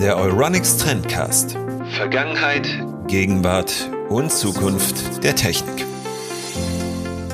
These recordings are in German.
Der Euronics Trendcast. Vergangenheit, Gegenwart und Zukunft der Technik.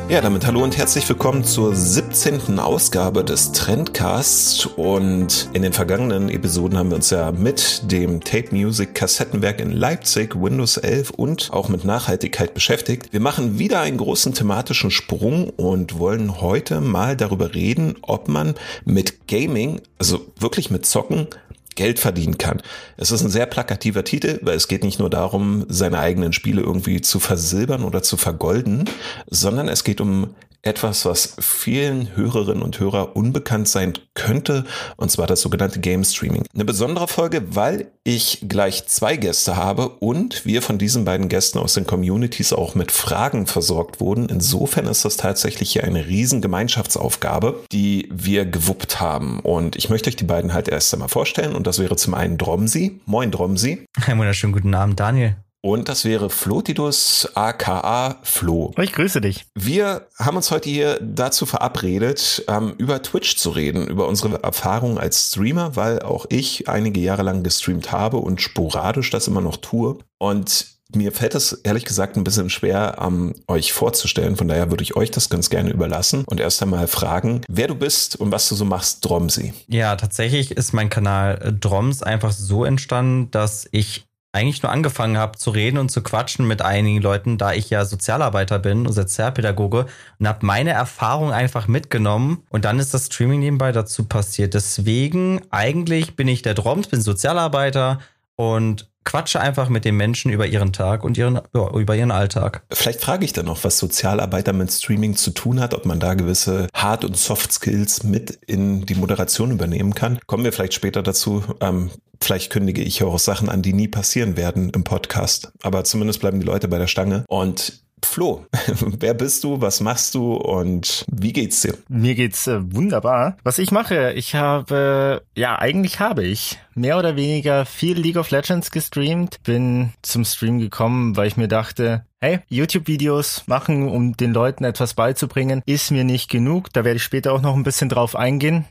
Ja, damit hallo und herzlich willkommen zur 17. Ausgabe des Trendcasts und in den vergangenen Episoden haben wir uns ja mit dem Tape Music Kassettenwerk in Leipzig, Windows 11 und auch mit Nachhaltigkeit beschäftigt. Wir machen wieder einen großen thematischen Sprung und wollen heute mal darüber reden, ob man mit Gaming, also wirklich mit Zocken, Geld verdienen kann. Es ist ein sehr plakativer Titel, weil es geht nicht nur darum, seine eigenen Spiele irgendwie zu versilbern oder zu vergolden, sondern es geht um etwas, was vielen Hörerinnen und Hörer unbekannt sein könnte, und zwar das sogenannte Game Streaming. Eine besondere Folge, weil ich gleich zwei Gäste habe und wir von diesen beiden Gästen aus den Communities auch mit Fragen versorgt wurden. Insofern ist das tatsächlich hier eine riesen Gemeinschaftsaufgabe, die wir gewuppt haben. Und ich möchte euch die beiden halt erst einmal vorstellen und das wäre zum einen Dromsi. Moin Dromsi. Einen wunderschönen guten Abend, Daniel. Und das wäre Flotidus aka Flo. Ich grüße dich. Wir haben uns heute hier dazu verabredet, ähm, über Twitch zu reden, über unsere Erfahrungen als Streamer, weil auch ich einige Jahre lang gestreamt habe und sporadisch das immer noch tue. Und mir fällt es ehrlich gesagt ein bisschen schwer, ähm, euch vorzustellen. Von daher würde ich euch das ganz gerne überlassen und erst einmal fragen, wer du bist und was du so machst, Dromsi. Ja, tatsächlich ist mein Kanal äh, Droms einfach so entstanden, dass ich eigentlich nur angefangen habe zu reden und zu quatschen mit einigen Leuten, da ich ja Sozialarbeiter bin und Sozialpädagoge und habe meine Erfahrung einfach mitgenommen und dann ist das Streaming nebenbei dazu passiert. Deswegen eigentlich bin ich der Droms, bin Sozialarbeiter und quatsche einfach mit den Menschen über ihren Tag und ihren, über ihren Alltag. Vielleicht frage ich dann noch, was Sozialarbeiter mit Streaming zu tun hat, ob man da gewisse Hard- und Soft-Skills mit in die Moderation übernehmen kann. Kommen wir vielleicht später dazu. Ähm, vielleicht kündige ich auch Sachen an, die nie passieren werden im Podcast. Aber zumindest bleiben die Leute bei der Stange. Und Flo, wer bist du, was machst du und wie geht's dir? Mir geht's äh, wunderbar. Was ich mache, ich habe, ja, eigentlich habe ich mehr oder weniger viel League of Legends gestreamt. Bin zum Stream gekommen, weil ich mir dachte, hey, YouTube-Videos machen, um den Leuten etwas beizubringen, ist mir nicht genug. Da werde ich später auch noch ein bisschen drauf eingehen.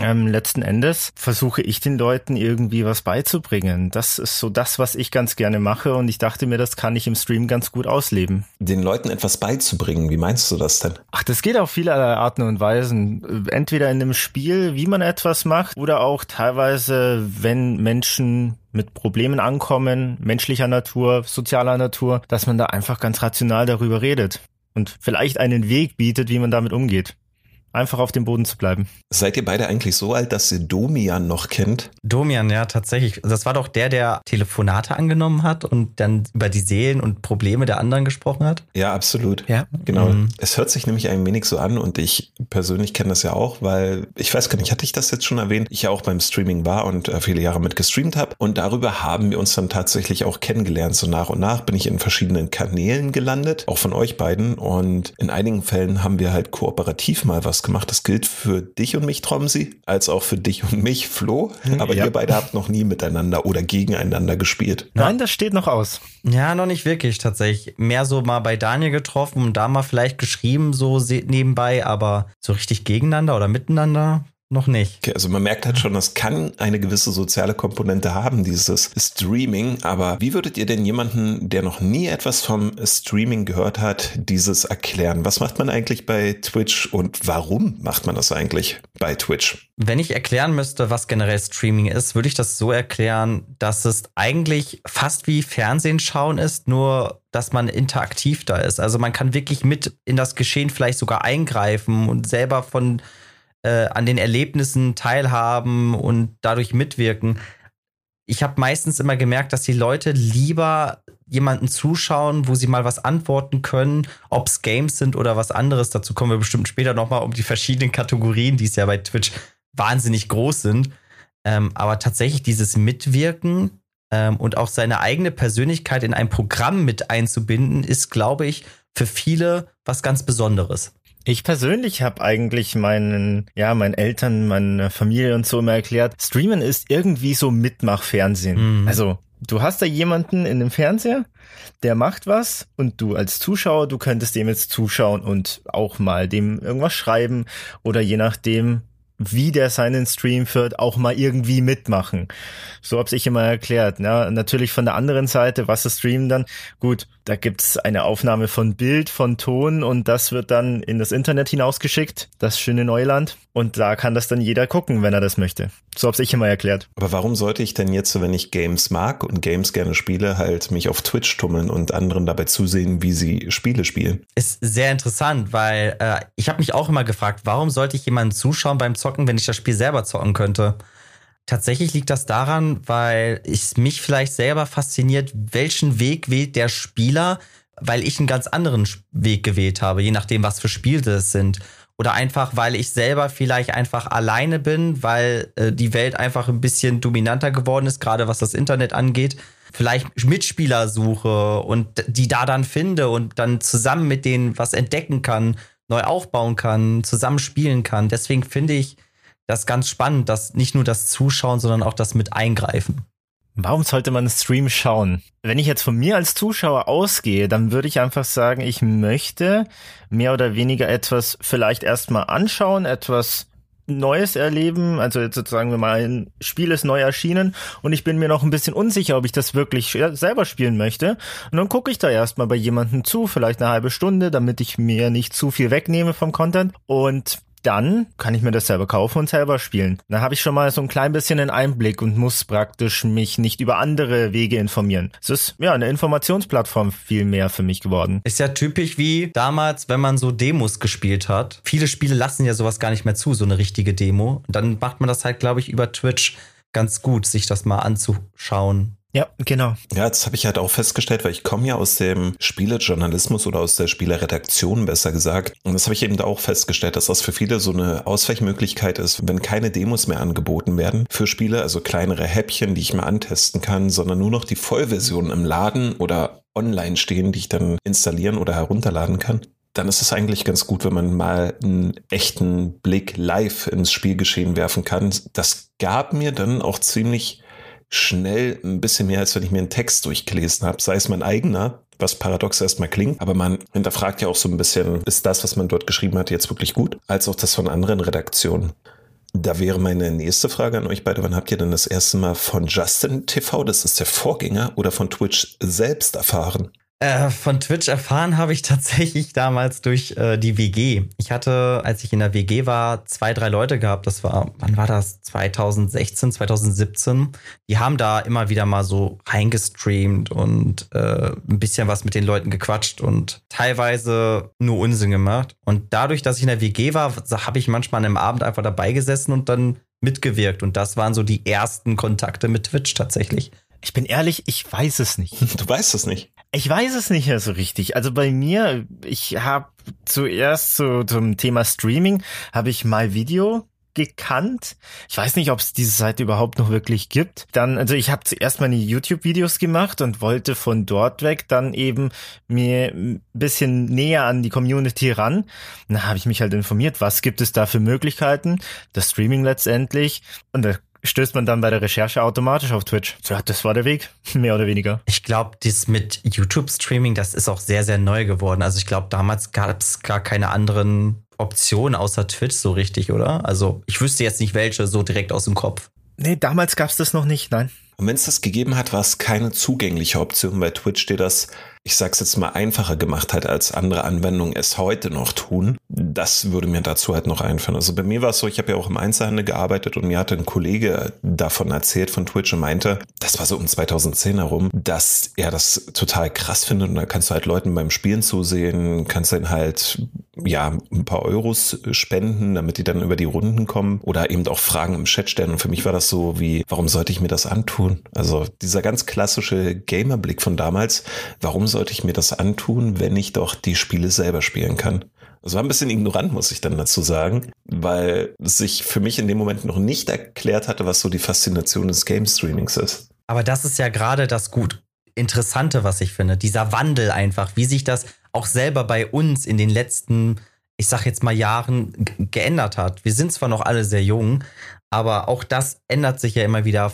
Ähm, letzten Endes versuche ich den Leuten irgendwie was beizubringen. Das ist so das, was ich ganz gerne mache und ich dachte mir, das kann ich im Stream ganz gut ausleben. Den Leuten etwas beizubringen, wie meinst du das denn? Ach, das geht auf vielerlei Arten und Weisen. Entweder in einem Spiel, wie man etwas macht, oder auch teilweise, wenn Menschen mit Problemen ankommen, menschlicher Natur, sozialer Natur, dass man da einfach ganz rational darüber redet und vielleicht einen Weg bietet, wie man damit umgeht einfach auf dem Boden zu bleiben. Seid ihr beide eigentlich so alt, dass ihr Domian noch kennt? Domian, ja, tatsächlich. Das war doch der, der Telefonate angenommen hat und dann über die Seelen und Probleme der anderen gesprochen hat. Ja, absolut. Ja. Genau. Mhm. Es hört sich nämlich ein wenig so an und ich persönlich kenne das ja auch, weil ich weiß gar nicht, hatte ich das jetzt schon erwähnt? Ich ja auch beim Streaming war und äh, viele Jahre mit gestreamt habe und darüber haben wir uns dann tatsächlich auch kennengelernt. So nach und nach bin ich in verschiedenen Kanälen gelandet, auch von euch beiden und in einigen Fällen haben wir halt kooperativ mal was gemacht. Das gilt für dich und mich, Tromsi, als auch für dich und mich, Flo. Hm, Aber ja. ihr beide habt noch nie miteinander oder gegeneinander gespielt. Nein, das steht noch aus. Ja, noch nicht wirklich tatsächlich. Mehr so mal bei Daniel getroffen und da mal vielleicht geschrieben, so nebenbei, aber so richtig gegeneinander oder miteinander noch nicht. Okay, also man merkt halt schon, das kann eine gewisse soziale Komponente haben, dieses Streaming. Aber wie würdet ihr denn jemanden, der noch nie etwas vom Streaming gehört hat, dieses erklären? Was macht man eigentlich bei Twitch und warum macht man das eigentlich bei Twitch? Wenn ich erklären müsste, was generell Streaming ist, würde ich das so erklären, dass es eigentlich fast wie Fernsehen schauen ist, nur dass man interaktiv da ist. Also man kann wirklich mit in das Geschehen vielleicht sogar eingreifen und selber von äh, an den Erlebnissen teilhaben und dadurch mitwirken. Ich habe meistens immer gemerkt, dass die Leute lieber jemanden zuschauen, wo sie mal was antworten können, ob es Games sind oder was anderes. Dazu kommen wir bestimmt später nochmal um die verschiedenen Kategorien, die es ja bei Twitch wahnsinnig groß sind. Ähm, aber tatsächlich dieses Mitwirken ähm, und auch seine eigene Persönlichkeit in ein Programm mit einzubinden, ist, glaube ich, für viele was ganz Besonderes. Ich persönlich habe eigentlich meinen, ja, meinen Eltern, meiner Familie und so immer erklärt, Streamen ist irgendwie so Mitmachfernsehen. Mhm. Also du hast da jemanden in dem Fernseher, der macht was und du als Zuschauer, du könntest dem jetzt zuschauen und auch mal dem irgendwas schreiben oder je nachdem wie der seinen Stream führt, auch mal irgendwie mitmachen. So hab's ich immer erklärt. Ja, natürlich von der anderen Seite, was ist Streamen dann? Gut, da gibt's eine Aufnahme von Bild, von Ton und das wird dann in das Internet hinausgeschickt, das schöne Neuland. Und da kann das dann jeder gucken, wenn er das möchte. So hab's ich immer erklärt. Aber warum sollte ich denn jetzt, wenn ich Games mag und Games gerne spiele, halt mich auf Twitch tummeln und anderen dabei zusehen, wie sie Spiele spielen? Ist sehr interessant, weil äh, ich habe mich auch immer gefragt, warum sollte ich jemanden zuschauen beim zocken, wenn ich das Spiel selber zocken könnte. Tatsächlich liegt das daran, weil es mich vielleicht selber fasziniert, welchen Weg wählt der Spieler, weil ich einen ganz anderen Weg gewählt habe, je nachdem, was für Spiele es sind. Oder einfach, weil ich selber vielleicht einfach alleine bin, weil äh, die Welt einfach ein bisschen dominanter geworden ist, gerade was das Internet angeht. Vielleicht Mitspieler suche und die da dann finde und dann zusammen mit denen was entdecken kann neu aufbauen kann, zusammen spielen kann. Deswegen finde ich das ganz spannend, dass nicht nur das Zuschauen, sondern auch das mit eingreifen. Warum sollte man einen Stream schauen? Wenn ich jetzt von mir als Zuschauer ausgehe, dann würde ich einfach sagen, ich möchte mehr oder weniger etwas vielleicht erstmal anschauen, etwas Neues erleben. Also jetzt sozusagen, wenn mal Spiel ist neu erschienen und ich bin mir noch ein bisschen unsicher, ob ich das wirklich selber spielen möchte. Und dann gucke ich da erstmal bei jemandem zu, vielleicht eine halbe Stunde, damit ich mir nicht zu viel wegnehme vom Content. Und dann kann ich mir das selber kaufen und selber spielen. Dann habe ich schon mal so ein klein bisschen einen Einblick und muss praktisch mich nicht über andere Wege informieren. Es ist ja eine Informationsplattform viel mehr für mich geworden. Ist ja typisch wie damals, wenn man so Demos gespielt hat. Viele Spiele lassen ja sowas gar nicht mehr zu, so eine richtige Demo. dann macht man das halt, glaube ich, über Twitch ganz gut, sich das mal anzuschauen. Ja, genau. Ja, das habe ich halt auch festgestellt, weil ich komme ja aus dem Spielejournalismus oder aus der Spieleredaktion, besser gesagt. Und das habe ich eben da auch festgestellt, dass das für viele so eine Ausweichmöglichkeit ist, wenn keine Demos mehr angeboten werden für Spiele, also kleinere Häppchen, die ich mal antesten kann, sondern nur noch die Vollversion im Laden oder online stehen, die ich dann installieren oder herunterladen kann dann ist es eigentlich ganz gut, wenn man mal einen echten Blick live ins Spielgeschehen werfen kann. Das gab mir dann auch ziemlich schnell ein bisschen mehr, als wenn ich mir einen Text durchgelesen habe, sei es mein eigener, was paradox erstmal klingt, aber man hinterfragt ja auch so ein bisschen, ist das, was man dort geschrieben hat, jetzt wirklich gut, als auch das von anderen Redaktionen. Da wäre meine nächste Frage an euch beide. Wann habt ihr denn das erste Mal von Justin TV, das ist der Vorgänger, oder von Twitch selbst erfahren? Äh, von Twitch erfahren habe ich tatsächlich damals durch äh, die WG. Ich hatte, als ich in der WG war, zwei, drei Leute gehabt. Das war, wann war das? 2016, 2017. Die haben da immer wieder mal so reingestreamt und äh, ein bisschen was mit den Leuten gequatscht und teilweise nur Unsinn gemacht. Und dadurch, dass ich in der WG war, habe ich manchmal an einem Abend einfach dabei gesessen und dann mitgewirkt. Und das waren so die ersten Kontakte mit Twitch tatsächlich. Ich bin ehrlich, ich weiß es nicht. Du weißt es nicht. Ich weiß es nicht mehr so richtig. Also bei mir, ich habe zuerst so zum Thema Streaming, habe ich My Video gekannt. Ich weiß nicht, ob es diese Seite überhaupt noch wirklich gibt. Dann, also ich habe zuerst meine YouTube-Videos gemacht und wollte von dort weg dann eben mir ein bisschen näher an die Community ran. Dann habe ich mich halt informiert, was gibt es da für Möglichkeiten, das Streaming letztendlich. Und da stößt man dann bei der Recherche automatisch auf Twitch. Ja, das war der Weg, mehr oder weniger. Ich glaube, das mit YouTube-Streaming, das ist auch sehr, sehr neu geworden. Also ich glaube, damals gab es gar keine anderen Optionen außer Twitch so richtig, oder? Also ich wüsste jetzt nicht welche so direkt aus dem Kopf. Nee, damals gab es das noch nicht, nein. Und wenn es das gegeben hat, war es keine zugängliche Option. Bei Twitch steht das ich sag's jetzt mal, einfacher gemacht hat, als andere Anwendungen es heute noch tun. Das würde mir dazu halt noch einfallen. Also bei mir war es so, ich habe ja auch im Einzelhandel gearbeitet und mir hatte ein Kollege davon erzählt von Twitch und meinte, das war so um 2010 herum, dass er das total krass findet und da kannst du halt Leuten beim Spielen zusehen, kannst dann halt ja ein paar Euros spenden, damit die dann über die Runden kommen oder eben auch Fragen im Chat stellen und für mich war das so wie, warum sollte ich mir das antun? Also dieser ganz klassische Gamerblick von damals, warum sollte ich mir das antun, wenn ich doch die Spiele selber spielen kann? Das war ein bisschen ignorant, muss ich dann dazu sagen, weil sich für mich in dem Moment noch nicht erklärt hatte, was so die Faszination des Game Streamings ist. Aber das ist ja gerade das gut Interessante, was ich finde. Dieser Wandel einfach, wie sich das auch selber bei uns in den letzten, ich sag jetzt mal Jahren geändert hat. Wir sind zwar noch alle sehr jung, aber auch das ändert sich ja immer wieder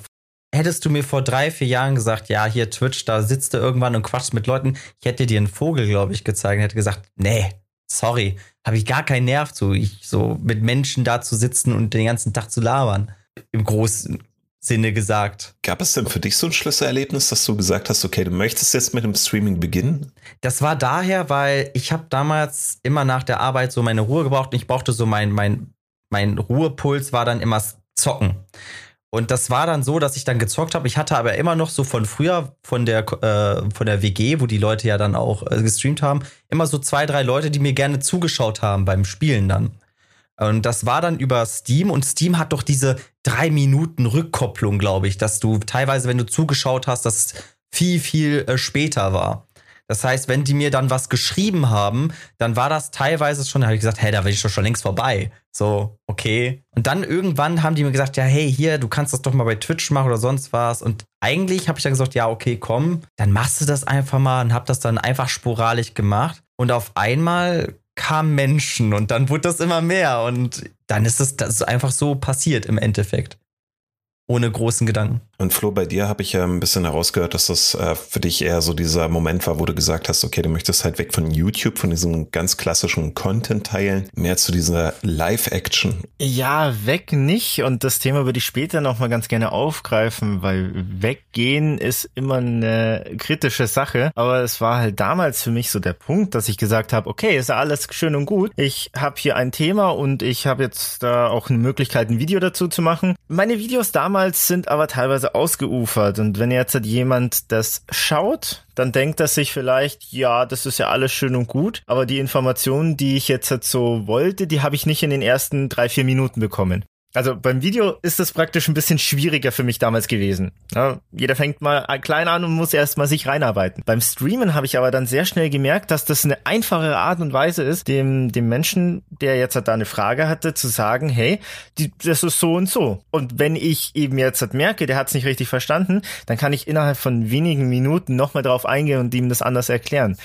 hättest du mir vor drei, vier Jahren gesagt, ja, hier Twitch, da sitzt du irgendwann und quatschst mit Leuten, ich hätte dir einen Vogel, glaube ich, gezeigt und hätte gesagt, nee, sorry, habe ich gar keinen Nerv zu, ich so mit Menschen da zu sitzen und den ganzen Tag zu labern. Im großen Sinne gesagt. Gab es denn für dich so ein Schlüsselerlebnis, dass du gesagt hast, okay, du möchtest jetzt mit dem Streaming beginnen? Das war daher, weil ich habe damals immer nach der Arbeit so meine Ruhe gebraucht und ich brauchte so mein, mein, mein Ruhepuls war dann immer Zocken. Und das war dann so, dass ich dann gezockt habe. Ich hatte aber immer noch so von früher, von der, äh, von der WG, wo die Leute ja dann auch äh, gestreamt haben, immer so zwei, drei Leute, die mir gerne zugeschaut haben beim Spielen dann. Und das war dann über Steam und Steam hat doch diese drei Minuten Rückkopplung, glaube ich, dass du teilweise, wenn du zugeschaut hast, das viel, viel äh, später war. Das heißt, wenn die mir dann was geschrieben haben, dann war das teilweise schon, da habe ich gesagt, hey, da bin ich doch schon längst vorbei. So, okay. Und dann irgendwann haben die mir gesagt, ja, hey, hier, du kannst das doch mal bei Twitch machen oder sonst was. Und eigentlich habe ich dann gesagt, ja, okay, komm, dann machst du das einfach mal und hab das dann einfach sporadisch gemacht. Und auf einmal kamen Menschen und dann wurde das immer mehr und dann ist es das einfach so passiert im Endeffekt ohne großen Gedanken. Und Flo, bei dir habe ich ja ein bisschen herausgehört, dass das äh, für dich eher so dieser Moment war, wo du gesagt hast, okay, du möchtest halt weg von YouTube, von diesem ganz klassischen Content teilen, mehr zu dieser Live-Action. Ja, weg nicht. Und das Thema würde ich später nochmal ganz gerne aufgreifen, weil weggehen ist immer eine kritische Sache. Aber es war halt damals für mich so der Punkt, dass ich gesagt habe, okay, ist alles schön und gut. Ich habe hier ein Thema und ich habe jetzt da auch eine Möglichkeit, ein Video dazu zu machen. Meine Videos damals sind aber teilweise ausgeufert. Und wenn jetzt jemand das schaut, dann denkt er sich vielleicht, ja, das ist ja alles schön und gut, aber die Informationen, die ich jetzt so wollte, die habe ich nicht in den ersten drei, vier Minuten bekommen. Also beim Video ist das praktisch ein bisschen schwieriger für mich damals gewesen. Ja, jeder fängt mal klein an und muss erst mal sich reinarbeiten. Beim Streamen habe ich aber dann sehr schnell gemerkt, dass das eine einfache Art und Weise ist, dem, dem Menschen, der jetzt da eine Frage hatte, zu sagen, hey, die, das ist so und so. Und wenn ich eben jetzt merke, der hat es nicht richtig verstanden, dann kann ich innerhalb von wenigen Minuten nochmal drauf eingehen und ihm das anders erklären.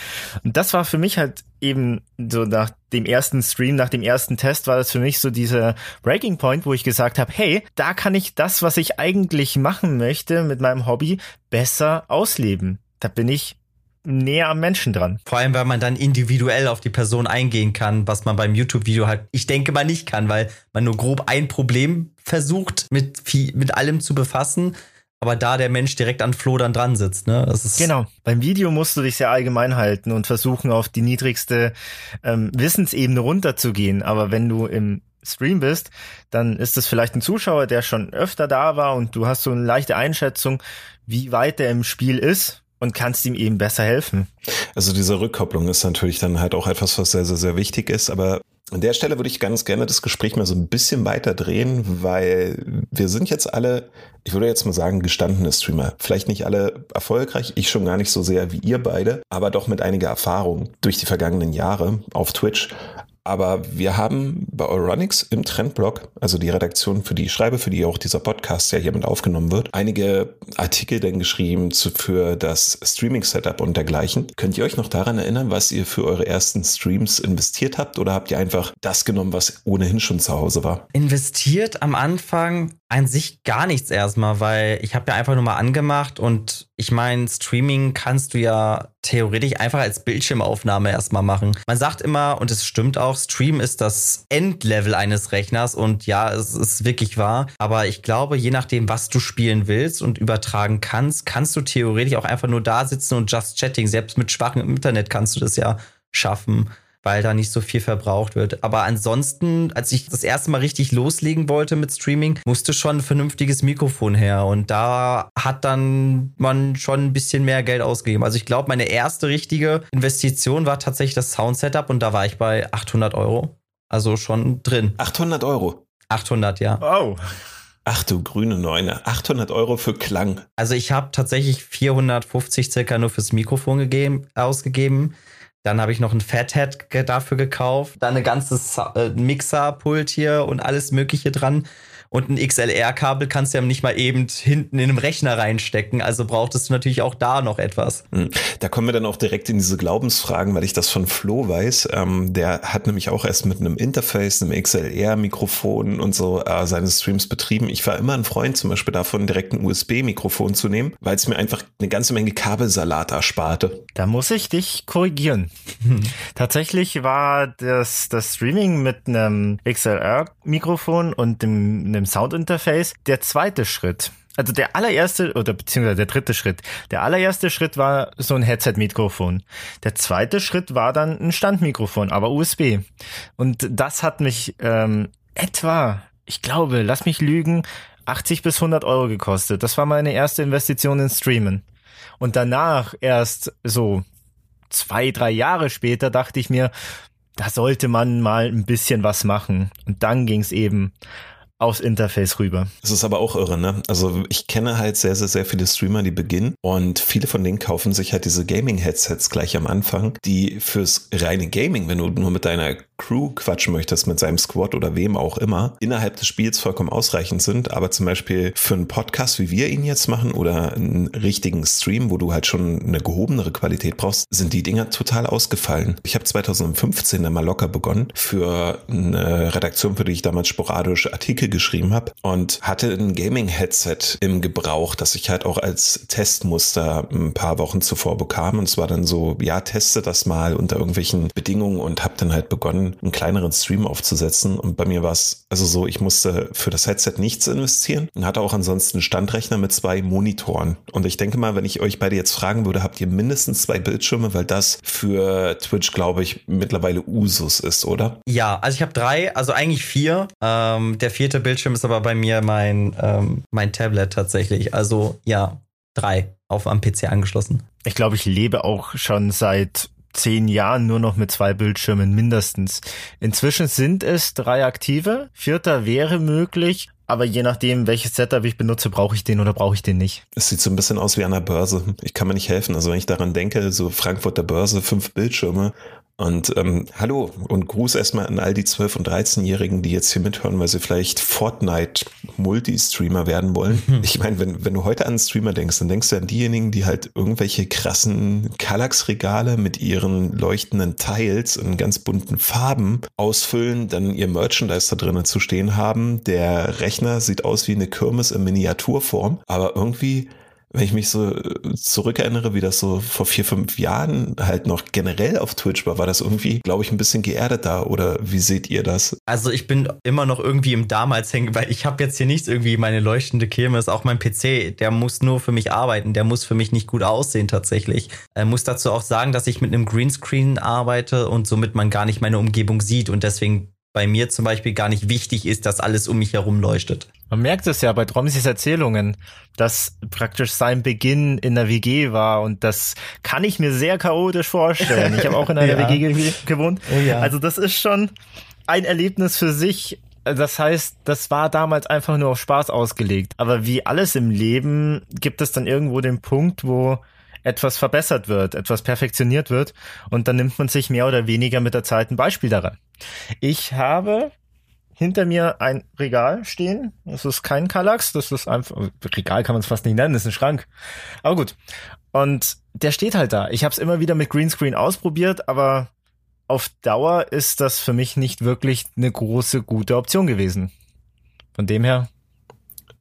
Und das war für mich halt eben so nach dem ersten Stream, nach dem ersten Test war das für mich so dieser Breaking Point, wo ich gesagt habe, hey, da kann ich das, was ich eigentlich machen möchte mit meinem Hobby, besser ausleben. Da bin ich näher am Menschen dran. Vor allem, weil man dann individuell auf die Person eingehen kann, was man beim YouTube-Video halt, ich denke mal nicht kann, weil man nur grob ein Problem versucht, mit, viel, mit allem zu befassen aber da der Mensch direkt an Flo dann dran sitzt. Ne? Das ist genau. Beim Video musst du dich sehr allgemein halten und versuchen, auf die niedrigste ähm, Wissensebene runterzugehen. Aber wenn du im Stream bist, dann ist es vielleicht ein Zuschauer, der schon öfter da war und du hast so eine leichte Einschätzung, wie weit er im Spiel ist und kannst ihm eben besser helfen. Also diese Rückkopplung ist natürlich dann halt auch etwas, was sehr, sehr, sehr wichtig ist. Aber an der Stelle würde ich ganz gerne das Gespräch mal so ein bisschen weiter drehen, weil wir sind jetzt alle, ich würde jetzt mal sagen, gestandene Streamer. Vielleicht nicht alle erfolgreich, ich schon gar nicht so sehr wie ihr beide, aber doch mit einiger Erfahrung durch die vergangenen Jahre auf Twitch. Aber wir haben bei Euronics im Trendblog, also die Redaktion, für die ich schreibe, für die auch dieser Podcast ja hiermit aufgenommen wird, einige Artikel denn geschrieben zu, für das Streaming-Setup und dergleichen. Könnt ihr euch noch daran erinnern, was ihr für eure ersten Streams investiert habt oder habt ihr einfach das genommen, was ohnehin schon zu Hause war? Investiert am Anfang an sich gar nichts erstmal, weil ich habe ja einfach nur mal angemacht und ich meine, Streaming kannst du ja theoretisch einfach als Bildschirmaufnahme erstmal machen. Man sagt immer, und es stimmt auch, Stream ist das Endlevel eines Rechners und ja, es ist wirklich wahr. Aber ich glaube, je nachdem, was du spielen willst und übertragen kannst, kannst du theoretisch auch einfach nur da sitzen und just chatting. Selbst mit schwachem Internet kannst du das ja schaffen weil da nicht so viel verbraucht wird. Aber ansonsten, als ich das erste Mal richtig loslegen wollte mit Streaming, musste schon ein vernünftiges Mikrofon her. Und da hat dann man schon ein bisschen mehr Geld ausgegeben. Also ich glaube, meine erste richtige Investition war tatsächlich das Sound-Setup und da war ich bei 800 Euro. Also schon drin. 800 Euro? 800, ja. Oh. Ach du grüne Neune, 800 Euro für Klang. Also ich habe tatsächlich 450 circa nur fürs Mikrofon gegeben, ausgegeben. Dann habe ich noch ein Fathead dafür gekauft. Dann ein ganzes äh, Mixerpult hier und alles Mögliche dran. Und ein XLR-Kabel kannst du ja nicht mal eben hinten in einem Rechner reinstecken. Also brauchtest du natürlich auch da noch etwas. Hm. Da kommen wir dann auch direkt in diese Glaubensfragen, weil ich das von Flo weiß. Ähm, der hat nämlich auch erst mit einem Interface, einem XLR-Mikrofon und so äh, seine Streams betrieben. Ich war immer ein Freund zum Beispiel davon, direkt ein USB-Mikrofon zu nehmen, weil es mir einfach eine ganze Menge Kabelsalat ersparte. Da muss ich dich korrigieren. Tatsächlich war das, das Streaming mit einem XLR-Mikrofon und dem, einem Soundinterface der zweite Schritt. Also der allererste oder beziehungsweise der dritte Schritt. Der allererste Schritt war so ein Headset-Mikrofon. Der zweite Schritt war dann ein Standmikrofon, aber USB. Und das hat mich ähm, etwa, ich glaube, lass mich lügen, 80 bis 100 Euro gekostet. Das war meine erste Investition in Streamen. Und danach erst so zwei, drei Jahre später dachte ich mir, da sollte man mal ein bisschen was machen. Und dann ging's eben aufs Interface rüber. Das ist aber auch irre, ne? Also ich kenne halt sehr, sehr, sehr viele Streamer, die beginnen und viele von denen kaufen sich halt diese Gaming-Headsets gleich am Anfang, die fürs reine Gaming, wenn du nur mit deiner Crew quatschen möchtest, mit seinem Squad oder wem auch immer, innerhalb des Spiels vollkommen ausreichend sind, aber zum Beispiel für einen Podcast, wie wir ihn jetzt machen oder einen richtigen Stream, wo du halt schon eine gehobenere Qualität brauchst, sind die Dinger total ausgefallen. Ich habe 2015 dann mal locker begonnen für eine Redaktion, für die ich damals sporadisch Artikel geschrieben habe und hatte ein Gaming-Headset im Gebrauch, das ich halt auch als Testmuster ein paar Wochen zuvor bekam und es war dann so, ja, teste das mal unter irgendwelchen Bedingungen und habe dann halt begonnen, einen kleineren Stream aufzusetzen. Und bei mir war es also so, ich musste für das Headset nichts investieren und hatte auch ansonsten einen Standrechner mit zwei Monitoren. Und ich denke mal, wenn ich euch beide jetzt fragen würde, habt ihr mindestens zwei Bildschirme, weil das für Twitch, glaube ich, mittlerweile Usus ist, oder? Ja, also ich habe drei, also eigentlich vier. Ähm, der vierte Bildschirm ist aber bei mir mein, ähm, mein Tablet tatsächlich. Also ja, drei auf am PC angeschlossen. Ich glaube, ich lebe auch schon seit zehn Jahren nur noch mit zwei Bildschirmen mindestens. Inzwischen sind es drei aktive, vierter wäre möglich, aber je nachdem, welches Setup ich benutze, brauche ich den oder brauche ich den nicht. Es sieht so ein bisschen aus wie an der Börse. Ich kann mir nicht helfen. Also wenn ich daran denke, so Frankfurter Börse, fünf Bildschirme und ähm, hallo und Gruß erstmal an all die 12- und 13-Jährigen, die jetzt hier mithören, weil sie vielleicht Fortnite-Multi-Streamer werden wollen. Mhm. Ich meine, wenn, wenn du heute an Streamer denkst, dann denkst du an diejenigen, die halt irgendwelche krassen Kallax-Regale mit ihren leuchtenden Tiles in ganz bunten Farben ausfüllen, dann ihr Merchandise da drinnen zu stehen haben. Der Rechner sieht aus wie eine Kirmes in Miniaturform, aber irgendwie wenn ich mich so äh, zurückerinnere, wie das so vor vier, fünf Jahren halt noch generell auf Twitch war, war das irgendwie, glaube ich, ein bisschen geerdeter oder wie seht ihr das? Also ich bin immer noch irgendwie im damals hängen, weil ich habe jetzt hier nichts irgendwie meine leuchtende Kirmes, auch mein PC, der muss nur für mich arbeiten, der muss für mich nicht gut aussehen tatsächlich. Er muss dazu auch sagen, dass ich mit einem Greenscreen arbeite und somit man gar nicht meine Umgebung sieht und deswegen bei mir zum Beispiel gar nicht wichtig ist, dass alles um mich herum leuchtet. Man merkt es ja bei Tromsys Erzählungen, dass praktisch sein Beginn in der WG war und das kann ich mir sehr chaotisch vorstellen. Ich habe auch in einer ja. WG gewohnt. Oh ja. Also das ist schon ein Erlebnis für sich. Das heißt, das war damals einfach nur auf Spaß ausgelegt. Aber wie alles im Leben gibt es dann irgendwo den Punkt, wo etwas verbessert wird, etwas perfektioniert wird und dann nimmt man sich mehr oder weniger mit der Zeit ein Beispiel daran. Ich habe hinter mir ein Regal stehen. Das ist kein Kallax, das ist einfach, Regal kann man es fast nicht nennen, das ist ein Schrank. Aber gut. Und der steht halt da. Ich habe es immer wieder mit Greenscreen ausprobiert, aber auf Dauer ist das für mich nicht wirklich eine große, gute Option gewesen. Von dem her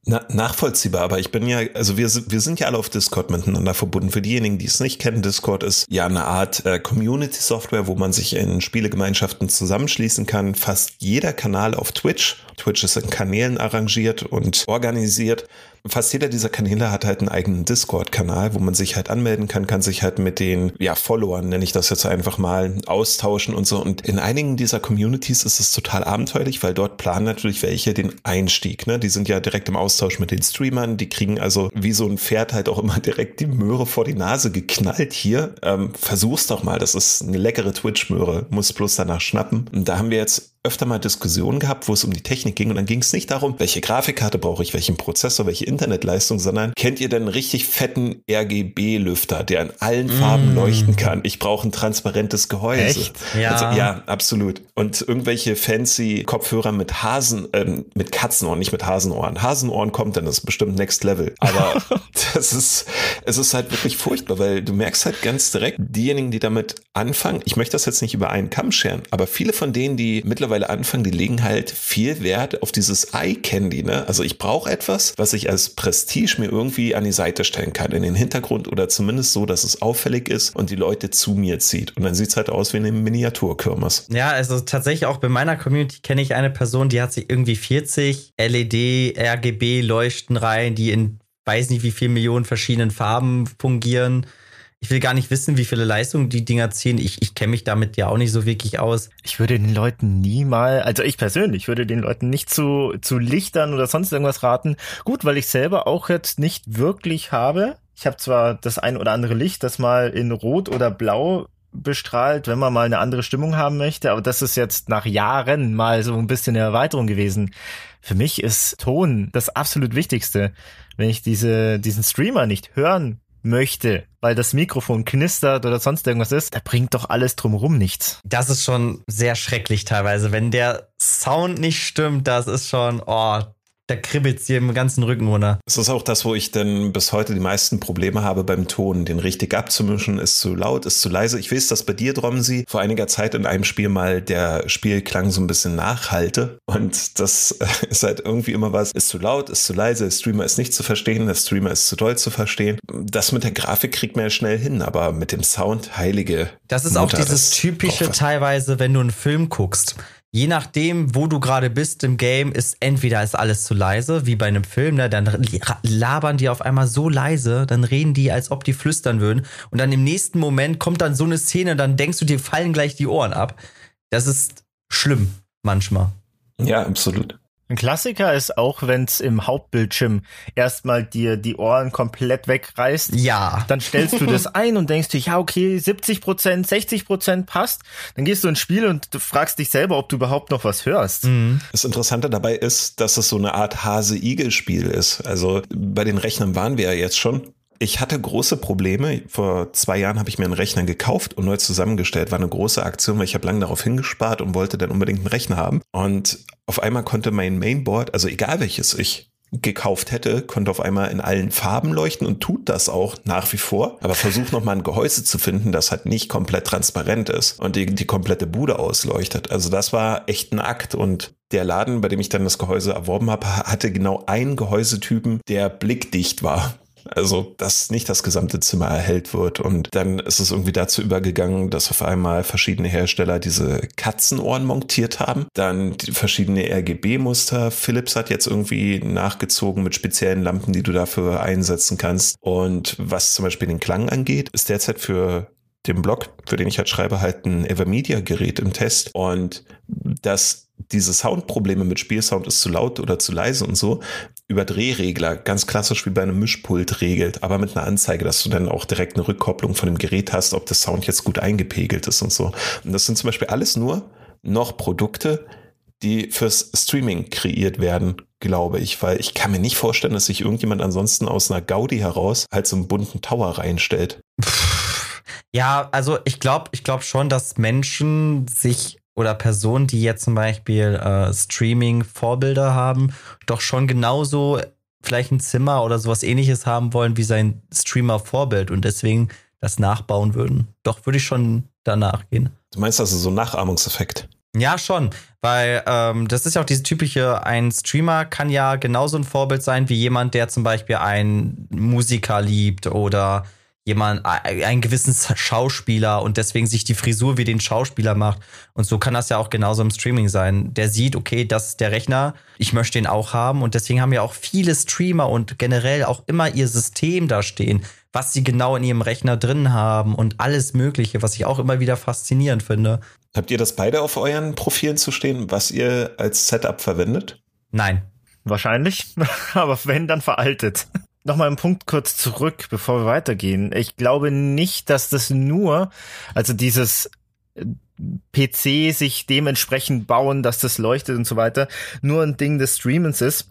na, nachvollziehbar, aber ich bin ja, also wir, wir sind ja alle auf Discord miteinander verbunden. Für diejenigen, die es nicht kennen, Discord ist ja eine Art äh, Community-Software, wo man sich in Spielegemeinschaften zusammenschließen kann. Fast jeder Kanal auf Twitch, Twitch ist in Kanälen arrangiert und organisiert, fast jeder dieser Kanäle hat halt einen eigenen Discord-Kanal, wo man sich halt anmelden kann, kann sich halt mit den, ja, Followern, nenne ich das jetzt einfach mal, austauschen und so. Und in einigen dieser Communities ist es total abenteuerlich, weil dort planen natürlich welche den Einstieg. Ne? Die sind ja direkt im Austausch mit den Streamern, die kriegen also wie so ein Pferd halt auch immer direkt die Möhre vor die Nase geknallt hier. Ähm, versuch's doch mal, das ist eine leckere Twitch-Möhre, muss bloß danach schnappen. Und da haben wir jetzt öfter mal Diskussionen gehabt, wo es um die Technik ging und dann ging es nicht darum, welche Grafikkarte brauche ich, welchen Prozessor, welche Internetleistung, sondern kennt ihr denn einen richtig fetten RGB-Lüfter, der in allen Farben mm. leuchten kann? Ich brauche ein transparentes Gehäuse. Echt? Ja. Also, ja, absolut. Und irgendwelche fancy Kopfhörer mit Hasen, äh, mit Katzenohren, nicht mit Hasenohren. Hasenohren kommt dann, das ist bestimmt Next Level. Aber das ist, es ist halt wirklich furchtbar, weil du merkst halt ganz direkt, diejenigen, die damit anfangen, ich möchte das jetzt nicht über einen Kamm scheren, aber viele von denen, die mittlerweile anfangen, die legen halt viel Wert auf dieses Eye Candy, ne? Also ich brauche etwas, was ich als Prestige mir irgendwie an die Seite stellen kann, in den Hintergrund oder zumindest so, dass es auffällig ist und die Leute zu mir zieht. Und dann sieht's halt aus wie eine Miniaturkirmes. Ja, also tatsächlich auch bei meiner Community kenne ich eine Person, die hat sich irgendwie 40 LED, RGB Leuchten rein, die in weiß nicht wie viel Millionen verschiedenen Farben fungieren ich will gar nicht wissen, wie viele Leistungen die Dinger ziehen. Ich, ich kenne mich damit ja auch nicht so wirklich aus. Ich würde den Leuten nie mal, also ich persönlich würde den Leuten nicht zu, zu Lichtern oder sonst irgendwas raten. Gut, weil ich selber auch jetzt nicht wirklich habe. Ich habe zwar das ein oder andere Licht, das mal in Rot oder Blau bestrahlt, wenn man mal eine andere Stimmung haben möchte, aber das ist jetzt nach Jahren mal so ein bisschen eine Erweiterung gewesen. Für mich ist Ton das absolut Wichtigste. Wenn ich diese, diesen Streamer nicht hören möchte, weil das Mikrofon knistert oder sonst irgendwas ist, da bringt doch alles drumherum nichts. Das ist schon sehr schrecklich teilweise. Wenn der Sound nicht stimmt, das ist schon, oh, da kribbelt es dir im ganzen Rücken runter. Das ist auch das, wo ich denn bis heute die meisten Probleme habe beim Ton. Den richtig abzumischen, ist zu laut, ist zu leise. Ich weiß, dass bei dir, Dromsi, vor einiger Zeit in einem Spiel mal der Spielklang so ein bisschen nachhalte. Und das ist halt irgendwie immer was, ist zu laut, ist zu leise, der Streamer ist nicht zu verstehen, der Streamer ist zu doll zu verstehen. Das mit der Grafik kriegt man ja schnell hin, aber mit dem Sound, heilige. Das ist Mutter, auch dieses typische teilweise, wenn du einen Film guckst je nachdem, wo du gerade bist im Game, ist entweder ist alles zu leise, wie bei einem Film, ne? dann labern die auf einmal so leise, dann reden die, als ob die flüstern würden. Und dann im nächsten Moment kommt dann so eine Szene, dann denkst du, dir fallen gleich die Ohren ab. Das ist schlimm manchmal. Ja, absolut. Ein Klassiker ist auch, wenn es im Hauptbildschirm erstmal dir die Ohren komplett wegreißt. Ja. Dann stellst du das ein und denkst dir, ja, okay, 70 Prozent, 60 Prozent passt. Dann gehst du ins Spiel und du fragst dich selber, ob du überhaupt noch was hörst. Mhm. Das Interessante dabei ist, dass es so eine Art Hase-Igel-Spiel ist. Also bei den Rechnern waren wir ja jetzt schon. Ich hatte große Probleme. Vor zwei Jahren habe ich mir einen Rechner gekauft und neu zusammengestellt. War eine große Aktion, weil ich habe lange darauf hingespart und wollte dann unbedingt einen Rechner haben. Und auf einmal konnte mein Mainboard, also egal welches ich gekauft hätte, konnte auf einmal in allen Farben leuchten und tut das auch nach wie vor. Aber versuch noch mal ein Gehäuse zu finden, das halt nicht komplett transparent ist und die, die komplette Bude ausleuchtet. Also das war echt ein Akt und der Laden, bei dem ich dann das Gehäuse erworben habe, hatte genau einen Gehäusetypen, der blickdicht war. Also, dass nicht das gesamte Zimmer erhellt wird. Und dann ist es irgendwie dazu übergegangen, dass auf einmal verschiedene Hersteller diese Katzenohren montiert haben. Dann verschiedene RGB-Muster. Philips hat jetzt irgendwie nachgezogen mit speziellen Lampen, die du dafür einsetzen kannst. Und was zum Beispiel den Klang angeht, ist derzeit für den Blog, für den ich halt schreibe, halt ein Evermedia-Gerät im Test. Und das diese Soundprobleme mit Spielsound ist zu laut oder zu leise und so, über Drehregler, ganz klassisch wie bei einem Mischpult regelt, aber mit einer Anzeige, dass du dann auch direkt eine Rückkopplung von dem Gerät hast, ob der Sound jetzt gut eingepegelt ist und so. Und das sind zum Beispiel alles nur noch Produkte, die fürs Streaming kreiert werden, glaube ich, weil ich kann mir nicht vorstellen, dass sich irgendjemand ansonsten aus einer Gaudi heraus halt so einen bunten Tower reinstellt. Ja, also ich glaube, ich glaube schon, dass Menschen sich oder Personen, die jetzt zum Beispiel äh, Streaming-Vorbilder haben, doch schon genauso vielleicht ein Zimmer oder sowas ähnliches haben wollen wie sein Streamer-Vorbild und deswegen das nachbauen würden. Doch würde ich schon danach gehen. Du meinst also so ein Nachahmungseffekt? Ja, schon, weil ähm, das ist ja auch diese typische, ein Streamer kann ja genauso ein Vorbild sein wie jemand, der zum Beispiel einen Musiker liebt oder jemand, einen gewissen Schauspieler und deswegen sich die Frisur wie den Schauspieler macht. Und so kann das ja auch genauso im Streaming sein. Der sieht, okay, das ist der Rechner, ich möchte den auch haben. Und deswegen haben ja auch viele Streamer und generell auch immer ihr System da stehen, was sie genau in ihrem Rechner drin haben und alles Mögliche, was ich auch immer wieder faszinierend finde. Habt ihr das beide auf euren Profilen zu stehen, was ihr als Setup verwendet? Nein. Wahrscheinlich, aber wenn, dann veraltet nochmal einen Punkt kurz zurück, bevor wir weitergehen. Ich glaube nicht, dass das nur, also dieses PC sich dementsprechend bauen, dass das leuchtet und so weiter, nur ein Ding des Streamens ist.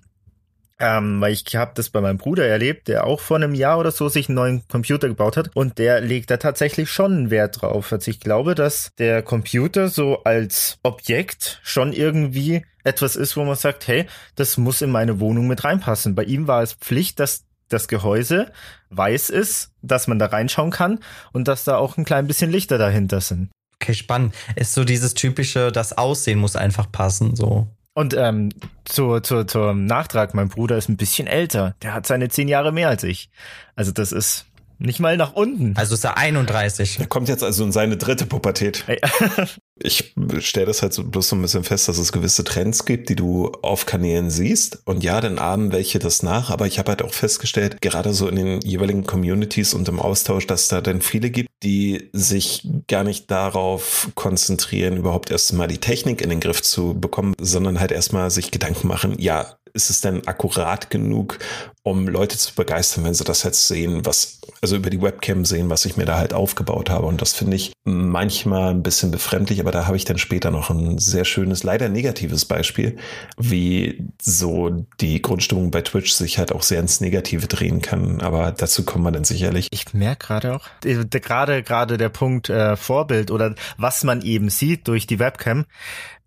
Ähm, weil ich habe das bei meinem Bruder erlebt, der auch vor einem Jahr oder so sich einen neuen Computer gebaut hat und der legt da tatsächlich schon einen Wert drauf. Also ich glaube, dass der Computer so als Objekt schon irgendwie etwas ist, wo man sagt, hey, das muss in meine Wohnung mit reinpassen. Bei ihm war es Pflicht, dass das Gehäuse weiß ist, dass man da reinschauen kann und dass da auch ein klein bisschen Lichter dahinter sind. Okay, spannend. Ist so dieses typische, das Aussehen muss einfach passen, so. Und ähm, zu, zu, zum Nachtrag, mein Bruder ist ein bisschen älter. Der hat seine zehn Jahre mehr als ich. Also das ist nicht mal nach unten. Also ist er 31. Er kommt jetzt also in seine dritte Pubertät. ich stelle das halt so bloß so ein bisschen fest, dass es gewisse Trends gibt, die du auf Kanälen siehst. Und ja, dann ahmen welche das nach. Aber ich habe halt auch festgestellt, gerade so in den jeweiligen Communities und im Austausch, dass da dann viele gibt, die sich gar nicht darauf konzentrieren, überhaupt erst mal die Technik in den Griff zu bekommen, sondern halt erstmal sich Gedanken machen, ja, ist es denn akkurat genug, um Leute zu begeistern, wenn sie das jetzt sehen, was, also über die Webcam sehen, was ich mir da halt aufgebaut habe. Und das finde ich manchmal ein bisschen befremdlich, aber da habe ich dann später noch ein sehr schönes, leider negatives Beispiel, wie so die Grundstimmung bei Twitch sich halt auch sehr ins Negative drehen kann. Aber dazu kommen wir dann sicherlich. Ich merke gerade auch, äh, gerade, gerade der Punkt äh, Vorbild oder was man eben sieht durch die Webcam,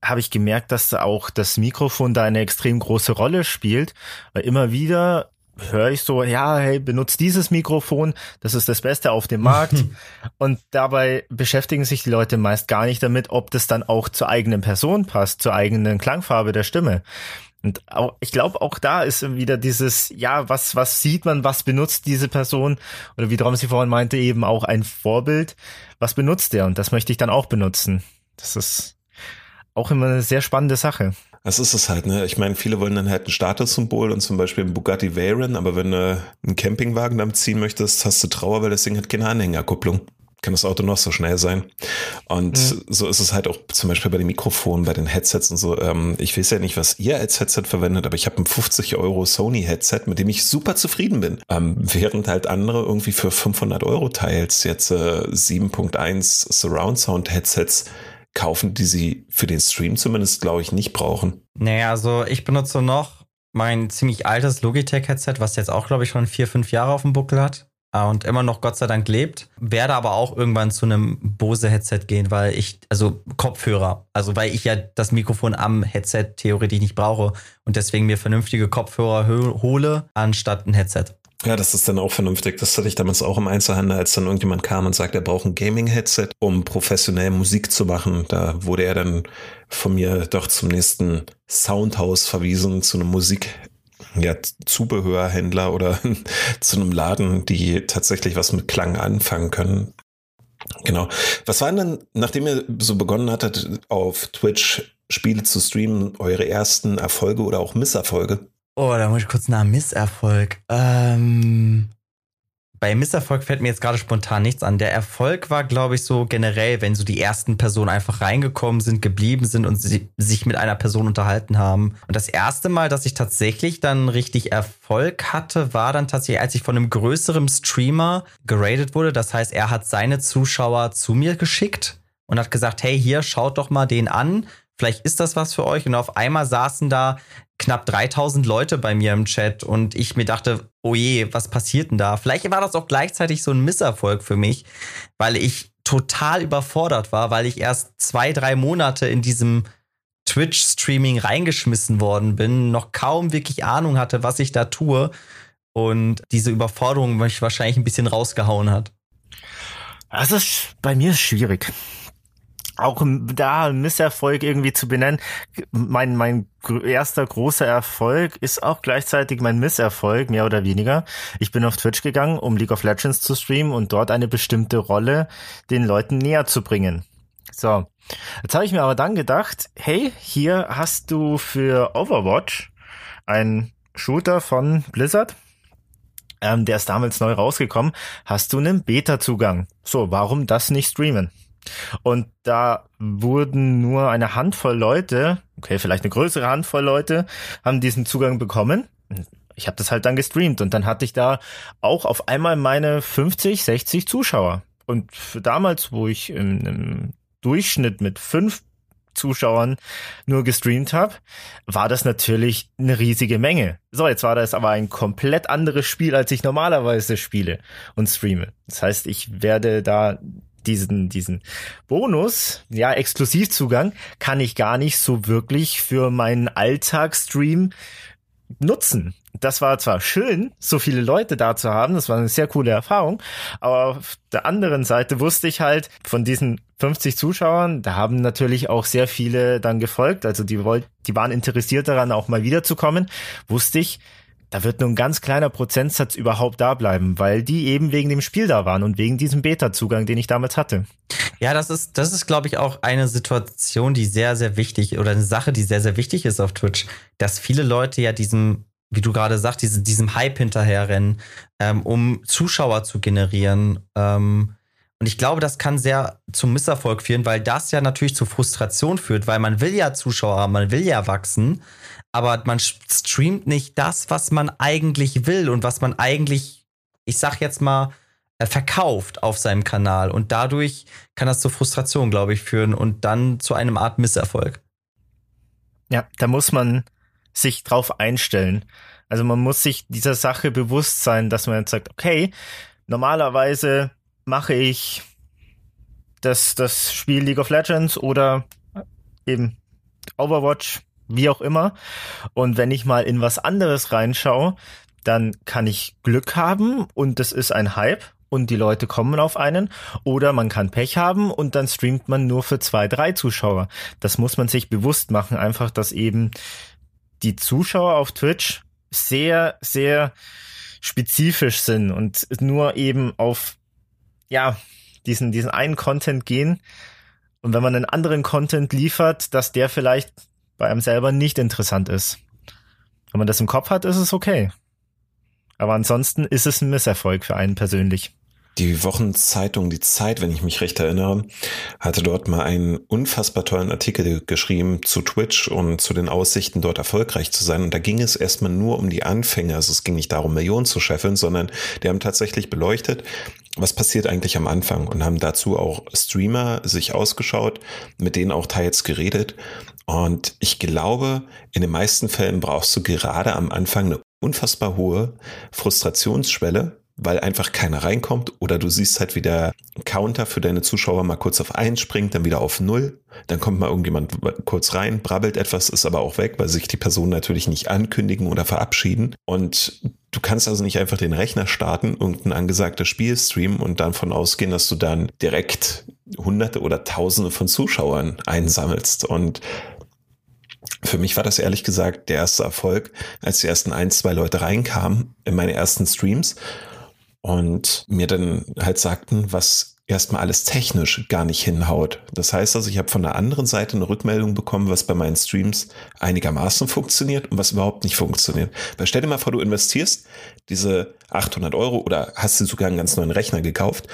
habe ich gemerkt, dass da auch das Mikrofon da eine extrem große Rolle spielt. Weil immer wieder höre ich so, ja, hey, benutzt dieses Mikrofon, das ist das Beste auf dem Markt. und dabei beschäftigen sich die Leute meist gar nicht damit, ob das dann auch zur eigenen Person passt, zur eigenen Klangfarbe der Stimme. Und auch, ich glaube, auch da ist wieder dieses, ja, was, was sieht man, was benutzt diese Person? Oder wie Drom sie vorhin meinte, eben auch ein Vorbild. Was benutzt der? Und das möchte ich dann auch benutzen. Das ist auch immer eine sehr spannende Sache. Das ist es halt, ne? Ich meine, viele wollen dann halt ein Statussymbol und zum Beispiel ein Bugatti Veyron, aber wenn du einen Campingwagen damit ziehen möchtest, hast du Trauer, weil das Ding hat keine Anhängerkupplung. Kann das Auto noch so schnell sein. Und mhm. so ist es halt auch zum Beispiel bei den Mikrofonen, bei den Headsets und so. Ähm, ich weiß ja nicht, was ihr als Headset verwendet, aber ich habe ein 50 Euro Sony Headset, mit dem ich super zufrieden bin. Ähm, während halt andere irgendwie für 500 Euro Teils jetzt äh, 7.1 Surround Sound Headsets kaufen, die sie für den Stream zumindest, glaube ich, nicht brauchen. Naja, also ich benutze noch mein ziemlich altes Logitech-Headset, was jetzt auch, glaube ich, schon vier, fünf Jahre auf dem Buckel hat äh, und immer noch Gott sei Dank lebt. Werde aber auch irgendwann zu einem Bose-Headset gehen, weil ich, also Kopfhörer, also weil ich ja das Mikrofon am Headset theoretisch nicht brauche und deswegen mir vernünftige Kopfhörer hole, anstatt ein Headset. Ja, das ist dann auch vernünftig. Das hatte ich damals auch im Einzelhandel, als dann irgendjemand kam und sagt, er braucht ein Gaming-Headset, um professionell Musik zu machen. Da wurde er dann von mir doch zum nächsten Soundhaus verwiesen, zu einem Musik, ja, Zubehörhändler oder zu einem Laden, die tatsächlich was mit Klang anfangen können. Genau. Was waren denn, nachdem ihr so begonnen hattet, auf Twitch Spiele zu streamen, eure ersten Erfolge oder auch Misserfolge? Oh, da muss ich kurz nach Misserfolg. Ähm, bei Misserfolg fällt mir jetzt gerade spontan nichts an. Der Erfolg war, glaube ich, so generell, wenn so die ersten Personen einfach reingekommen sind, geblieben sind und sie, sich mit einer Person unterhalten haben. Und das erste Mal, dass ich tatsächlich dann richtig Erfolg hatte, war dann tatsächlich, als ich von einem größeren Streamer geradet wurde. Das heißt, er hat seine Zuschauer zu mir geschickt und hat gesagt, hey, hier, schaut doch mal den an vielleicht ist das was für euch. Und auf einmal saßen da knapp 3000 Leute bei mir im Chat und ich mir dachte, oh je, was passiert denn da? Vielleicht war das auch gleichzeitig so ein Misserfolg für mich, weil ich total überfordert war, weil ich erst zwei, drei Monate in diesem Twitch-Streaming reingeschmissen worden bin, noch kaum wirklich Ahnung hatte, was ich da tue und diese Überforderung mich wahrscheinlich ein bisschen rausgehauen hat. Das ist bei mir schwierig auch da Misserfolg irgendwie zu benennen. Mein, mein erster großer Erfolg ist auch gleichzeitig mein Misserfolg, mehr oder weniger. Ich bin auf Twitch gegangen, um League of Legends zu streamen und dort eine bestimmte Rolle den Leuten näher zu bringen. So. Jetzt habe ich mir aber dann gedacht, hey, hier hast du für Overwatch einen Shooter von Blizzard. Ähm, der ist damals neu rausgekommen. Hast du einen Beta-Zugang? So, warum das nicht streamen? Und da wurden nur eine Handvoll Leute, okay, vielleicht eine größere Handvoll Leute, haben diesen Zugang bekommen. Ich habe das halt dann gestreamt und dann hatte ich da auch auf einmal meine 50, 60 Zuschauer. Und für damals, wo ich im, im Durchschnitt mit fünf Zuschauern nur gestreamt habe, war das natürlich eine riesige Menge. So, jetzt war das aber ein komplett anderes Spiel, als ich normalerweise spiele und streame. Das heißt, ich werde da diesen, diesen Bonus, ja, Exklusivzugang, kann ich gar nicht so wirklich für meinen Alltagsstream nutzen. Das war zwar schön, so viele Leute da zu haben, das war eine sehr coole Erfahrung, aber auf der anderen Seite wusste ich halt von diesen 50 Zuschauern, da haben natürlich auch sehr viele dann gefolgt, also die wollten, die waren interessiert daran, auch mal wiederzukommen, wusste ich, da wird nur ein ganz kleiner Prozentsatz überhaupt da bleiben, weil die eben wegen dem Spiel da waren und wegen diesem Beta-Zugang, den ich damals hatte. Ja, das ist, das ist, glaube ich, auch eine Situation, die sehr, sehr wichtig oder eine Sache, die sehr, sehr wichtig ist auf Twitch, dass viele Leute ja diesem, wie du gerade sagst, diese, diesem Hype hinterherrennen, ähm, um Zuschauer zu generieren. Ähm, und ich glaube, das kann sehr zum Misserfolg führen, weil das ja natürlich zu Frustration führt, weil man will ja Zuschauer haben, man will ja wachsen aber man streamt nicht das, was man eigentlich will und was man eigentlich, ich sag jetzt mal, äh, verkauft auf seinem Kanal. Und dadurch kann das zu Frustration, glaube ich, führen und dann zu einem Art Misserfolg. Ja, da muss man sich drauf einstellen. Also man muss sich dieser Sache bewusst sein, dass man jetzt sagt, okay, normalerweise mache ich das, das Spiel League of Legends oder eben Overwatch wie auch immer. Und wenn ich mal in was anderes reinschaue, dann kann ich Glück haben und das ist ein Hype und die Leute kommen auf einen. Oder man kann Pech haben und dann streamt man nur für zwei, drei Zuschauer. Das muss man sich bewusst machen, einfach, dass eben die Zuschauer auf Twitch sehr, sehr spezifisch sind und nur eben auf, ja, diesen, diesen einen Content gehen. Und wenn man einen anderen Content liefert, dass der vielleicht bei einem selber nicht interessant ist. Wenn man das im Kopf hat, ist es okay. Aber ansonsten ist es ein Misserfolg für einen persönlich. Die Wochenzeitung Die Zeit, wenn ich mich recht erinnere, hatte dort mal einen unfassbar tollen Artikel geschrieben zu Twitch und zu den Aussichten, dort erfolgreich zu sein. Und da ging es erstmal nur um die Anfänge. Also es ging nicht darum, Millionen zu scheffeln, sondern die haben tatsächlich beleuchtet, was passiert eigentlich am Anfang und haben dazu auch Streamer sich ausgeschaut, mit denen auch teils geredet. Und ich glaube, in den meisten Fällen brauchst du gerade am Anfang eine unfassbar hohe Frustrationsschwelle, weil einfach keiner reinkommt oder du siehst halt, wie der Counter für deine Zuschauer mal kurz auf eins springt, dann wieder auf null, dann kommt mal irgendjemand kurz rein, brabbelt etwas, ist aber auch weg, weil sich die Personen natürlich nicht ankündigen oder verabschieden. Und du kannst also nicht einfach den Rechner starten, irgendein angesagtes Spiel streamen und davon ausgehen, dass du dann direkt hunderte oder tausende von Zuschauern einsammelst. Und für mich war das ehrlich gesagt der erste Erfolg, als die ersten ein, zwei Leute reinkamen in meine ersten Streams und mir dann halt sagten, was erstmal alles technisch gar nicht hinhaut. Das heißt also, ich habe von der anderen Seite eine Rückmeldung bekommen, was bei meinen Streams einigermaßen funktioniert und was überhaupt nicht funktioniert. Weil stell dir mal vor, du investierst diese 800 Euro oder hast dir sogar einen ganz neuen Rechner gekauft,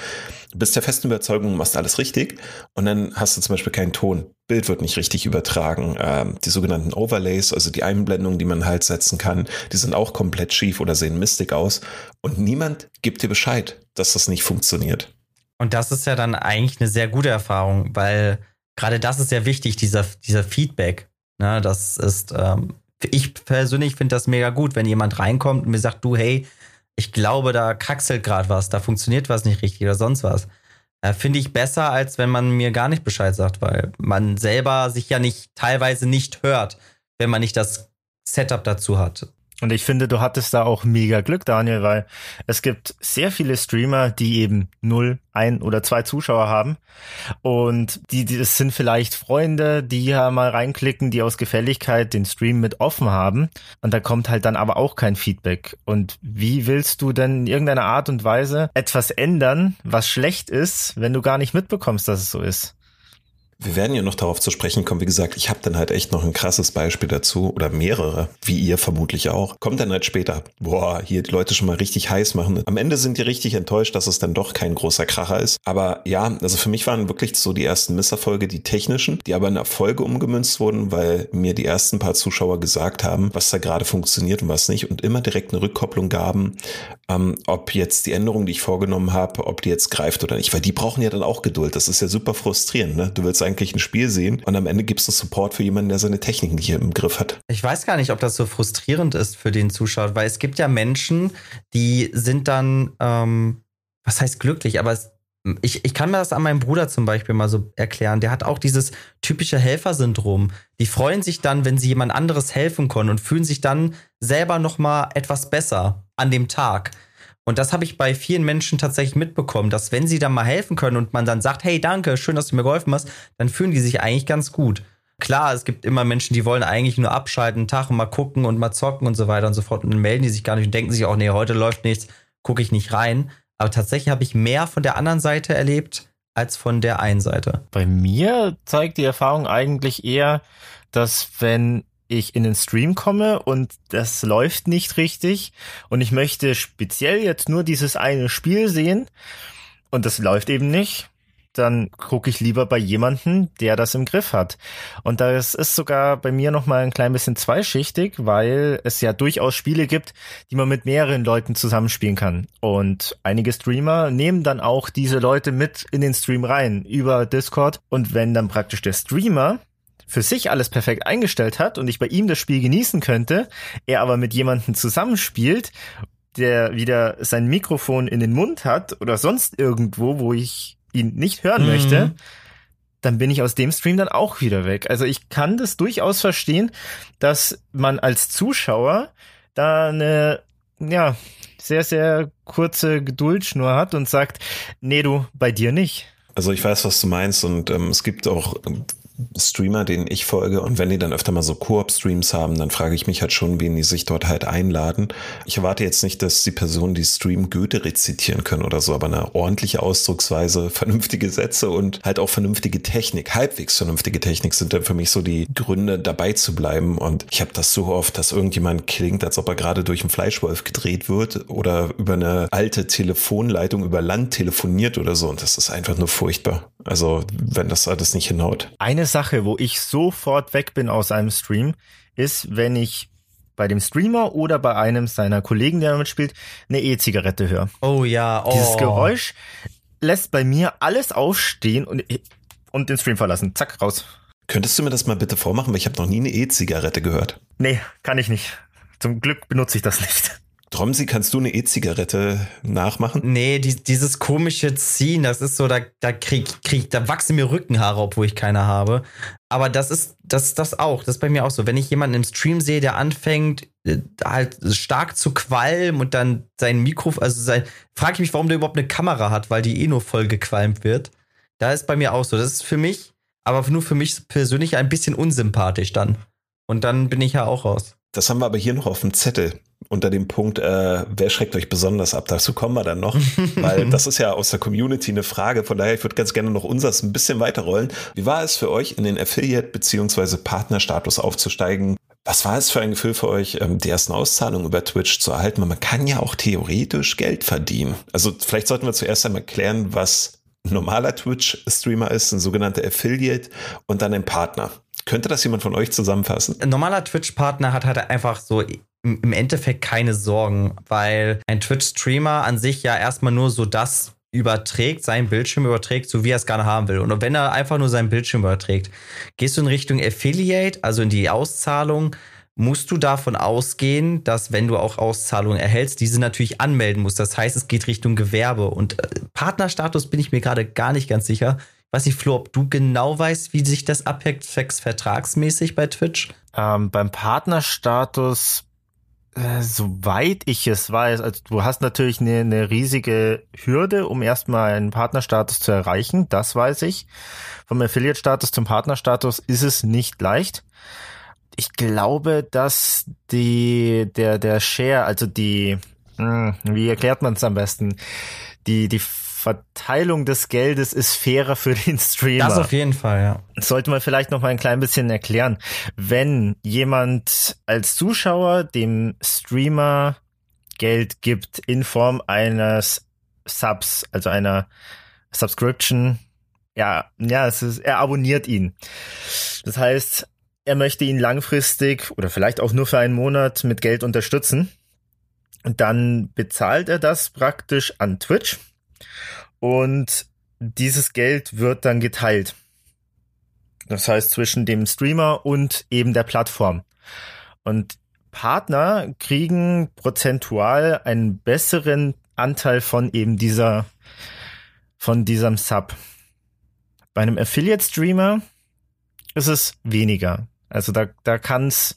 bist der festen Überzeugung, du machst alles richtig und dann hast du zum Beispiel keinen Ton. Bild wird nicht richtig übertragen. Ähm, die sogenannten Overlays, also die Einblendungen, die man halt setzen kann, die sind auch komplett schief oder sehen mistig aus und niemand gibt dir Bescheid, dass das nicht funktioniert. Und das ist ja dann eigentlich eine sehr gute Erfahrung, weil gerade das ist ja wichtig, dieser, dieser Feedback. Ne, das ist, ähm, ich persönlich finde das mega gut, wenn jemand reinkommt und mir sagt, du, hey, ich glaube, da kraxelt gerade was, da funktioniert was nicht richtig oder sonst was. Äh, finde ich besser, als wenn man mir gar nicht Bescheid sagt, weil man selber sich ja nicht teilweise nicht hört, wenn man nicht das Setup dazu hat. Und ich finde, du hattest da auch mega Glück, Daniel, weil es gibt sehr viele Streamer, die eben null, ein oder zwei Zuschauer haben. Und die, die das sind vielleicht Freunde, die ja mal reinklicken, die aus Gefälligkeit den Stream mit offen haben. Und da kommt halt dann aber auch kein Feedback. Und wie willst du denn in irgendeiner Art und Weise etwas ändern, was schlecht ist, wenn du gar nicht mitbekommst, dass es so ist? Wir werden ja noch darauf zu sprechen kommen. Wie gesagt, ich habe dann halt echt noch ein krasses Beispiel dazu oder mehrere, wie ihr vermutlich auch. Kommt dann halt später. Boah, hier die Leute schon mal richtig heiß machen. Am Ende sind die richtig enttäuscht, dass es dann doch kein großer Kracher ist. Aber ja, also für mich waren wirklich so die ersten Misserfolge die technischen, die aber in Erfolge umgemünzt wurden, weil mir die ersten paar Zuschauer gesagt haben, was da gerade funktioniert und was nicht und immer direkt eine Rückkopplung gaben, ähm, ob jetzt die Änderung, die ich vorgenommen habe, ob die jetzt greift oder nicht. Weil die brauchen ja dann auch Geduld. Das ist ja super frustrierend. Ne? Du willst eigentlich ein Spiel sehen und am Ende gibst du Support für jemanden, der seine Technik nicht im Griff hat. Ich weiß gar nicht, ob das so frustrierend ist für den Zuschauer, weil es gibt ja Menschen, die sind dann, ähm, was heißt glücklich, aber es, ich, ich kann mir das an meinem Bruder zum Beispiel mal so erklären. Der hat auch dieses typische Helfersyndrom. Die freuen sich dann, wenn sie jemand anderes helfen können und fühlen sich dann selber noch mal etwas besser an dem Tag. Und das habe ich bei vielen Menschen tatsächlich mitbekommen, dass wenn sie dann mal helfen können und man dann sagt, hey, danke, schön, dass du mir geholfen hast, dann fühlen die sich eigentlich ganz gut. Klar, es gibt immer Menschen, die wollen eigentlich nur abschalten, einen Tag und mal gucken und mal zocken und so weiter und so fort. Und dann melden die sich gar nicht und denken sich auch, nee, heute läuft nichts, gucke ich nicht rein. Aber tatsächlich habe ich mehr von der anderen Seite erlebt als von der einen Seite. Bei mir zeigt die Erfahrung eigentlich eher, dass wenn ich in den Stream komme und das läuft nicht richtig und ich möchte speziell jetzt nur dieses eine Spiel sehen und das läuft eben nicht, dann gucke ich lieber bei jemanden, der das im Griff hat. Und das ist sogar bei mir noch mal ein klein bisschen zweischichtig, weil es ja durchaus Spiele gibt, die man mit mehreren Leuten zusammenspielen kann. Und einige Streamer nehmen dann auch diese Leute mit in den Stream rein über Discord. Und wenn dann praktisch der Streamer für sich alles perfekt eingestellt hat und ich bei ihm das Spiel genießen könnte, er aber mit jemandem zusammenspielt, der wieder sein Mikrofon in den Mund hat oder sonst irgendwo, wo ich ihn nicht hören mhm. möchte, dann bin ich aus dem Stream dann auch wieder weg. Also ich kann das durchaus verstehen, dass man als Zuschauer da eine, ja, sehr, sehr kurze Geduldschnur hat und sagt, nee, du, bei dir nicht. Also ich weiß, was du meinst und ähm, es gibt auch Streamer, denen ich folge und wenn die dann öfter mal so Koop-Streams haben, dann frage ich mich halt schon, wen die sich dort halt einladen. Ich erwarte jetzt nicht, dass die Personen, die Stream Goethe rezitieren können oder so, aber eine ordentliche Ausdrucksweise, vernünftige Sätze und halt auch vernünftige Technik, halbwegs vernünftige Technik sind dann für mich so die Gründe, dabei zu bleiben. Und ich habe das so oft, dass irgendjemand klingt, als ob er gerade durch einen Fleischwolf gedreht wird oder über eine alte Telefonleitung über Land telefoniert oder so. Und das ist einfach nur furchtbar. Also, wenn das alles nicht hinhaut. Eine Sache, wo ich sofort weg bin aus einem Stream, ist, wenn ich bei dem Streamer oder bei einem seiner Kollegen, der mitspielt, eine E-Zigarette höre. Oh ja, oh. Dieses Geräusch lässt bei mir alles aufstehen und, und den Stream verlassen. Zack, raus. Könntest du mir das mal bitte vormachen, weil ich habe noch nie eine E-Zigarette gehört. Nee, kann ich nicht. Zum Glück benutze ich das nicht. Tromsi, kannst du eine E-Zigarette nachmachen? Nee, die, dieses komische Ziehen, das ist so, da, da krieg, krieg, da wachsen mir Rückenhaare, obwohl ich keine habe. Aber das ist, das, das auch, das ist bei mir auch so. Wenn ich jemanden im Stream sehe, der anfängt, äh, halt stark zu qualmen und dann sein Mikro, also sein, frage ich mich, warum der überhaupt eine Kamera hat, weil die eh nur voll gequalmt wird. Da ist bei mir auch so. Das ist für mich, aber nur für mich persönlich ein bisschen unsympathisch dann. Und dann bin ich ja auch raus. Das haben wir aber hier noch auf dem Zettel unter dem Punkt, äh, wer schreckt euch besonders ab? Dazu kommen wir dann noch, weil das ist ja aus der Community eine Frage. Von daher, ich würde ganz gerne noch unseres ein bisschen weiterrollen. Wie war es für euch, in den Affiliate- bzw. Partnerstatus aufzusteigen? Was war es für ein Gefühl für euch, ähm, die ersten Auszahlungen über Twitch zu erhalten? Man kann ja auch theoretisch Geld verdienen. Also vielleicht sollten wir zuerst einmal klären, was ein normaler Twitch-Streamer ist, ein sogenannter Affiliate und dann ein Partner. Könnte das jemand von euch zusammenfassen? Ein normaler Twitch-Partner hat halt einfach so im Endeffekt keine Sorgen, weil ein Twitch-Streamer an sich ja erstmal nur so das überträgt, seinen Bildschirm überträgt, so wie er es gerne haben will. Und wenn er einfach nur seinen Bildschirm überträgt, gehst du in Richtung Affiliate, also in die Auszahlung, musst du davon ausgehen, dass wenn du auch Auszahlungen erhältst, diese natürlich anmelden musst. Das heißt, es geht Richtung Gewerbe. Und äh, Partnerstatus bin ich mir gerade gar nicht ganz sicher. Weiß nicht, Flo, ob du genau weißt, wie sich das abhängt, vertragsmäßig bei Twitch? Ähm, beim Partnerstatus äh, soweit ich es weiß, also du hast natürlich eine, eine riesige Hürde, um erstmal einen Partnerstatus zu erreichen, das weiß ich. Vom Affiliate-Status zum Partnerstatus ist es nicht leicht. Ich glaube, dass die, der, der Share, also die, hm, wie erklärt man es am besten? Die, die Verteilung des Geldes ist fairer für den Streamer. Das auf jeden Fall, ja. Sollte man vielleicht noch mal ein klein bisschen erklären. Wenn jemand als Zuschauer dem Streamer Geld gibt in Form eines Subs, also einer Subscription, ja, ja, es ist, er abonniert ihn. Das heißt, er möchte ihn langfristig oder vielleicht auch nur für einen Monat mit Geld unterstützen. Und dann bezahlt er das praktisch an Twitch und dieses Geld wird dann geteilt. Das heißt zwischen dem Streamer und eben der Plattform. Und Partner kriegen prozentual einen besseren Anteil von eben dieser, von diesem Sub. Bei einem Affiliate-Streamer ist es weniger. Also da, da kann es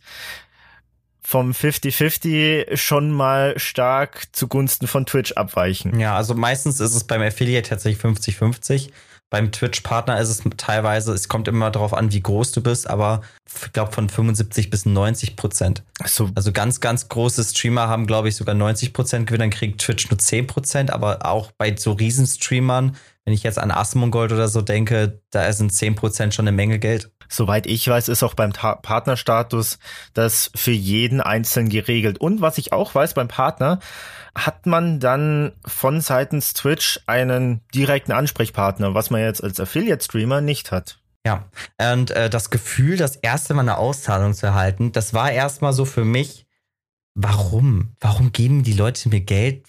vom 50-50 schon mal stark zugunsten von Twitch abweichen. Ja, also meistens ist es beim Affiliate tatsächlich 50-50. Beim Twitch-Partner ist es teilweise, es kommt immer darauf an, wie groß du bist, aber ich glaube von 75 bis 90 Prozent. So. Also ganz, ganz große Streamer haben, glaube ich, sogar 90 Prozent Gewinn, dann kriegt Twitch nur 10 Prozent, aber auch bei so Riesenstreamern, wenn ich jetzt an Asmongold oder so denke, da sind 10 Prozent schon eine Menge Geld. Soweit ich weiß, ist auch beim Ta Partnerstatus das für jeden einzeln geregelt. Und was ich auch weiß beim Partner, hat man dann von seitens Twitch einen direkten Ansprechpartner, was man jetzt als Affiliate-Streamer nicht hat. Ja, und äh, das Gefühl, das erste Mal eine Auszahlung zu erhalten, das war erstmal so für mich, warum? Warum geben die Leute mir Geld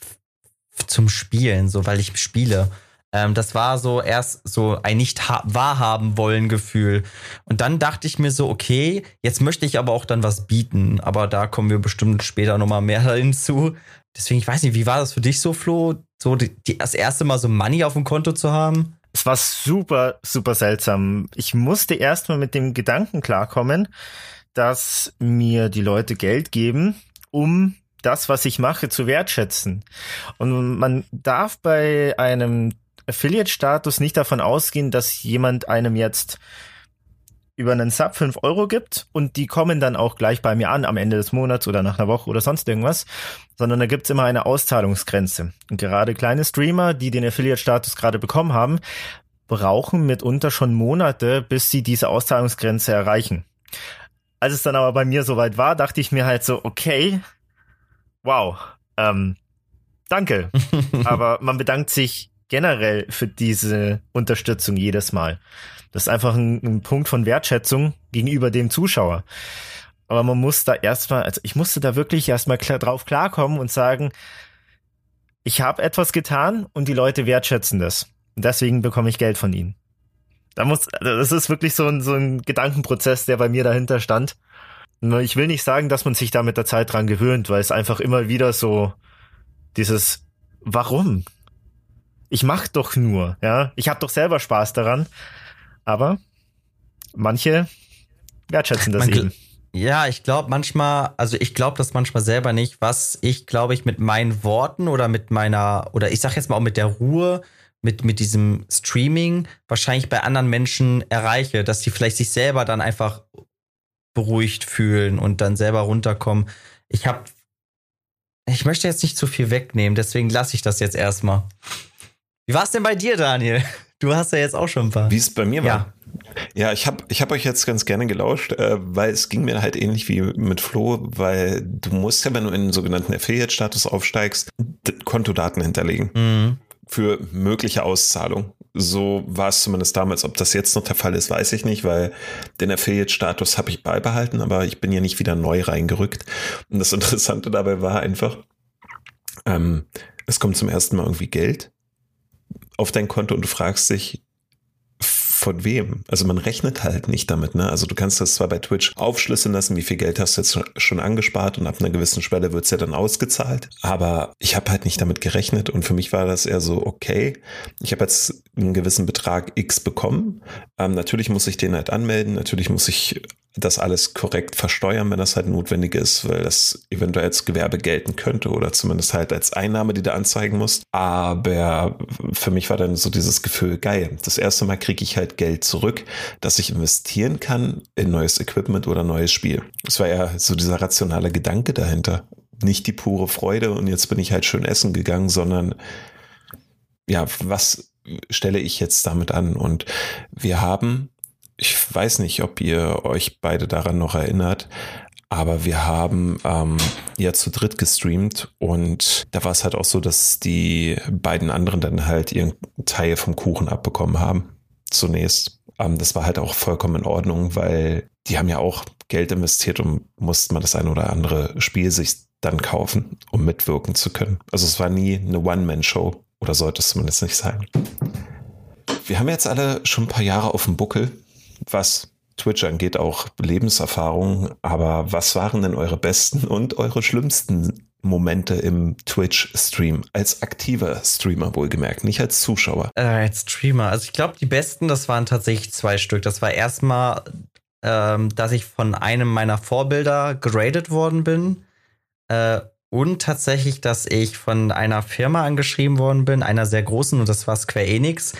zum Spielen, so weil ich spiele? Ähm, das war so erst so ein nicht wahrhaben wollen Gefühl. Und dann dachte ich mir so, okay, jetzt möchte ich aber auch dann was bieten. Aber da kommen wir bestimmt später nochmal mehr hinzu. Deswegen, ich weiß nicht, wie war das für dich so, Flo, so die, die, das erste Mal so Money auf dem Konto zu haben? Es war super, super seltsam. Ich musste erstmal mit dem Gedanken klarkommen, dass mir die Leute Geld geben, um das, was ich mache, zu wertschätzen. Und man darf bei einem Affiliate-Status nicht davon ausgehen, dass jemand einem jetzt über einen Sub 5 Euro gibt und die kommen dann auch gleich bei mir an am Ende des Monats oder nach einer Woche oder sonst irgendwas, sondern da gibt's immer eine Auszahlungsgrenze. Und gerade kleine Streamer, die den Affiliate-Status gerade bekommen haben, brauchen mitunter schon Monate, bis sie diese Auszahlungsgrenze erreichen. Als es dann aber bei mir soweit war, dachte ich mir halt so, okay, wow, ähm, danke. aber man bedankt sich generell für diese Unterstützung jedes Mal. Das ist einfach ein, ein Punkt von Wertschätzung gegenüber dem Zuschauer. Aber man muss da erstmal, also ich musste da wirklich erstmal klar, drauf klarkommen und sagen, ich habe etwas getan und die Leute wertschätzen das. Und deswegen bekomme ich Geld von ihnen. Da muss, das ist wirklich so ein, so ein Gedankenprozess, der bei mir dahinter stand. Ich will nicht sagen, dass man sich da mit der Zeit dran gewöhnt, weil es einfach immer wieder so dieses Warum? Ich mach doch nur, ja. Ich habe doch selber Spaß daran. Aber manche wertschätzen das Man, eben. Ja, ich glaube manchmal, also ich glaube das manchmal selber nicht, was ich glaube ich mit meinen Worten oder mit meiner, oder ich sag jetzt mal auch mit der Ruhe, mit, mit diesem Streaming wahrscheinlich bei anderen Menschen erreiche, dass die vielleicht sich selber dann einfach beruhigt fühlen und dann selber runterkommen. Ich habe, ich möchte jetzt nicht zu viel wegnehmen, deswegen lasse ich das jetzt erstmal. Wie war es denn bei dir, Daniel? Du hast ja jetzt auch schon ein paar. Wie es bei mir war. Ja, ich habe ich hab euch jetzt ganz gerne gelauscht, äh, weil es ging mir halt ähnlich wie mit Flo, weil du musst ja, wenn du in den sogenannten Affiliate-Status aufsteigst, Kontodaten hinterlegen. Mhm. Für mögliche Auszahlung. So war es zumindest damals. Ob das jetzt noch der Fall ist, weiß ich nicht, weil den Affiliate-Status habe ich beibehalten, aber ich bin ja nicht wieder neu reingerückt. Und das Interessante dabei war einfach, ähm, es kommt zum ersten Mal irgendwie Geld auf dein Konto und du fragst dich, von wem? Also man rechnet halt nicht damit, ne? Also du kannst das zwar bei Twitch aufschlüsseln lassen, wie viel Geld hast du jetzt schon angespart und ab einer gewissen Schwelle wird's ja dann ausgezahlt. Aber ich habe halt nicht damit gerechnet und für mich war das eher so, okay, ich habe jetzt einen gewissen Betrag X bekommen. Ähm, natürlich muss ich den halt anmelden, natürlich muss ich das alles korrekt versteuern, wenn das halt notwendig ist, weil das eventuell als Gewerbe gelten könnte oder zumindest halt als Einnahme, die du anzeigen musst. Aber für mich war dann so dieses Gefühl, geil, das erste Mal kriege ich halt Geld zurück, dass ich investieren kann in neues Equipment oder neues Spiel. Das war ja so dieser rationale Gedanke dahinter. Nicht die pure Freude und jetzt bin ich halt schön essen gegangen, sondern ja, was stelle ich jetzt damit an? Und wir haben, ich weiß nicht, ob ihr euch beide daran noch erinnert, aber wir haben ähm, ja zu dritt gestreamt und da war es halt auch so, dass die beiden anderen dann halt ihren Teil vom Kuchen abbekommen haben. Zunächst. Ähm, das war halt auch vollkommen in Ordnung, weil die haben ja auch Geld investiert und musste man das ein oder andere Spiel sich dann kaufen, um mitwirken zu können. Also es war nie eine One-Man-Show oder sollte es zumindest nicht sein. Wir haben jetzt alle schon ein paar Jahre auf dem Buckel, was Twitch angeht, auch Lebenserfahrung. Aber was waren denn eure besten und eure schlimmsten Momente im Twitch-Stream? Als aktiver Streamer wohlgemerkt, nicht als Zuschauer. Äh, als Streamer. Also ich glaube, die besten, das waren tatsächlich zwei Stück. Das war erstmal, ähm, dass ich von einem meiner Vorbilder geradet worden bin. Äh, und tatsächlich, dass ich von einer Firma angeschrieben worden bin, einer sehr großen, und das war Square Enix,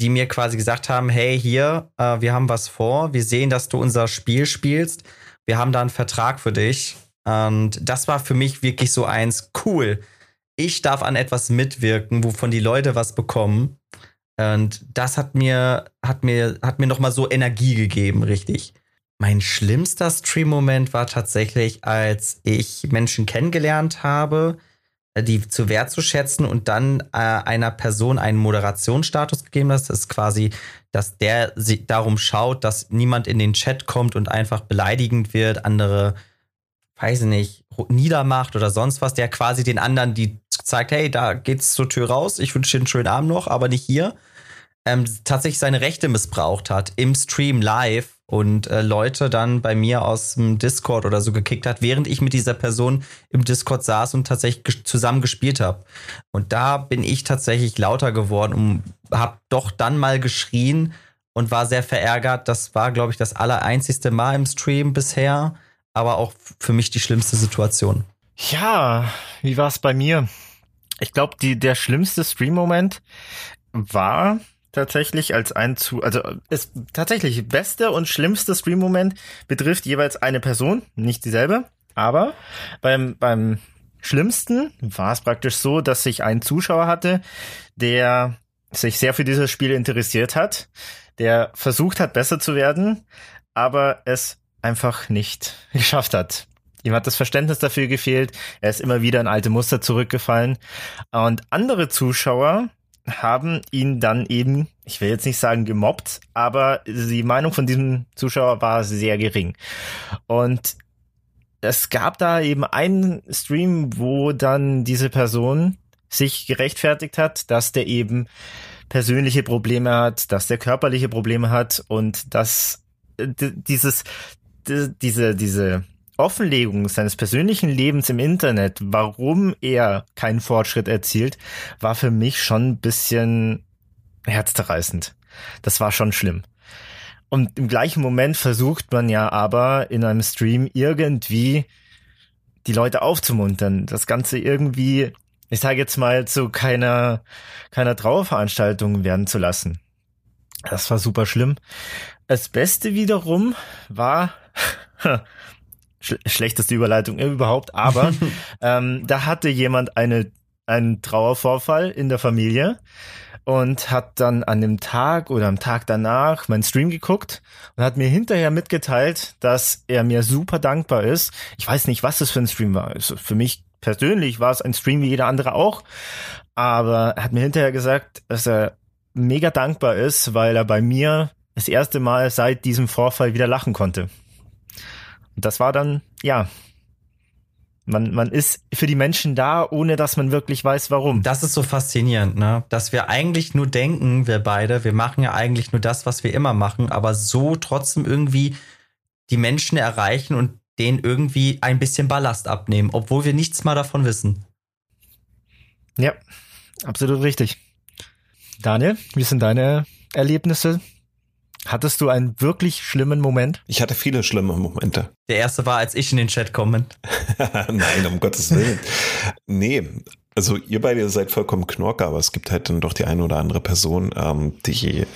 die mir quasi gesagt haben, hey, hier, äh, wir haben was vor, wir sehen, dass du unser Spiel spielst, wir haben da einen Vertrag für dich. Und das war für mich wirklich so eins, cool. Ich darf an etwas mitwirken, wovon die Leute was bekommen. Und das hat mir, hat mir, hat mir nochmal so Energie gegeben, richtig. Mein schlimmster Stream-Moment war tatsächlich, als ich Menschen kennengelernt habe, die zu Wert zu schätzen und dann äh, einer Person einen Moderationsstatus gegeben hast. Das ist quasi, dass der sich darum schaut, dass niemand in den Chat kommt und einfach beleidigend wird, andere, weiß ich nicht, niedermacht oder sonst was, der quasi den anderen, die zeigt, hey, da geht's zur Tür raus, ich wünsche dir einen schönen Abend noch, aber nicht hier. Ähm, tatsächlich seine Rechte missbraucht hat im Stream live und äh, Leute dann bei mir aus dem Discord oder so gekickt hat, während ich mit dieser Person im Discord saß und tatsächlich zusammen gespielt habe. Und da bin ich tatsächlich lauter geworden und habe doch dann mal geschrien und war sehr verärgert. Das war, glaube ich, das allereinzigste Mal im Stream bisher, aber auch für mich die schlimmste Situation. Ja, wie war es bei mir? Ich glaube, der schlimmste Stream-Moment war, tatsächlich als ein zu, also ist tatsächlich beste und schlimmste Stream-Moment betrifft jeweils eine Person, nicht dieselbe, aber beim, beim schlimmsten war es praktisch so, dass ich einen Zuschauer hatte, der sich sehr für dieses Spiel interessiert hat, der versucht hat, besser zu werden, aber es einfach nicht geschafft hat. Ihm hat das Verständnis dafür gefehlt. Er ist immer wieder in alte Muster zurückgefallen. Und andere Zuschauer, haben ihn dann eben, ich will jetzt nicht sagen gemobbt, aber die Meinung von diesem Zuschauer war sehr gering. Und es gab da eben einen Stream, wo dann diese Person sich gerechtfertigt hat, dass der eben persönliche Probleme hat, dass der körperliche Probleme hat und dass dieses, diese, diese Offenlegung seines persönlichen Lebens im Internet, warum er keinen Fortschritt erzielt, war für mich schon ein bisschen herzzerreißend. Das war schon schlimm. Und im gleichen Moment versucht man ja aber in einem Stream irgendwie die Leute aufzumuntern, das Ganze irgendwie, ich sage jetzt mal, zu keiner, keiner Trauerveranstaltung werden zu lassen. Das war super schlimm. Das Beste wiederum war, schlechteste Überleitung überhaupt, aber ähm, da hatte jemand eine, einen Trauervorfall in der Familie und hat dann an dem Tag oder am Tag danach meinen Stream geguckt und hat mir hinterher mitgeteilt, dass er mir super dankbar ist. Ich weiß nicht, was das für ein Stream war. Also für mich persönlich war es ein Stream wie jeder andere auch, aber er hat mir hinterher gesagt, dass er mega dankbar ist, weil er bei mir das erste Mal seit diesem Vorfall wieder lachen konnte. Und das war dann, ja, man, man ist für die Menschen da, ohne dass man wirklich weiß, warum. Das ist so faszinierend, ne? Dass wir eigentlich nur denken, wir beide, wir machen ja eigentlich nur das, was wir immer machen, aber so trotzdem irgendwie die Menschen erreichen und denen irgendwie ein bisschen Ballast abnehmen, obwohl wir nichts mal davon wissen. Ja, absolut richtig. Daniel, wie sind deine Erlebnisse Hattest du einen wirklich schlimmen Moment? Ich hatte viele schlimme Momente. der erste war, als ich in den Chat komme. Nein, um Gottes Willen. Nee, also ihr beide seid vollkommen Knorke, aber es gibt halt dann doch die eine oder andere Person, ähm, die,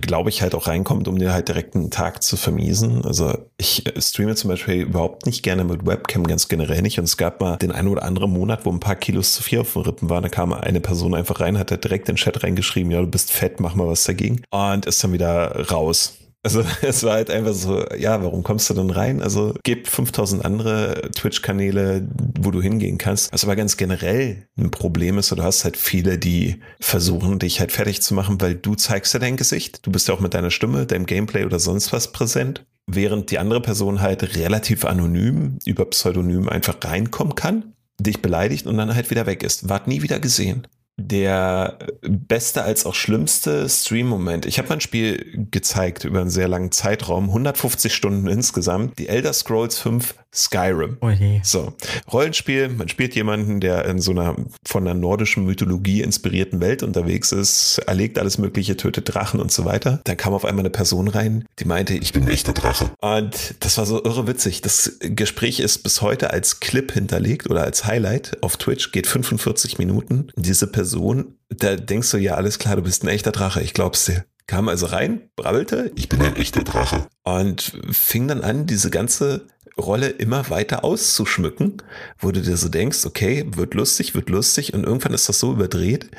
glaube ich, halt auch reinkommt, um dir halt direkt einen Tag zu vermiesen. Also ich streame zum Beispiel überhaupt nicht gerne mit Webcam, ganz generell nicht. Und es gab mal den einen oder anderen Monat, wo ein paar Kilos zu viel auf den Rippen waren. Da kam eine Person einfach rein, hat da direkt in den Chat reingeschrieben, ja, du bist fett, mach mal was dagegen. Und ist dann wieder raus. Also es war halt einfach so, ja, warum kommst du denn rein? Also gibt 5000 andere Twitch-Kanäle, wo du hingehen kannst. Was aber ganz generell ein Problem ist, du hast halt viele, die versuchen, dich halt fertig zu machen, weil du zeigst ja dein Gesicht. Du bist ja auch mit deiner Stimme, deinem Gameplay oder sonst was präsent. Während die andere Person halt relativ anonym über Pseudonym einfach reinkommen kann, dich beleidigt und dann halt wieder weg ist. Wart nie wieder gesehen der beste als auch schlimmste Stream-Moment. Ich habe mein Spiel gezeigt über einen sehr langen Zeitraum, 150 Stunden insgesamt. Die Elder Scrolls 5 Skyrim. Oh. So, Rollenspiel, man spielt jemanden, der in so einer von der nordischen Mythologie inspirierten Welt unterwegs ist, erlegt alles Mögliche, tötet Drachen und so weiter. Dann kam auf einmal eine Person rein, die meinte, ich bin ein echter Drache. Und das war so irre witzig. Das Gespräch ist bis heute als Clip hinterlegt oder als Highlight auf Twitch, geht 45 Minuten. Diese Person, da denkst du ja, alles klar, du bist ein echter Drache, ich glaub's dir kam also rein, brabbelte, ich bin ein echter Drache. Und fing dann an, diese ganze Rolle immer weiter auszuschmücken, wo du dir so denkst, okay, wird lustig, wird lustig und irgendwann ist das so überdreht,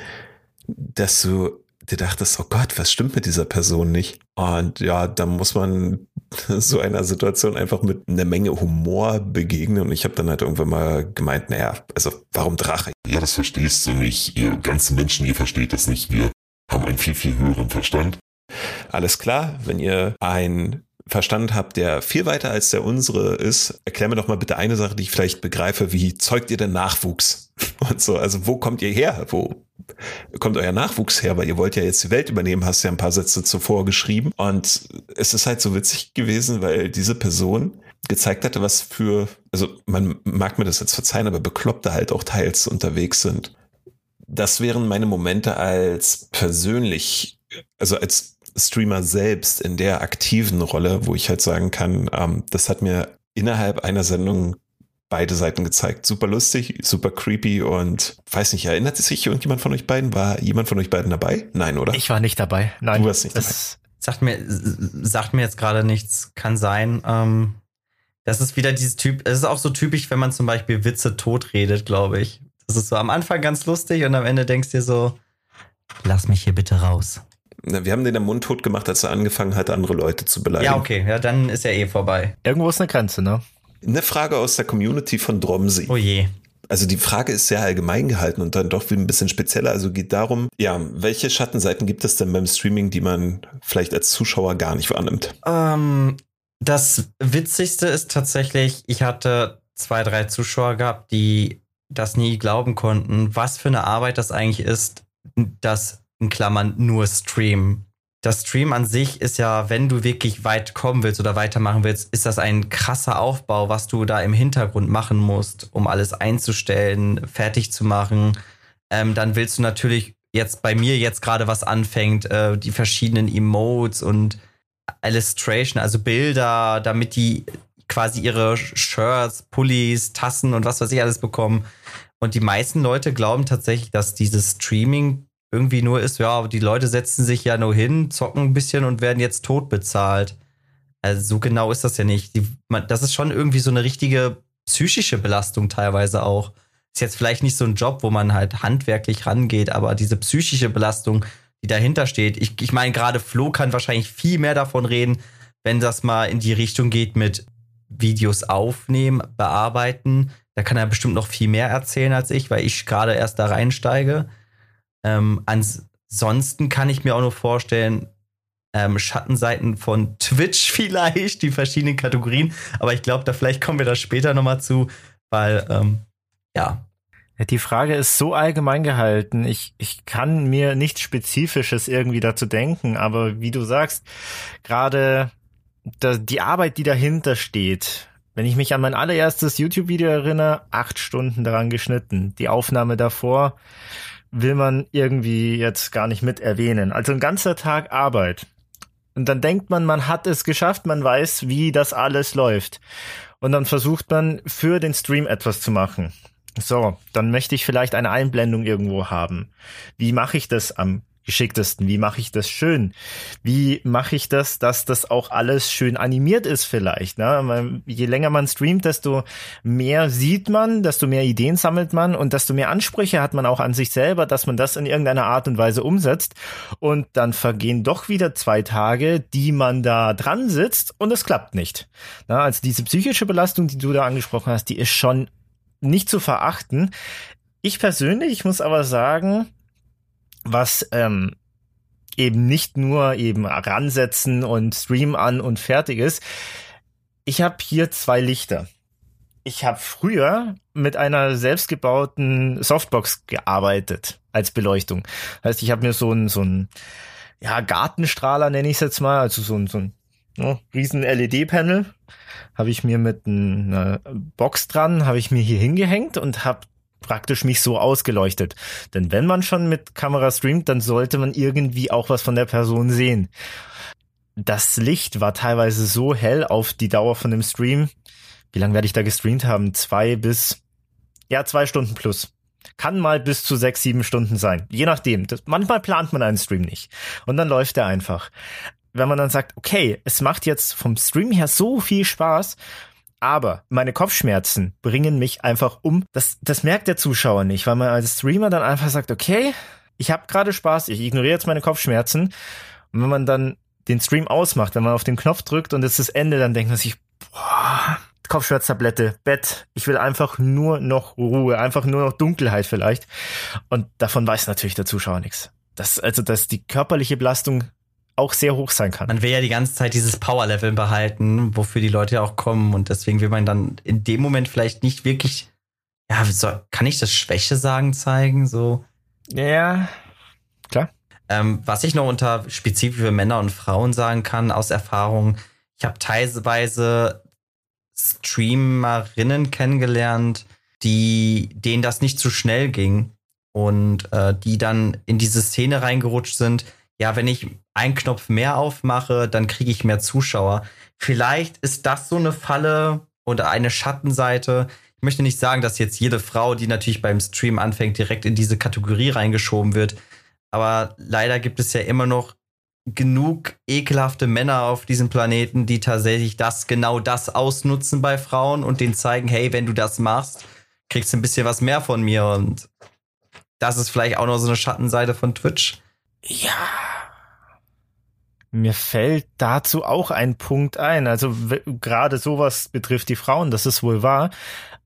dass du dir dachtest, oh Gott, was stimmt mit dieser Person nicht? Und ja, da muss man so einer Situation einfach mit einer Menge Humor begegnen. Und ich habe dann halt irgendwann mal gemeint, naja, also warum Drache? Ja, das verstehst du nicht. Ihr ganzen Menschen, ihr versteht das nicht. Wir haben einen viel, viel höheren Verstand. Alles klar, wenn ihr ein Verstand habt, der viel weiter als der unsere ist, erklär mir doch mal bitte eine Sache, die ich vielleicht begreife. Wie zeugt ihr denn Nachwuchs? Und so, also wo kommt ihr her? Wo kommt euer Nachwuchs her? Weil ihr wollt ja jetzt die Welt übernehmen, hast ja ein paar Sätze zuvor geschrieben. Und es ist halt so witzig gewesen, weil diese Person gezeigt hatte, was für, also man mag mir das jetzt verzeihen, aber Bekloppte halt auch teils unterwegs sind. Das wären meine Momente als persönlich, also als Streamer selbst in der aktiven Rolle, wo ich halt sagen kann, ähm, das hat mir innerhalb einer Sendung beide Seiten gezeigt. Super lustig, super creepy und weiß nicht, erinnert sich irgendjemand von euch beiden? War jemand von euch beiden dabei? Nein, oder? Ich war nicht dabei. Nein. Du warst nicht dabei. Sagt mir, sagt mir jetzt gerade nichts. Kann sein. Ähm, das ist wieder dieses Typ, es ist auch so typisch, wenn man zum Beispiel Witze tot redet, glaube ich. Das ist so am Anfang ganz lustig und am Ende denkst du dir so, lass mich hier bitte raus. Na, wir haben den am Mund tot gemacht, als er angefangen hat, andere Leute zu beleidigen. Ja, okay, ja, dann ist er eh vorbei. Irgendwo ist eine Grenze, ne? Eine Frage aus der Community von Dromsi. Oh je. Also die Frage ist sehr allgemein gehalten und dann doch ein bisschen spezieller. Also geht darum, ja, welche Schattenseiten gibt es denn beim Streaming, die man vielleicht als Zuschauer gar nicht wahrnimmt? Ähm, das Witzigste ist tatsächlich, ich hatte zwei, drei Zuschauer gehabt, die das nie glauben konnten, was für eine Arbeit das eigentlich ist, das in Klammern nur Stream. Das Stream an sich ist ja, wenn du wirklich weit kommen willst oder weitermachen willst, ist das ein krasser Aufbau, was du da im Hintergrund machen musst, um alles einzustellen, fertig zu machen. Ähm, dann willst du natürlich jetzt bei mir jetzt gerade was anfängt, äh, die verschiedenen Emotes und Illustration, also Bilder, damit die quasi ihre Shirts, Pullis, Tassen und was weiß ich alles bekommen. Und die meisten Leute glauben tatsächlich, dass dieses Streaming irgendwie nur ist, ja, die Leute setzen sich ja nur hin, zocken ein bisschen und werden jetzt tot bezahlt. Also so genau ist das ja nicht. Die, man, das ist schon irgendwie so eine richtige psychische Belastung teilweise auch. Ist jetzt vielleicht nicht so ein Job, wo man halt handwerklich rangeht, aber diese psychische Belastung, die dahinter steht. Ich, ich meine, gerade Flo kann wahrscheinlich viel mehr davon reden, wenn das mal in die Richtung geht mit Videos aufnehmen, bearbeiten. Da kann er bestimmt noch viel mehr erzählen als ich, weil ich gerade erst da reinsteige. Ähm, ansonsten kann ich mir auch nur vorstellen, ähm, Schattenseiten von Twitch vielleicht, die verschiedenen Kategorien. Aber ich glaube, da vielleicht kommen wir da später nochmal zu, weil, ähm, ja. Die Frage ist so allgemein gehalten. Ich, ich kann mir nichts Spezifisches irgendwie dazu denken, aber wie du sagst, gerade die Arbeit, die dahinter steht, wenn ich mich an mein allererstes YouTube-Video erinnere, acht Stunden daran geschnitten. Die Aufnahme davor, will man irgendwie jetzt gar nicht mit erwähnen. Also ein ganzer Tag Arbeit. Und dann denkt man, man hat es geschafft, man weiß, wie das alles läuft. Und dann versucht man für den Stream etwas zu machen. So, dann möchte ich vielleicht eine Einblendung irgendwo haben. Wie mache ich das am geschicktesten? Wie mache ich das schön? Wie mache ich das, dass das auch alles schön animiert ist vielleicht? Ne? Je länger man streamt, desto mehr sieht man, desto mehr Ideen sammelt man und desto mehr Ansprüche hat man auch an sich selber, dass man das in irgendeiner Art und Weise umsetzt. Und dann vergehen doch wieder zwei Tage, die man da dran sitzt und es klappt nicht. Ne? Also diese psychische Belastung, die du da angesprochen hast, die ist schon nicht zu verachten. Ich persönlich ich muss aber sagen, was ähm, eben nicht nur eben ransetzen und Stream an und fertig ist. Ich habe hier zwei Lichter. Ich habe früher mit einer selbstgebauten Softbox gearbeitet als Beleuchtung. Heißt, ich habe mir so ein so ein ja Gartenstrahler nenne ich es jetzt mal, also so ein so ein ja, riesen LED-Panel habe ich mir mit einer Box dran, habe ich mir hier hingehängt und habe praktisch mich so ausgeleuchtet. Denn wenn man schon mit Kamera streamt, dann sollte man irgendwie auch was von der Person sehen. Das Licht war teilweise so hell auf die Dauer von dem Stream. Wie lange werde ich da gestreamt haben? Zwei bis, ja, zwei Stunden plus. Kann mal bis zu sechs, sieben Stunden sein. Je nachdem. Das, manchmal plant man einen Stream nicht. Und dann läuft er einfach. Wenn man dann sagt, okay, es macht jetzt vom Stream her so viel Spaß, aber meine Kopfschmerzen bringen mich einfach um. Das, das merkt der Zuschauer nicht, weil man als Streamer dann einfach sagt, okay, ich habe gerade Spaß, ich ignoriere jetzt meine Kopfschmerzen. Und wenn man dann den Stream ausmacht, wenn man auf den Knopf drückt und es ist das Ende, dann denkt man sich, boah, Kopfschmerztablette, Bett, ich will einfach nur noch Ruhe, einfach nur noch Dunkelheit vielleicht. Und davon weiß natürlich der Zuschauer nichts. Das, also, dass die körperliche Belastung auch sehr hoch sein kann. Man will ja die ganze Zeit dieses Power-Level behalten, wofür die Leute ja auch kommen. Und deswegen will man dann in dem Moment vielleicht nicht wirklich, ja, soll, kann ich das Schwäche sagen zeigen? So. Ja, klar. Ähm, was ich noch unter spezifisch für Männer und Frauen sagen kann, aus Erfahrung, ich habe teilweise Streamerinnen kennengelernt, die, denen das nicht zu schnell ging und äh, die dann in diese Szene reingerutscht sind, ja, wenn ich einen Knopf mehr aufmache, dann kriege ich mehr Zuschauer. Vielleicht ist das so eine Falle oder eine Schattenseite. Ich möchte nicht sagen, dass jetzt jede Frau, die natürlich beim Stream anfängt, direkt in diese Kategorie reingeschoben wird. Aber leider gibt es ja immer noch genug ekelhafte Männer auf diesem Planeten, die tatsächlich das, genau das ausnutzen bei Frauen und denen zeigen, hey, wenn du das machst, kriegst du ein bisschen was mehr von mir. Und das ist vielleicht auch noch so eine Schattenseite von Twitch. Ja, mir fällt dazu auch ein Punkt ein. Also gerade sowas betrifft die Frauen, das ist wohl wahr.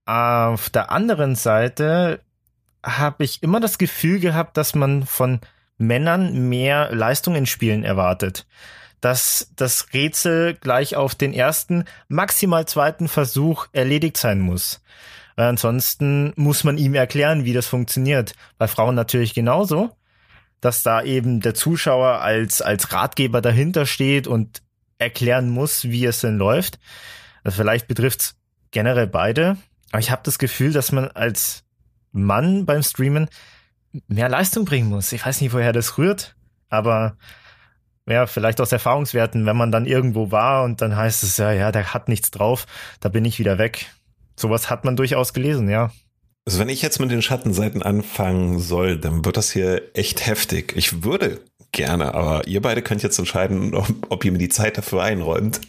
Auf der anderen Seite habe ich immer das Gefühl gehabt, dass man von Männern mehr Leistung in Spielen erwartet. Dass das Rätsel gleich auf den ersten, maximal zweiten Versuch erledigt sein muss. Weil ansonsten muss man ihm erklären, wie das funktioniert. Bei Frauen natürlich genauso dass da eben der Zuschauer als, als Ratgeber dahinter steht und erklären muss, wie es denn läuft. Also vielleicht betrifft's generell beide. Aber ich habe das Gefühl, dass man als Mann beim Streamen mehr Leistung bringen muss. Ich weiß nicht, woher das rührt, aber ja, vielleicht aus Erfahrungswerten, wenn man dann irgendwo war und dann heißt es ja, ja, der hat nichts drauf, da bin ich wieder weg. Sowas hat man durchaus gelesen, ja. Also wenn ich jetzt mit den Schattenseiten anfangen soll, dann wird das hier echt heftig. Ich würde gerne, aber ihr beide könnt jetzt entscheiden, ob, ob ihr mir die Zeit dafür einräumt.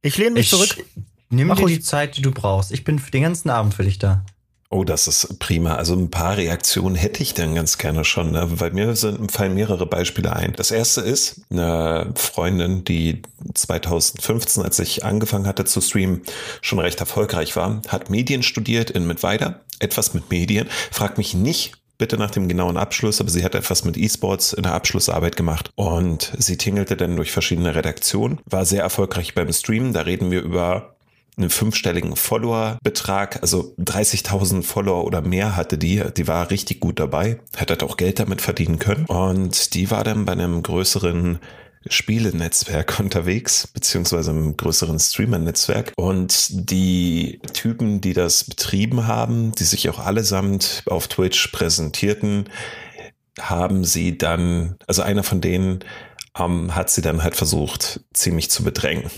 Ich lehne mich ich zurück. Nimm Mach dir die Zeit, die du brauchst. Ich bin für den ganzen Abend für dich da. Oh, das ist prima. Also ein paar Reaktionen hätte ich dann ganz gerne schon, ne? weil mir sind, fallen mehrere Beispiele ein. Das erste ist eine Freundin, die 2015, als ich angefangen hatte zu streamen, schon recht erfolgreich war, hat Medien studiert in Mittweida, etwas mit Medien. Fragt mich nicht, bitte nach dem genauen Abschluss, aber sie hat etwas mit E-Sports in der Abschlussarbeit gemacht und sie tingelte dann durch verschiedene Redaktionen, war sehr erfolgreich beim Streamen. Da reden wir über einen fünfstelligen Follower-Betrag, also 30.000 Follower oder mehr hatte die. Die war richtig gut dabei, hat halt auch Geld damit verdienen können. Und die war dann bei einem größeren Spielenetzwerk unterwegs, beziehungsweise einem größeren Streamer-Netzwerk. Und die Typen, die das betrieben haben, die sich auch allesamt auf Twitch präsentierten, haben sie dann, also einer von denen ähm, hat sie dann halt versucht, ziemlich zu bedrängen.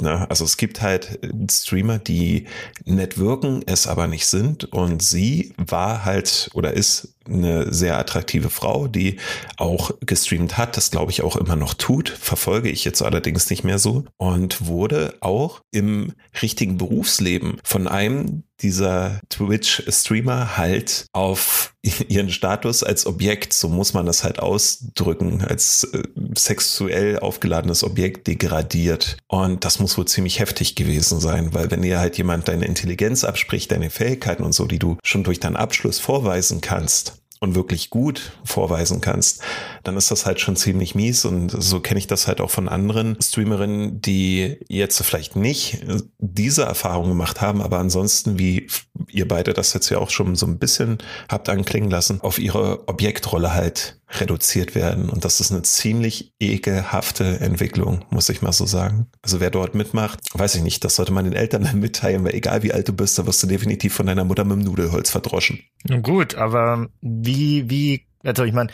Ne? Also es gibt halt Streamer, die nett wirken, es aber nicht sind. Und sie war halt oder ist eine sehr attraktive Frau, die auch gestreamt hat, das glaube ich auch immer noch tut, verfolge ich jetzt allerdings nicht mehr so und wurde auch im richtigen Berufsleben von einem dieser Twitch-Streamer halt auf ihren Status als Objekt, so muss man das halt ausdrücken, als äh, sexuell aufgeladenes Objekt degradiert. Und das muss wohl ziemlich heftig gewesen sein, weil wenn dir halt jemand deine Intelligenz abspricht, deine Fähigkeiten und so, die du schon durch deinen Abschluss vorweisen kannst, und wirklich gut vorweisen kannst, dann ist das halt schon ziemlich mies. Und so kenne ich das halt auch von anderen Streamerinnen, die jetzt vielleicht nicht diese Erfahrung gemacht haben, aber ansonsten, wie ihr beide das jetzt ja auch schon so ein bisschen habt anklingen lassen, auf ihre Objektrolle halt reduziert werden. Und das ist eine ziemlich ekelhafte Entwicklung, muss ich mal so sagen. Also wer dort mitmacht, weiß ich nicht, das sollte man den Eltern dann mitteilen, weil egal wie alt du bist, da wirst du definitiv von deiner Mutter mit dem Nudelholz verdroschen. Gut, aber wie, wie, also ich meine,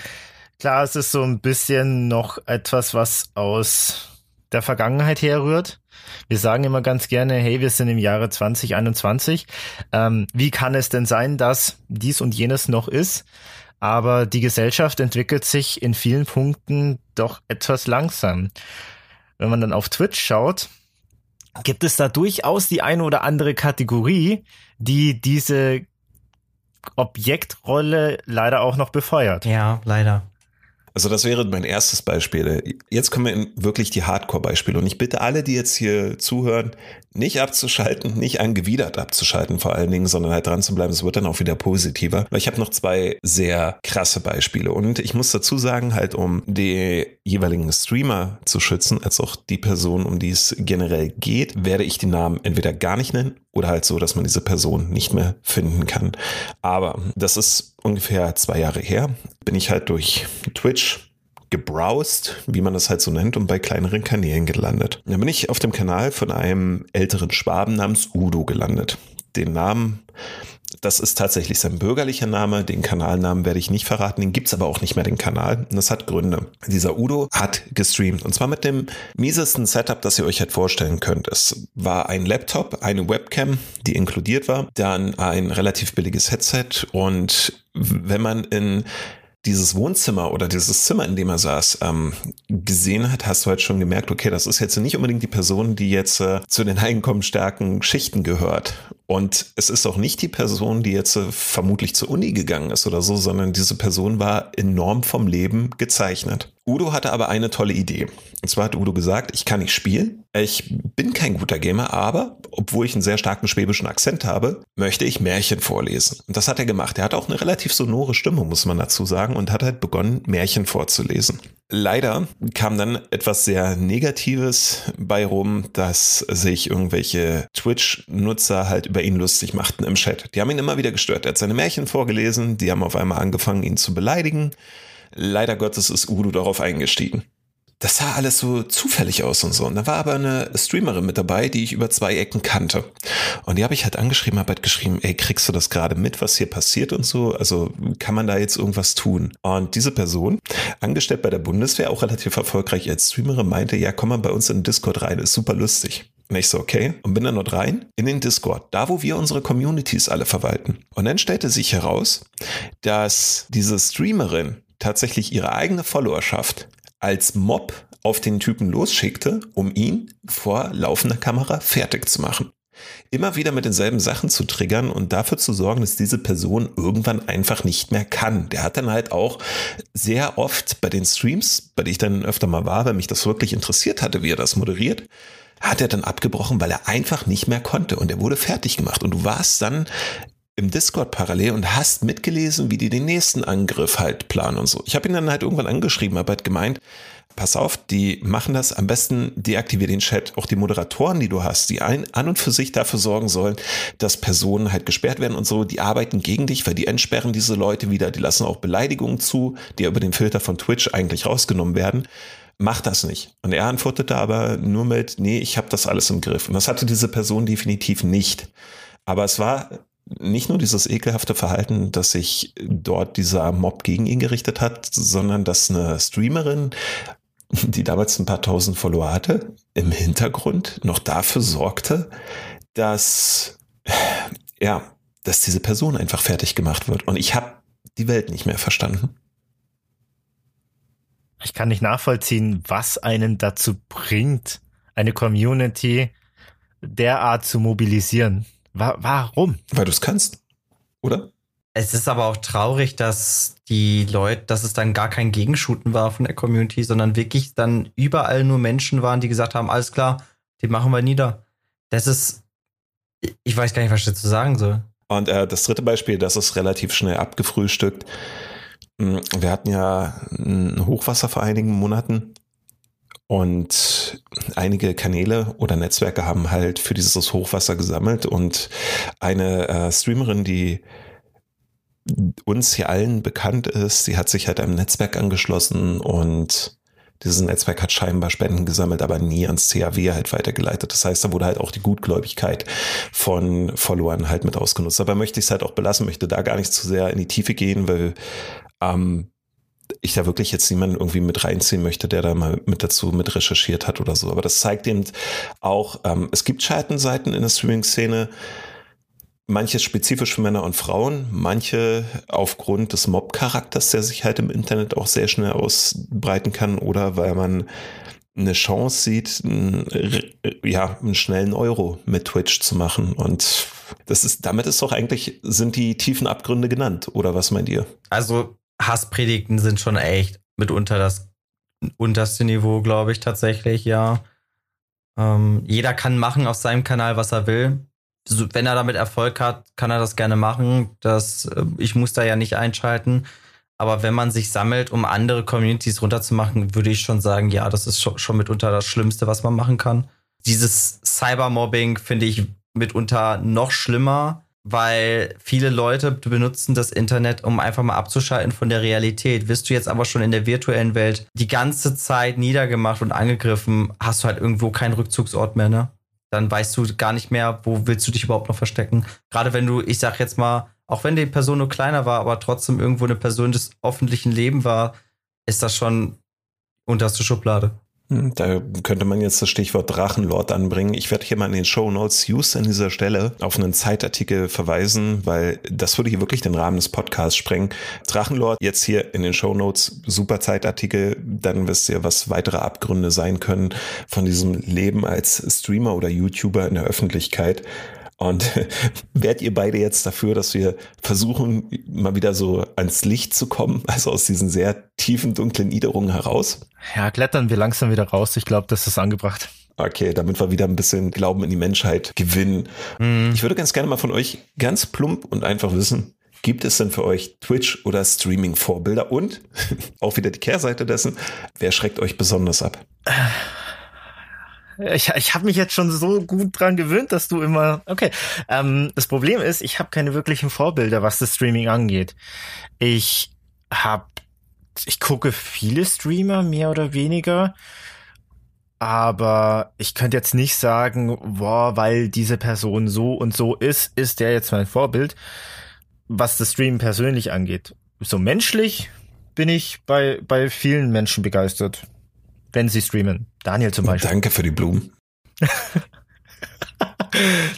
klar, es ist so ein bisschen noch etwas, was aus der Vergangenheit herrührt. Wir sagen immer ganz gerne, hey, wir sind im Jahre 2021. Ähm, wie kann es denn sein, dass dies und jenes noch ist? Aber die Gesellschaft entwickelt sich in vielen Punkten doch etwas langsam. Wenn man dann auf Twitch schaut, gibt es da durchaus die eine oder andere Kategorie, die diese Objektrolle leider auch noch befeuert. Ja, leider. Also das wäre mein erstes Beispiel. Jetzt kommen wir in wirklich die Hardcore-Beispiele. Und ich bitte alle, die jetzt hier zuhören, nicht abzuschalten, nicht angewidert abzuschalten vor allen Dingen, sondern halt dran zu bleiben. Es wird dann auch wieder positiver. Ich habe noch zwei sehr krasse Beispiele. Und ich muss dazu sagen, halt um die jeweiligen Streamer zu schützen, als auch die Person, um die es generell geht, werde ich die Namen entweder gar nicht nennen oder halt so, dass man diese Person nicht mehr finden kann. Aber das ist ungefähr zwei Jahre her bin ich halt durch Twitch gebrowst, wie man das halt so nennt, und bei kleineren Kanälen gelandet. Da bin ich auf dem Kanal von einem älteren Schwaben namens Udo gelandet. Den Namen das ist tatsächlich sein bürgerlicher Name. Den Kanalnamen werde ich nicht verraten. Den gibt's aber auch nicht mehr, den Kanal. Und das hat Gründe. Dieser Udo hat gestreamt. Und zwar mit dem miesesten Setup, das ihr euch halt vorstellen könnt. Es war ein Laptop, eine Webcam, die inkludiert war, dann ein relativ billiges Headset. Und wenn man in dieses Wohnzimmer oder dieses Zimmer, in dem er saß, ähm, gesehen hat, hast du halt schon gemerkt, okay, das ist jetzt nicht unbedingt die Person, die jetzt äh, zu den einkommenstärken Schichten gehört. Und es ist auch nicht die Person, die jetzt äh, vermutlich zur Uni gegangen ist oder so, sondern diese Person war enorm vom Leben gezeichnet. Udo hatte aber eine tolle Idee. Und zwar hat Udo gesagt, ich kann nicht spielen, ich bin kein guter Gamer, aber obwohl ich einen sehr starken schwäbischen Akzent habe, möchte ich Märchen vorlesen. Und das hat er gemacht. Er hat auch eine relativ sonore Stimme, muss man dazu sagen, und hat halt begonnen, Märchen vorzulesen. Leider kam dann etwas sehr Negatives bei rum, dass sich irgendwelche Twitch-Nutzer halt über ihn lustig machten im Chat. Die haben ihn immer wieder gestört. Er hat seine Märchen vorgelesen, die haben auf einmal angefangen, ihn zu beleidigen. Leider Gottes ist Udo darauf eingestiegen das sah alles so zufällig aus und so. Und da war aber eine Streamerin mit dabei, die ich über zwei Ecken kannte. Und die habe ich halt angeschrieben, habe halt geschrieben, ey, kriegst du das gerade mit, was hier passiert und so? Also kann man da jetzt irgendwas tun? Und diese Person, angestellt bei der Bundeswehr, auch relativ erfolgreich als Streamerin, meinte, ja, komm mal bei uns in den Discord rein, ist super lustig. Und ich so, okay. Und bin dann dort rein in den Discord, da wo wir unsere Communities alle verwalten. Und dann stellte sich heraus, dass diese Streamerin tatsächlich ihre eigene Followerschaft als Mob auf den Typen losschickte, um ihn vor laufender Kamera fertig zu machen. Immer wieder mit denselben Sachen zu triggern und dafür zu sorgen, dass diese Person irgendwann einfach nicht mehr kann. Der hat dann halt auch sehr oft bei den Streams, bei denen ich dann öfter mal war, weil mich das wirklich interessiert hatte, wie er das moderiert, hat er dann abgebrochen, weil er einfach nicht mehr konnte und er wurde fertig gemacht. Und du warst dann im Discord parallel und hast mitgelesen, wie die den nächsten Angriff halt planen und so. Ich habe ihn dann halt irgendwann angeschrieben, aber halt gemeint, pass auf, die machen das am besten, deaktivier den Chat. Auch die Moderatoren, die du hast, die ein, an und für sich dafür sorgen sollen, dass Personen halt gesperrt werden und so, die arbeiten gegen dich, weil die entsperren diese Leute wieder, die lassen auch Beleidigungen zu, die über den Filter von Twitch eigentlich rausgenommen werden. Mach das nicht. Und er antwortete aber nur mit, nee, ich habe das alles im Griff. Und das hatte diese Person definitiv nicht. Aber es war nicht nur dieses ekelhafte Verhalten, dass sich dort dieser Mob gegen ihn gerichtet hat, sondern dass eine Streamerin die damals ein paar tausend Follower hatte, im Hintergrund noch dafür sorgte, dass, ja, dass diese Person einfach fertig gemacht wird. Und ich habe die Welt nicht mehr verstanden. Ich kann nicht nachvollziehen, was einen dazu bringt, eine Community derart zu mobilisieren. Wa warum? Weil du es kannst, oder? Es ist aber auch traurig, dass die Leute, dass es dann gar kein Gegenshooten war von der Community, sondern wirklich dann überall nur Menschen waren, die gesagt haben, alles klar, die machen wir nieder. Das ist, ich weiß gar nicht, was ich dazu sagen soll. Und äh, das dritte Beispiel, das ist relativ schnell abgefrühstückt. Hm, wir hatten ja ein Hochwasser vor einigen Monaten und einige Kanäle oder Netzwerke haben halt für dieses Hochwasser gesammelt und eine äh, Streamerin, die uns hier allen bekannt ist, sie hat sich halt einem Netzwerk angeschlossen und dieses Netzwerk hat scheinbar Spenden gesammelt, aber nie ans CAW halt weitergeleitet. Das heißt, da wurde halt auch die Gutgläubigkeit von Followern halt mit ausgenutzt. Aber möchte ich es halt auch belassen, möchte da gar nicht zu sehr in die Tiefe gehen, weil ähm, ich da wirklich jetzt niemanden irgendwie mit reinziehen möchte, der da mal mit dazu mit recherchiert hat oder so. Aber das zeigt eben auch, ähm, es gibt Schattenseiten in der Streaming-Szene, manche spezifisch für Männer und Frauen, manche aufgrund des Mob-Charakters, der sich halt im Internet auch sehr schnell ausbreiten kann oder weil man eine Chance sieht, ja, einen schnellen Euro mit Twitch zu machen. Und das ist, damit ist doch eigentlich, sind die tiefen Abgründe genannt, oder was meint ihr? Also Hasspredigten sind schon echt mitunter das unterste Niveau, glaube ich, tatsächlich, ja. Ähm, jeder kann machen auf seinem Kanal, was er will wenn er damit Erfolg hat, kann er das gerne machen. Das, äh, ich muss da ja nicht einschalten. Aber wenn man sich sammelt, um andere Communities runterzumachen, würde ich schon sagen, ja, das ist schon mitunter das Schlimmste, was man machen kann. Dieses Cybermobbing finde ich mitunter noch schlimmer, weil viele Leute benutzen das Internet, um einfach mal abzuschalten von der Realität. Wirst du jetzt aber schon in der virtuellen Welt die ganze Zeit niedergemacht und angegriffen, hast du halt irgendwo keinen Rückzugsort mehr, ne? dann weißt du gar nicht mehr, wo willst du dich überhaupt noch verstecken. Gerade wenn du, ich sag jetzt mal, auch wenn die Person nur kleiner war, aber trotzdem irgendwo eine Person des öffentlichen Lebens war, ist das schon unterste Schublade. Hm, da könnte man jetzt das Stichwort Drachenlord anbringen. Ich werde hier mal in den Show Notes just an dieser Stelle auf einen Zeitartikel verweisen, weil das würde hier wirklich den Rahmen des Podcasts sprengen. Drachenlord jetzt hier in den Show Notes, super Zeitartikel, dann wisst ihr, was weitere Abgründe sein können von diesem Leben als Streamer oder YouTuber in der Öffentlichkeit. Und werdet ihr beide jetzt dafür, dass wir versuchen, mal wieder so ans Licht zu kommen, also aus diesen sehr tiefen, dunklen Niederungen heraus? Ja, klettern wir langsam wieder raus. Ich glaube, das ist angebracht. Okay, damit wir wieder ein bisschen Glauben in die Menschheit gewinnen. Mhm. Ich würde ganz gerne mal von euch ganz plump und einfach wissen, gibt es denn für euch Twitch- oder Streaming-Vorbilder? Und auch wieder die Kehrseite dessen, wer schreckt euch besonders ab? Ich, ich habe mich jetzt schon so gut dran gewöhnt, dass du immer. Okay. Ähm, das Problem ist, ich habe keine wirklichen Vorbilder, was das Streaming angeht. Ich habe, ich gucke viele Streamer mehr oder weniger, aber ich könnte jetzt nicht sagen, boah, weil diese Person so und so ist, ist der jetzt mein Vorbild, was das Streamen persönlich angeht. So menschlich bin ich bei bei vielen Menschen begeistert wenn sie streamen. Daniel zum Beispiel. Danke für die Blumen.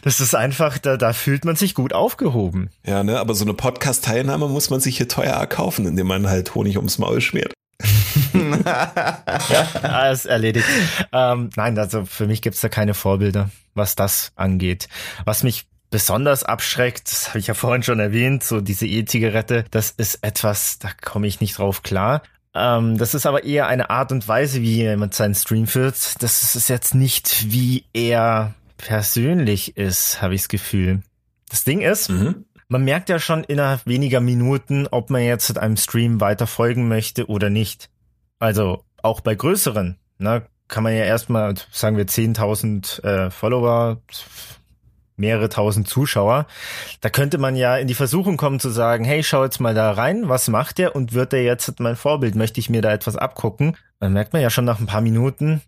das ist einfach, da, da fühlt man sich gut aufgehoben. Ja, ne, aber so eine Podcast-Teilnahme muss man sich hier teuer erkaufen, indem man halt Honig ums Maul schmiert. ja, alles erledigt. Ähm, nein, also für mich gibt's da keine Vorbilder, was das angeht. Was mich besonders abschreckt, das habe ich ja vorhin schon erwähnt, so diese E-Zigarette, das ist etwas, da komme ich nicht drauf klar. Ähm, das ist aber eher eine Art und Weise, wie jemand seinen Stream führt. Das ist jetzt nicht, wie er persönlich ist, habe ich das Gefühl. Das Ding ist, mhm. man merkt ja schon innerhalb weniger Minuten, ob man jetzt einem Stream weiter folgen möchte oder nicht. Also auch bei größeren, ne, kann man ja erstmal, sagen wir 10.000 äh, Follower, mehrere tausend Zuschauer. Da könnte man ja in die Versuchung kommen zu sagen, hey, schau jetzt mal da rein, was macht der und wird der jetzt mein Vorbild? Möchte ich mir da etwas abgucken? Dann merkt man ja schon nach ein paar Minuten,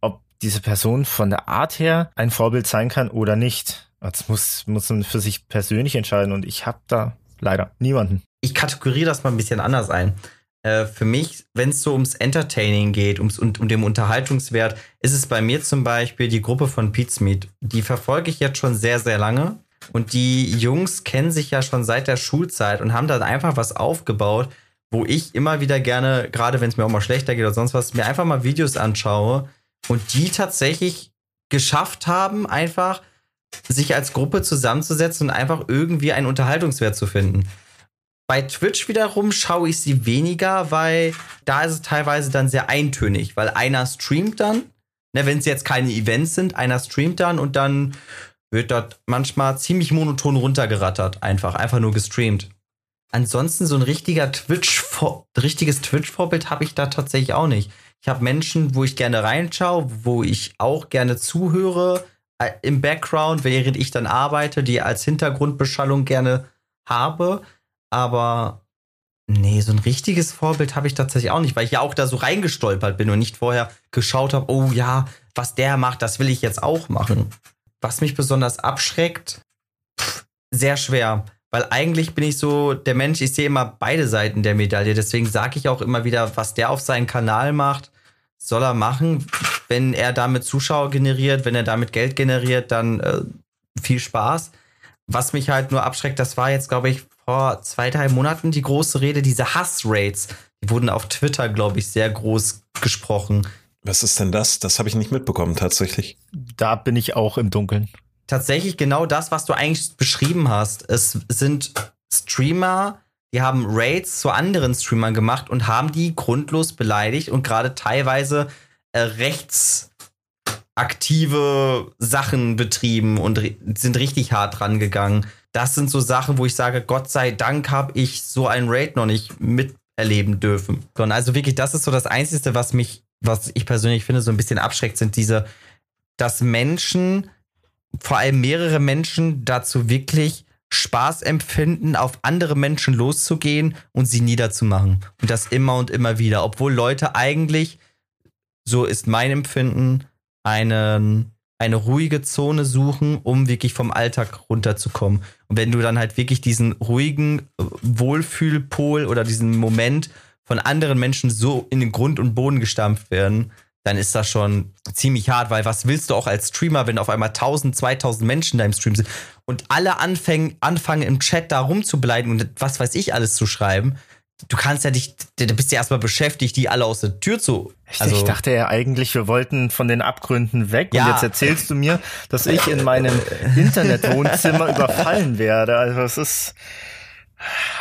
ob diese Person von der Art her ein Vorbild sein kann oder nicht. Das muss, muss man für sich persönlich entscheiden und ich habe da leider niemanden. Ich kategoriere das mal ein bisschen anders ein. Äh, für mich, wenn es so ums Entertaining geht, ums, um, um den Unterhaltungswert, ist es bei mir zum Beispiel die Gruppe von Pizmeet. Die verfolge ich jetzt schon sehr, sehr lange. Und die Jungs kennen sich ja schon seit der Schulzeit und haben da einfach was aufgebaut, wo ich immer wieder gerne, gerade wenn es mir auch mal schlechter geht oder sonst was, mir einfach mal Videos anschaue und die tatsächlich geschafft haben, einfach sich als Gruppe zusammenzusetzen und einfach irgendwie einen Unterhaltungswert zu finden. Bei Twitch wiederum schaue ich sie weniger, weil da ist es teilweise dann sehr eintönig, weil einer streamt dann, ne, wenn es jetzt keine Events sind, einer streamt dann und dann wird dort manchmal ziemlich monoton runtergerattert, einfach, einfach nur gestreamt. Ansonsten so ein richtiger Twitch, richtiges Twitch-Vorbild habe ich da tatsächlich auch nicht. Ich habe Menschen, wo ich gerne reinschaue, wo ich auch gerne zuhöre äh, im Background, während ich dann arbeite, die als Hintergrundbeschallung gerne habe. Aber nee, so ein richtiges Vorbild habe ich tatsächlich auch nicht, weil ich ja auch da so reingestolpert bin und nicht vorher geschaut habe, oh ja, was der macht, das will ich jetzt auch machen. Was mich besonders abschreckt, pff, sehr schwer. Weil eigentlich bin ich so der Mensch, ich sehe immer beide Seiten der Medaille. Deswegen sage ich auch immer wieder, was der auf seinen Kanal macht, soll er machen. Wenn er damit Zuschauer generiert, wenn er damit Geld generiert, dann äh, viel Spaß. Was mich halt nur abschreckt, das war jetzt, glaube ich, vor zwei, drei Monaten die große Rede, diese Hassrates. Die wurden auf Twitter, glaube ich, sehr groß gesprochen. Was ist denn das? Das habe ich nicht mitbekommen, tatsächlich. Da bin ich auch im Dunkeln tatsächlich genau das, was du eigentlich beschrieben hast. Es sind Streamer, die haben Raids zu anderen Streamern gemacht und haben die grundlos beleidigt und gerade teilweise äh, rechtsaktive Sachen betrieben und sind richtig hart dran gegangen. Das sind so Sachen, wo ich sage, Gott sei Dank habe ich so einen Raid noch nicht miterleben dürfen. Also wirklich, das ist so das Einzige, was mich, was ich persönlich finde, so ein bisschen abschreckt, sind diese, dass Menschen vor allem mehrere Menschen dazu wirklich Spaß empfinden, auf andere Menschen loszugehen und sie niederzumachen. Und das immer und immer wieder. Obwohl Leute eigentlich, so ist mein Empfinden, einen, eine ruhige Zone suchen, um wirklich vom Alltag runterzukommen. Und wenn du dann halt wirklich diesen ruhigen Wohlfühlpol oder diesen Moment von anderen Menschen so in den Grund und Boden gestampft werden, dann ist das schon ziemlich hart, weil was willst du auch als Streamer, wenn auf einmal 1000, 2000 Menschen da im Stream sind und alle anfangen, anfangen im Chat da rumzubleiben und was weiß ich alles zu schreiben. Du kannst ja dich, du bist ja erstmal beschäftigt, die alle aus der Tür zu. Also ich dachte ja eigentlich, wir wollten von den Abgründen weg ja. und jetzt erzählst du mir, dass ich in meinem Internetwohnzimmer überfallen werde. Also es ist,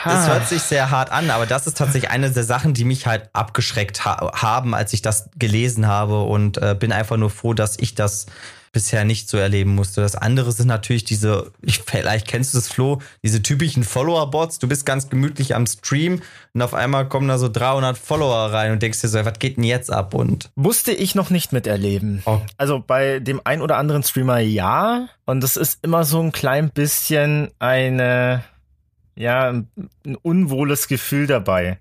das hört sich sehr hart an, aber das ist tatsächlich eine der Sachen, die mich halt abgeschreckt ha haben, als ich das gelesen habe und äh, bin einfach nur froh, dass ich das bisher nicht so erleben musste. Das andere sind natürlich diese, ich, vielleicht kennst du das, Flo, diese typischen Follower-Bots. Du bist ganz gemütlich am Stream und auf einmal kommen da so 300 Follower rein und denkst dir so, was geht denn jetzt ab? Und musste ich noch nicht miterleben. Oh. Also bei dem ein oder anderen Streamer ja. Und das ist immer so ein klein bisschen eine ja, ein unwohles Gefühl dabei.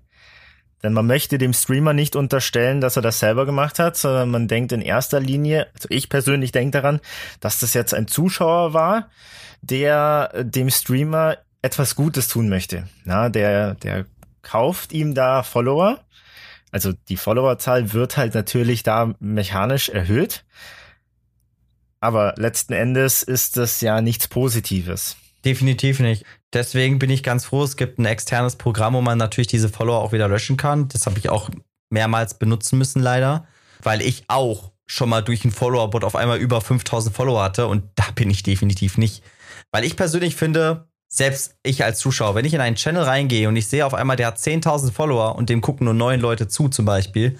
Denn man möchte dem Streamer nicht unterstellen, dass er das selber gemacht hat, sondern man denkt in erster Linie, also ich persönlich denke daran, dass das jetzt ein Zuschauer war, der dem Streamer etwas Gutes tun möchte. Na, der, der kauft ihm da Follower. Also die Followerzahl wird halt natürlich da mechanisch erhöht. Aber letzten Endes ist das ja nichts Positives. Definitiv nicht. Deswegen bin ich ganz froh, es gibt ein externes Programm, wo man natürlich diese Follower auch wieder löschen kann. Das habe ich auch mehrmals benutzen müssen, leider, weil ich auch schon mal durch einen Follower-Bot auf einmal über 5000 Follower hatte und da bin ich definitiv nicht. Weil ich persönlich finde, selbst ich als Zuschauer, wenn ich in einen Channel reingehe und ich sehe auf einmal, der hat 10.000 Follower und dem gucken nur neun Leute zu zum Beispiel,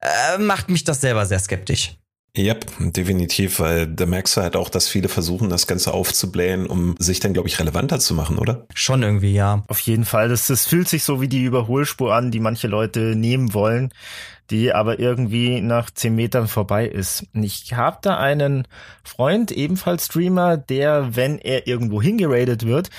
äh, macht mich das selber sehr skeptisch. Ja, definitiv, weil da merkst du halt auch, dass viele versuchen, das Ganze aufzublähen, um sich dann, glaube ich, relevanter zu machen, oder? Schon irgendwie, ja. Auf jeden Fall. Das, das fühlt sich so wie die Überholspur an, die manche Leute nehmen wollen die aber irgendwie nach zehn Metern vorbei ist. Ich habe da einen Freund, ebenfalls Streamer, der, wenn er irgendwo hingeradet wird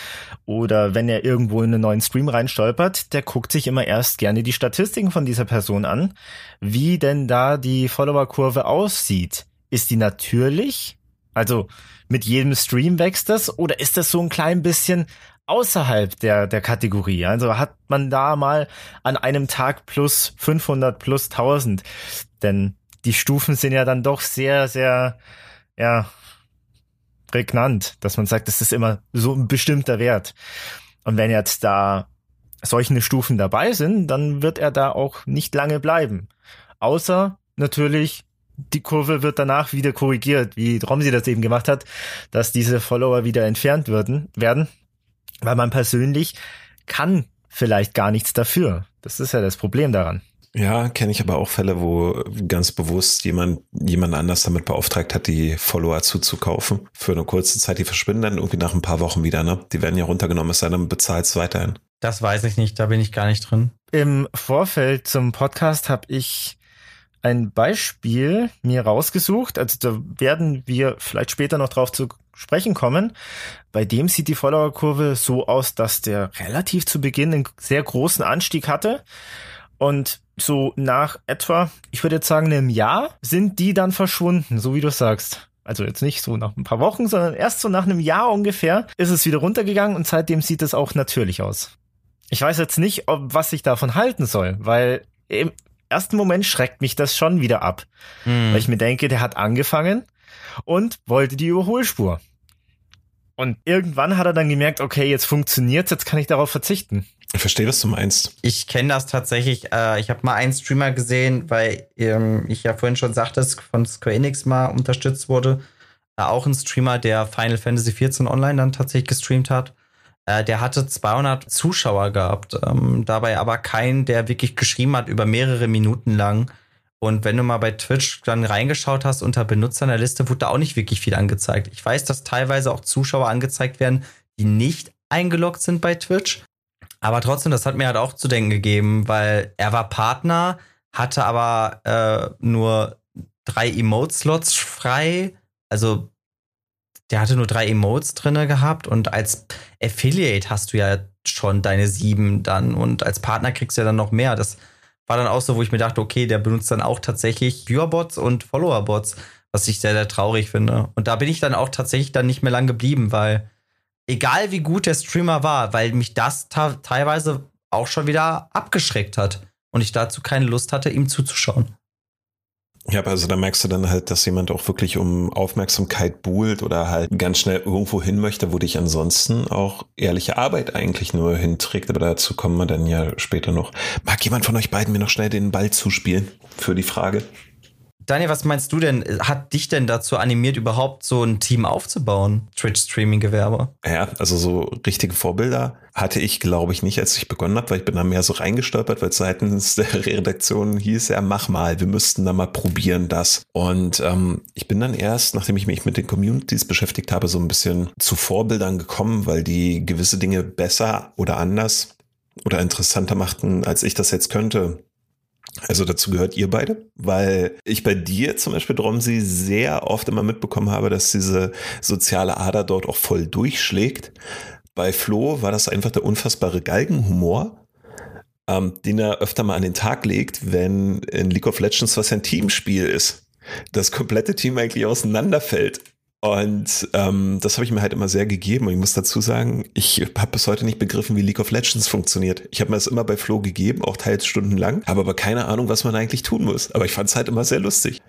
oder wenn er irgendwo in einen neuen Stream reinstolpert, der guckt sich immer erst gerne die Statistiken von dieser Person an, wie denn da die Followerkurve aussieht. Ist die natürlich? Also mit jedem Stream wächst das oder ist das so ein klein bisschen außerhalb der, der Kategorie. Also hat man da mal an einem Tag plus 500 plus 1000. Denn die Stufen sind ja dann doch sehr, sehr, ja, prägnant, dass man sagt, das ist immer so ein bestimmter Wert. Und wenn jetzt da solche Stufen dabei sind, dann wird er da auch nicht lange bleiben. Außer natürlich, die Kurve wird danach wieder korrigiert, wie Romsi das eben gemacht hat, dass diese Follower wieder entfernt würden, werden, weil man persönlich kann vielleicht gar nichts dafür. Das ist ja das Problem daran. Ja, kenne ich aber auch Fälle, wo ganz bewusst jemand, jemand anders damit beauftragt hat, die Follower zuzukaufen. Für eine kurze Zeit, die verschwinden dann irgendwie nach ein paar Wochen wieder, ne? Die werden ja runtergenommen, es sei denn, bezahlt es weiterhin. Das weiß ich nicht, da bin ich gar nicht drin. Im Vorfeld zum Podcast habe ich ein Beispiel mir rausgesucht. Also da werden wir vielleicht später noch drauf zu sprechen kommen. Bei dem sieht die Follower-Kurve so aus, dass der relativ zu Beginn einen sehr großen Anstieg hatte. Und so nach etwa, ich würde jetzt sagen, einem Jahr sind die dann verschwunden, so wie du sagst. Also jetzt nicht so nach ein paar Wochen, sondern erst so nach einem Jahr ungefähr ist es wieder runtergegangen und seitdem sieht es auch natürlich aus. Ich weiß jetzt nicht, ob, was ich davon halten soll, weil im ersten Moment schreckt mich das schon wieder ab. Mhm. Weil ich mir denke, der hat angefangen und wollte die Überholspur. Und irgendwann hat er dann gemerkt, okay, jetzt funktioniert's, jetzt kann ich darauf verzichten. Ich verstehe, was du meinst. Ich kenne das tatsächlich. Äh, ich habe mal einen Streamer gesehen, weil ähm, ich ja vorhin schon sagte, dass von Square Enix mal unterstützt wurde. Äh, auch ein Streamer, der Final Fantasy XIV online dann tatsächlich gestreamt hat. Äh, der hatte 200 Zuschauer gehabt, ähm, dabei aber keinen, der wirklich geschrieben hat über mehrere Minuten lang. Und wenn du mal bei Twitch dann reingeschaut hast unter Benutzer in der Liste, wurde da auch nicht wirklich viel angezeigt. Ich weiß, dass teilweise auch Zuschauer angezeigt werden, die nicht eingeloggt sind bei Twitch. Aber trotzdem, das hat mir halt auch zu denken gegeben, weil er war Partner, hatte aber äh, nur drei Emote-Slots frei. Also der hatte nur drei Emotes drinne gehabt und als Affiliate hast du ja schon deine sieben dann und als Partner kriegst du ja dann noch mehr. Das war dann auch so, wo ich mir dachte, okay, der benutzt dann auch tatsächlich Viewerbots und Followerbots, was ich sehr, sehr traurig finde. Und da bin ich dann auch tatsächlich dann nicht mehr lang geblieben, weil egal wie gut der Streamer war, weil mich das teilweise auch schon wieder abgeschreckt hat und ich dazu keine Lust hatte, ihm zuzuschauen. Ja, also da merkst du dann halt, dass jemand auch wirklich um Aufmerksamkeit buhlt oder halt ganz schnell irgendwo hin möchte, wo dich ansonsten auch ehrliche Arbeit eigentlich nur hinträgt. Aber dazu kommen wir dann ja später noch. Mag jemand von euch beiden mir noch schnell den Ball zuspielen für die Frage? Daniel, was meinst du denn? Hat dich denn dazu animiert, überhaupt so ein Team aufzubauen? Twitch-Streaming-Gewerbe? Ja, also so richtige Vorbilder hatte ich, glaube ich, nicht, als ich begonnen habe, weil ich bin da mehr so reingestolpert, weil seitens der Redaktion hieß ja, mach mal, wir müssten da mal probieren das. Und ähm, ich bin dann erst, nachdem ich mich mit den Communities beschäftigt habe, so ein bisschen zu Vorbildern gekommen, weil die gewisse Dinge besser oder anders oder interessanter machten, als ich das jetzt könnte. Also dazu gehört ihr beide, weil ich bei dir zum Beispiel, Dromsi, sehr oft immer mitbekommen habe, dass diese soziale Ader dort auch voll durchschlägt. Bei Flo war das einfach der unfassbare Galgenhumor, ähm, den er öfter mal an den Tag legt, wenn in League of Legends was ein Teamspiel ist. Das komplette Team eigentlich auseinanderfällt. Und ähm, das habe ich mir halt immer sehr gegeben. Und ich muss dazu sagen, ich habe bis heute nicht begriffen, wie League of Legends funktioniert. Ich habe mir das immer bei Flo gegeben, auch teils stundenlang, habe aber keine Ahnung, was man eigentlich tun muss. Aber ich fand es halt immer sehr lustig.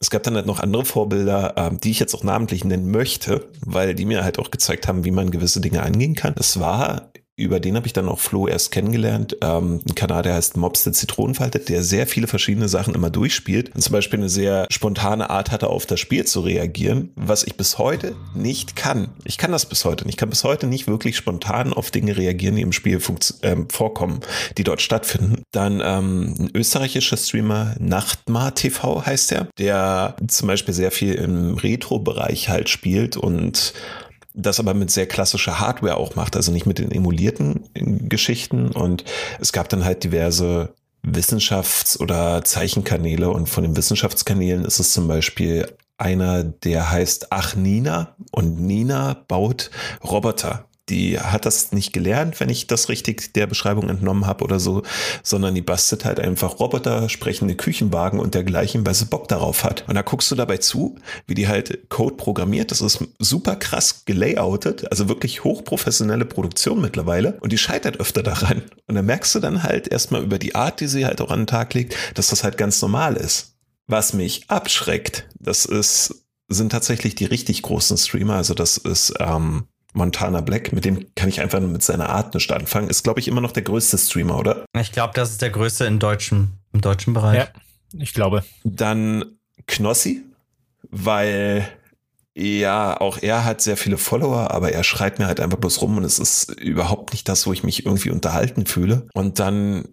Es gab dann halt noch andere Vorbilder, ähm, die ich jetzt auch namentlich nennen möchte, weil die mir halt auch gezeigt haben, wie man gewisse Dinge angehen kann. Das war über den habe ich dann auch Flo erst kennengelernt. Ähm, ein Kanal, der heißt Mobs der Zitronenfalte, der sehr viele verschiedene Sachen immer durchspielt und zum Beispiel eine sehr spontane Art hatte, auf das Spiel zu reagieren, was ich bis heute nicht kann. Ich kann das bis heute nicht. Ich kann bis heute nicht wirklich spontan auf Dinge reagieren, die im Spiel ähm, vorkommen, die dort stattfinden. Dann ähm, ein österreichischer Streamer, Nachtmar TV heißt er, der zum Beispiel sehr viel im Retro-Bereich halt spielt und das aber mit sehr klassischer Hardware auch macht, also nicht mit den emulierten Geschichten. Und es gab dann halt diverse Wissenschafts- oder Zeichenkanäle. Und von den Wissenschaftskanälen ist es zum Beispiel einer, der heißt Ach Nina. Und Nina baut Roboter die hat das nicht gelernt, wenn ich das richtig der Beschreibung entnommen habe oder so, sondern die bastelt halt einfach Roboter, sprechende Küchenwagen und dergleichen, weil sie Bock darauf hat. Und da guckst du dabei zu, wie die halt Code programmiert. Das ist super krass gelayoutet, also wirklich hochprofessionelle Produktion mittlerweile. Und die scheitert öfter daran. Und da merkst du dann halt erstmal über die Art, die sie halt auch an den Tag legt, dass das halt ganz normal ist. Was mich abschreckt, das ist, sind tatsächlich die richtig großen Streamer. Also das ist ähm, Montana Black, mit dem kann ich einfach mit seiner Art nicht anfangen. Ist, glaube ich, immer noch der größte Streamer, oder? Ich glaube, das ist der größte in deutschen, im deutschen Bereich. Ja, ich glaube. Dann Knossi, weil ja, auch er hat sehr viele Follower, aber er schreit mir halt einfach bloß rum und es ist überhaupt nicht das, wo ich mich irgendwie unterhalten fühle. Und dann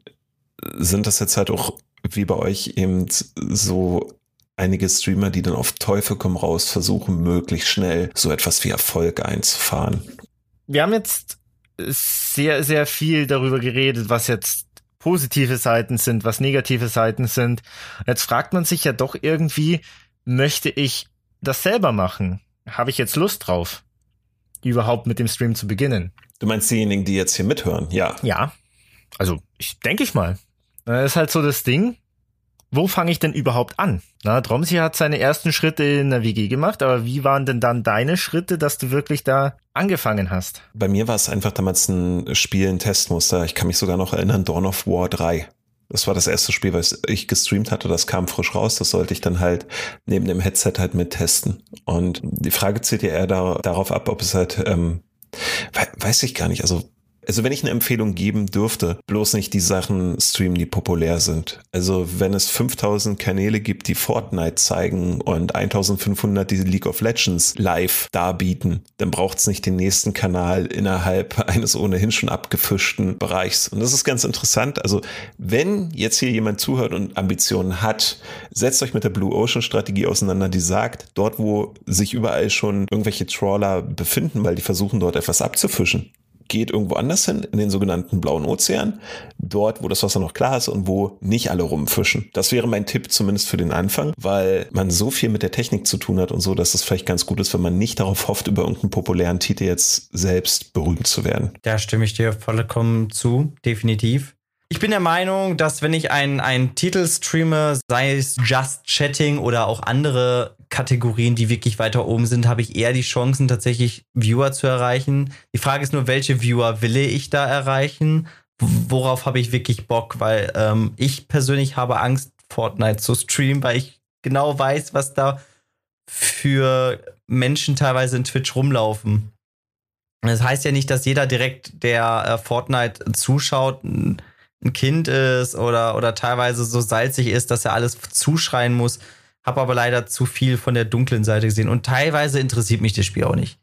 sind das jetzt halt auch wie bei euch eben so einige Streamer, die dann auf Teufel komm raus versuchen, möglichst schnell so etwas wie Erfolg einzufahren. Wir haben jetzt sehr, sehr viel darüber geredet, was jetzt positive Seiten sind, was negative Seiten sind. Jetzt fragt man sich ja doch irgendwie, möchte ich das selber machen? Habe ich jetzt Lust drauf, überhaupt mit dem Stream zu beginnen? Du meinst diejenigen, die jetzt hier mithören, ja. Ja. Also, ich denke ich mal. Das ist halt so das Ding wo fange ich denn überhaupt an? Na, Dromsi hat seine ersten Schritte in der WG gemacht, aber wie waren denn dann deine Schritte, dass du wirklich da angefangen hast? Bei mir war es einfach damals ein Spiel, ein Testmuster. Ich kann mich sogar noch erinnern, Dawn of War 3. Das war das erste Spiel, was ich gestreamt hatte. Das kam frisch raus. Das sollte ich dann halt neben dem Headset halt mit testen. Und die Frage zielt ja eher da, darauf ab, ob es halt, ähm, weiß ich gar nicht. Also also wenn ich eine Empfehlung geben dürfte, bloß nicht die Sachen streamen, die populär sind. Also wenn es 5000 Kanäle gibt, die Fortnite zeigen und 1500 die League of Legends live darbieten, dann braucht es nicht den nächsten Kanal innerhalb eines ohnehin schon abgefischten Bereichs. Und das ist ganz interessant. Also wenn jetzt hier jemand zuhört und Ambitionen hat, setzt euch mit der Blue Ocean Strategie auseinander, die sagt, dort wo sich überall schon irgendwelche Trawler befinden, weil die versuchen dort etwas abzufischen, geht irgendwo anders hin, in den sogenannten blauen Ozean, dort, wo das Wasser noch klar ist und wo nicht alle rumfischen. Das wäre mein Tipp zumindest für den Anfang, weil man so viel mit der Technik zu tun hat und so, dass es vielleicht ganz gut ist, wenn man nicht darauf hofft, über irgendeinen populären Titel jetzt selbst berühmt zu werden. Da stimme ich dir vollkommen zu, definitiv. Ich bin der Meinung, dass wenn ich einen Titel streame, sei es Just Chatting oder auch andere Kategorien, die wirklich weiter oben sind, habe ich eher die Chancen, tatsächlich Viewer zu erreichen. Die Frage ist nur, welche Viewer will ich da erreichen? Worauf habe ich wirklich Bock? Weil ähm, ich persönlich habe Angst, Fortnite zu streamen, weil ich genau weiß, was da für Menschen teilweise in Twitch rumlaufen. Das heißt ja nicht, dass jeder direkt, der äh, Fortnite zuschaut, ein Kind ist oder, oder teilweise so salzig ist, dass er alles zuschreien muss habe aber leider zu viel von der dunklen Seite gesehen und teilweise interessiert mich das Spiel auch nicht.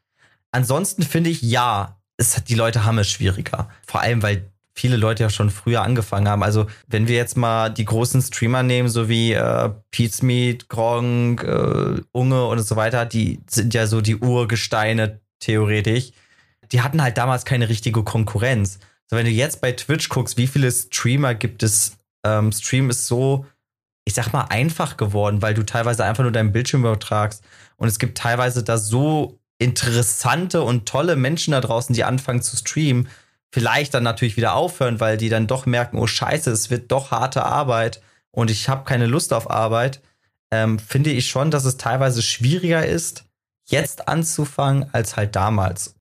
Ansonsten finde ich, ja, es, die Leute haben es schwieriger. Vor allem, weil viele Leute ja schon früher angefangen haben. Also, wenn wir jetzt mal die großen Streamer nehmen, so wie äh, Pizmeet, Gronk, äh, Unge und so weiter, die sind ja so die Urgesteine theoretisch. Die hatten halt damals keine richtige Konkurrenz. So, wenn du jetzt bei Twitch guckst, wie viele Streamer gibt es, ähm, Stream ist so ich sag mal, einfach geworden, weil du teilweise einfach nur deinen Bildschirm übertragst. Und es gibt teilweise da so interessante und tolle Menschen da draußen, die anfangen zu streamen, vielleicht dann natürlich wieder aufhören, weil die dann doch merken, oh scheiße, es wird doch harte Arbeit und ich habe keine Lust auf Arbeit, ähm, finde ich schon, dass es teilweise schwieriger ist, jetzt anzufangen, als halt damals.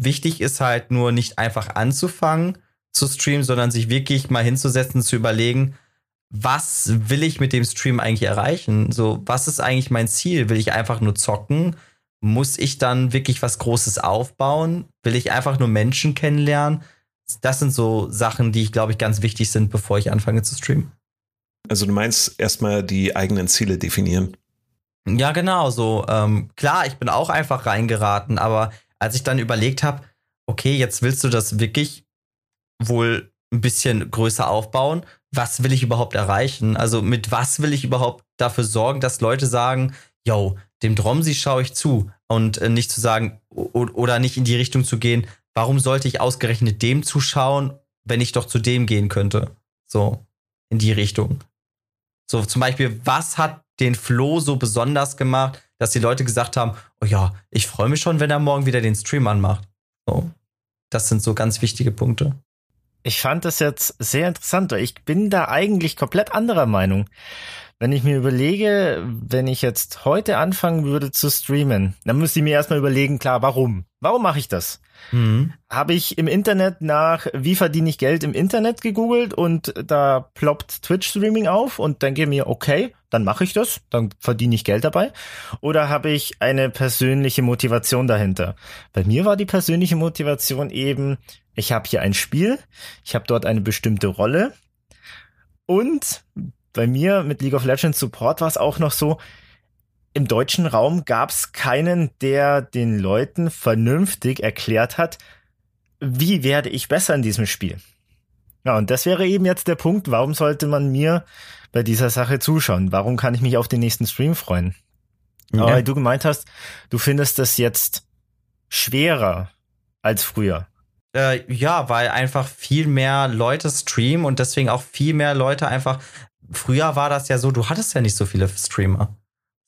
Wichtig ist halt nur nicht einfach anzufangen zu streamen, sondern sich wirklich mal hinzusetzen, zu überlegen, was will ich mit dem Stream eigentlich erreichen? So, was ist eigentlich mein Ziel? Will ich einfach nur zocken? Muss ich dann wirklich was Großes aufbauen? Will ich einfach nur Menschen kennenlernen? Das sind so Sachen, die ich glaube ich ganz wichtig sind, bevor ich anfange zu streamen. Also du meinst erstmal die eigenen Ziele definieren. Ja, genau. So ähm, klar, ich bin auch einfach reingeraten, aber als ich dann überlegt habe, okay, jetzt willst du das wirklich wohl ein bisschen größer aufbauen was will ich überhaupt erreichen? Also mit was will ich überhaupt dafür sorgen, dass Leute sagen, yo, dem Dromsi schaue ich zu und äh, nicht zu sagen oder nicht in die Richtung zu gehen, warum sollte ich ausgerechnet dem zuschauen, wenn ich doch zu dem gehen könnte? So, in die Richtung. So, zum Beispiel, was hat den Flo so besonders gemacht, dass die Leute gesagt haben, oh ja, ich freue mich schon, wenn er morgen wieder den Stream anmacht. So. Das sind so ganz wichtige Punkte. Ich fand das jetzt sehr interessant, ich bin da eigentlich komplett anderer Meinung. Wenn ich mir überlege, wenn ich jetzt heute anfangen würde zu streamen, dann müsste ich mir erstmal überlegen, klar, warum? Warum mache ich das? Mhm. Habe ich im Internet nach, wie verdiene ich Geld im Internet gegoogelt und da ploppt Twitch-Streaming auf und denke mir, okay, dann mache ich das, dann verdiene ich Geld dabei. Oder habe ich eine persönliche Motivation dahinter? Bei mir war die persönliche Motivation eben, ich habe hier ein Spiel, ich habe dort eine bestimmte Rolle und bei mir mit League of Legends Support war es auch noch so, im deutschen Raum gab es keinen, der den Leuten vernünftig erklärt hat, wie werde ich besser in diesem Spiel. Ja, und das wäre eben jetzt der Punkt, warum sollte man mir bei dieser Sache zuschauen? Warum kann ich mich auf den nächsten Stream freuen? Ja. Aber weil du gemeint hast, du findest das jetzt schwerer als früher. Äh, ja, weil einfach viel mehr Leute streamen und deswegen auch viel mehr Leute einfach früher war das ja so, du hattest ja nicht so viele Streamer.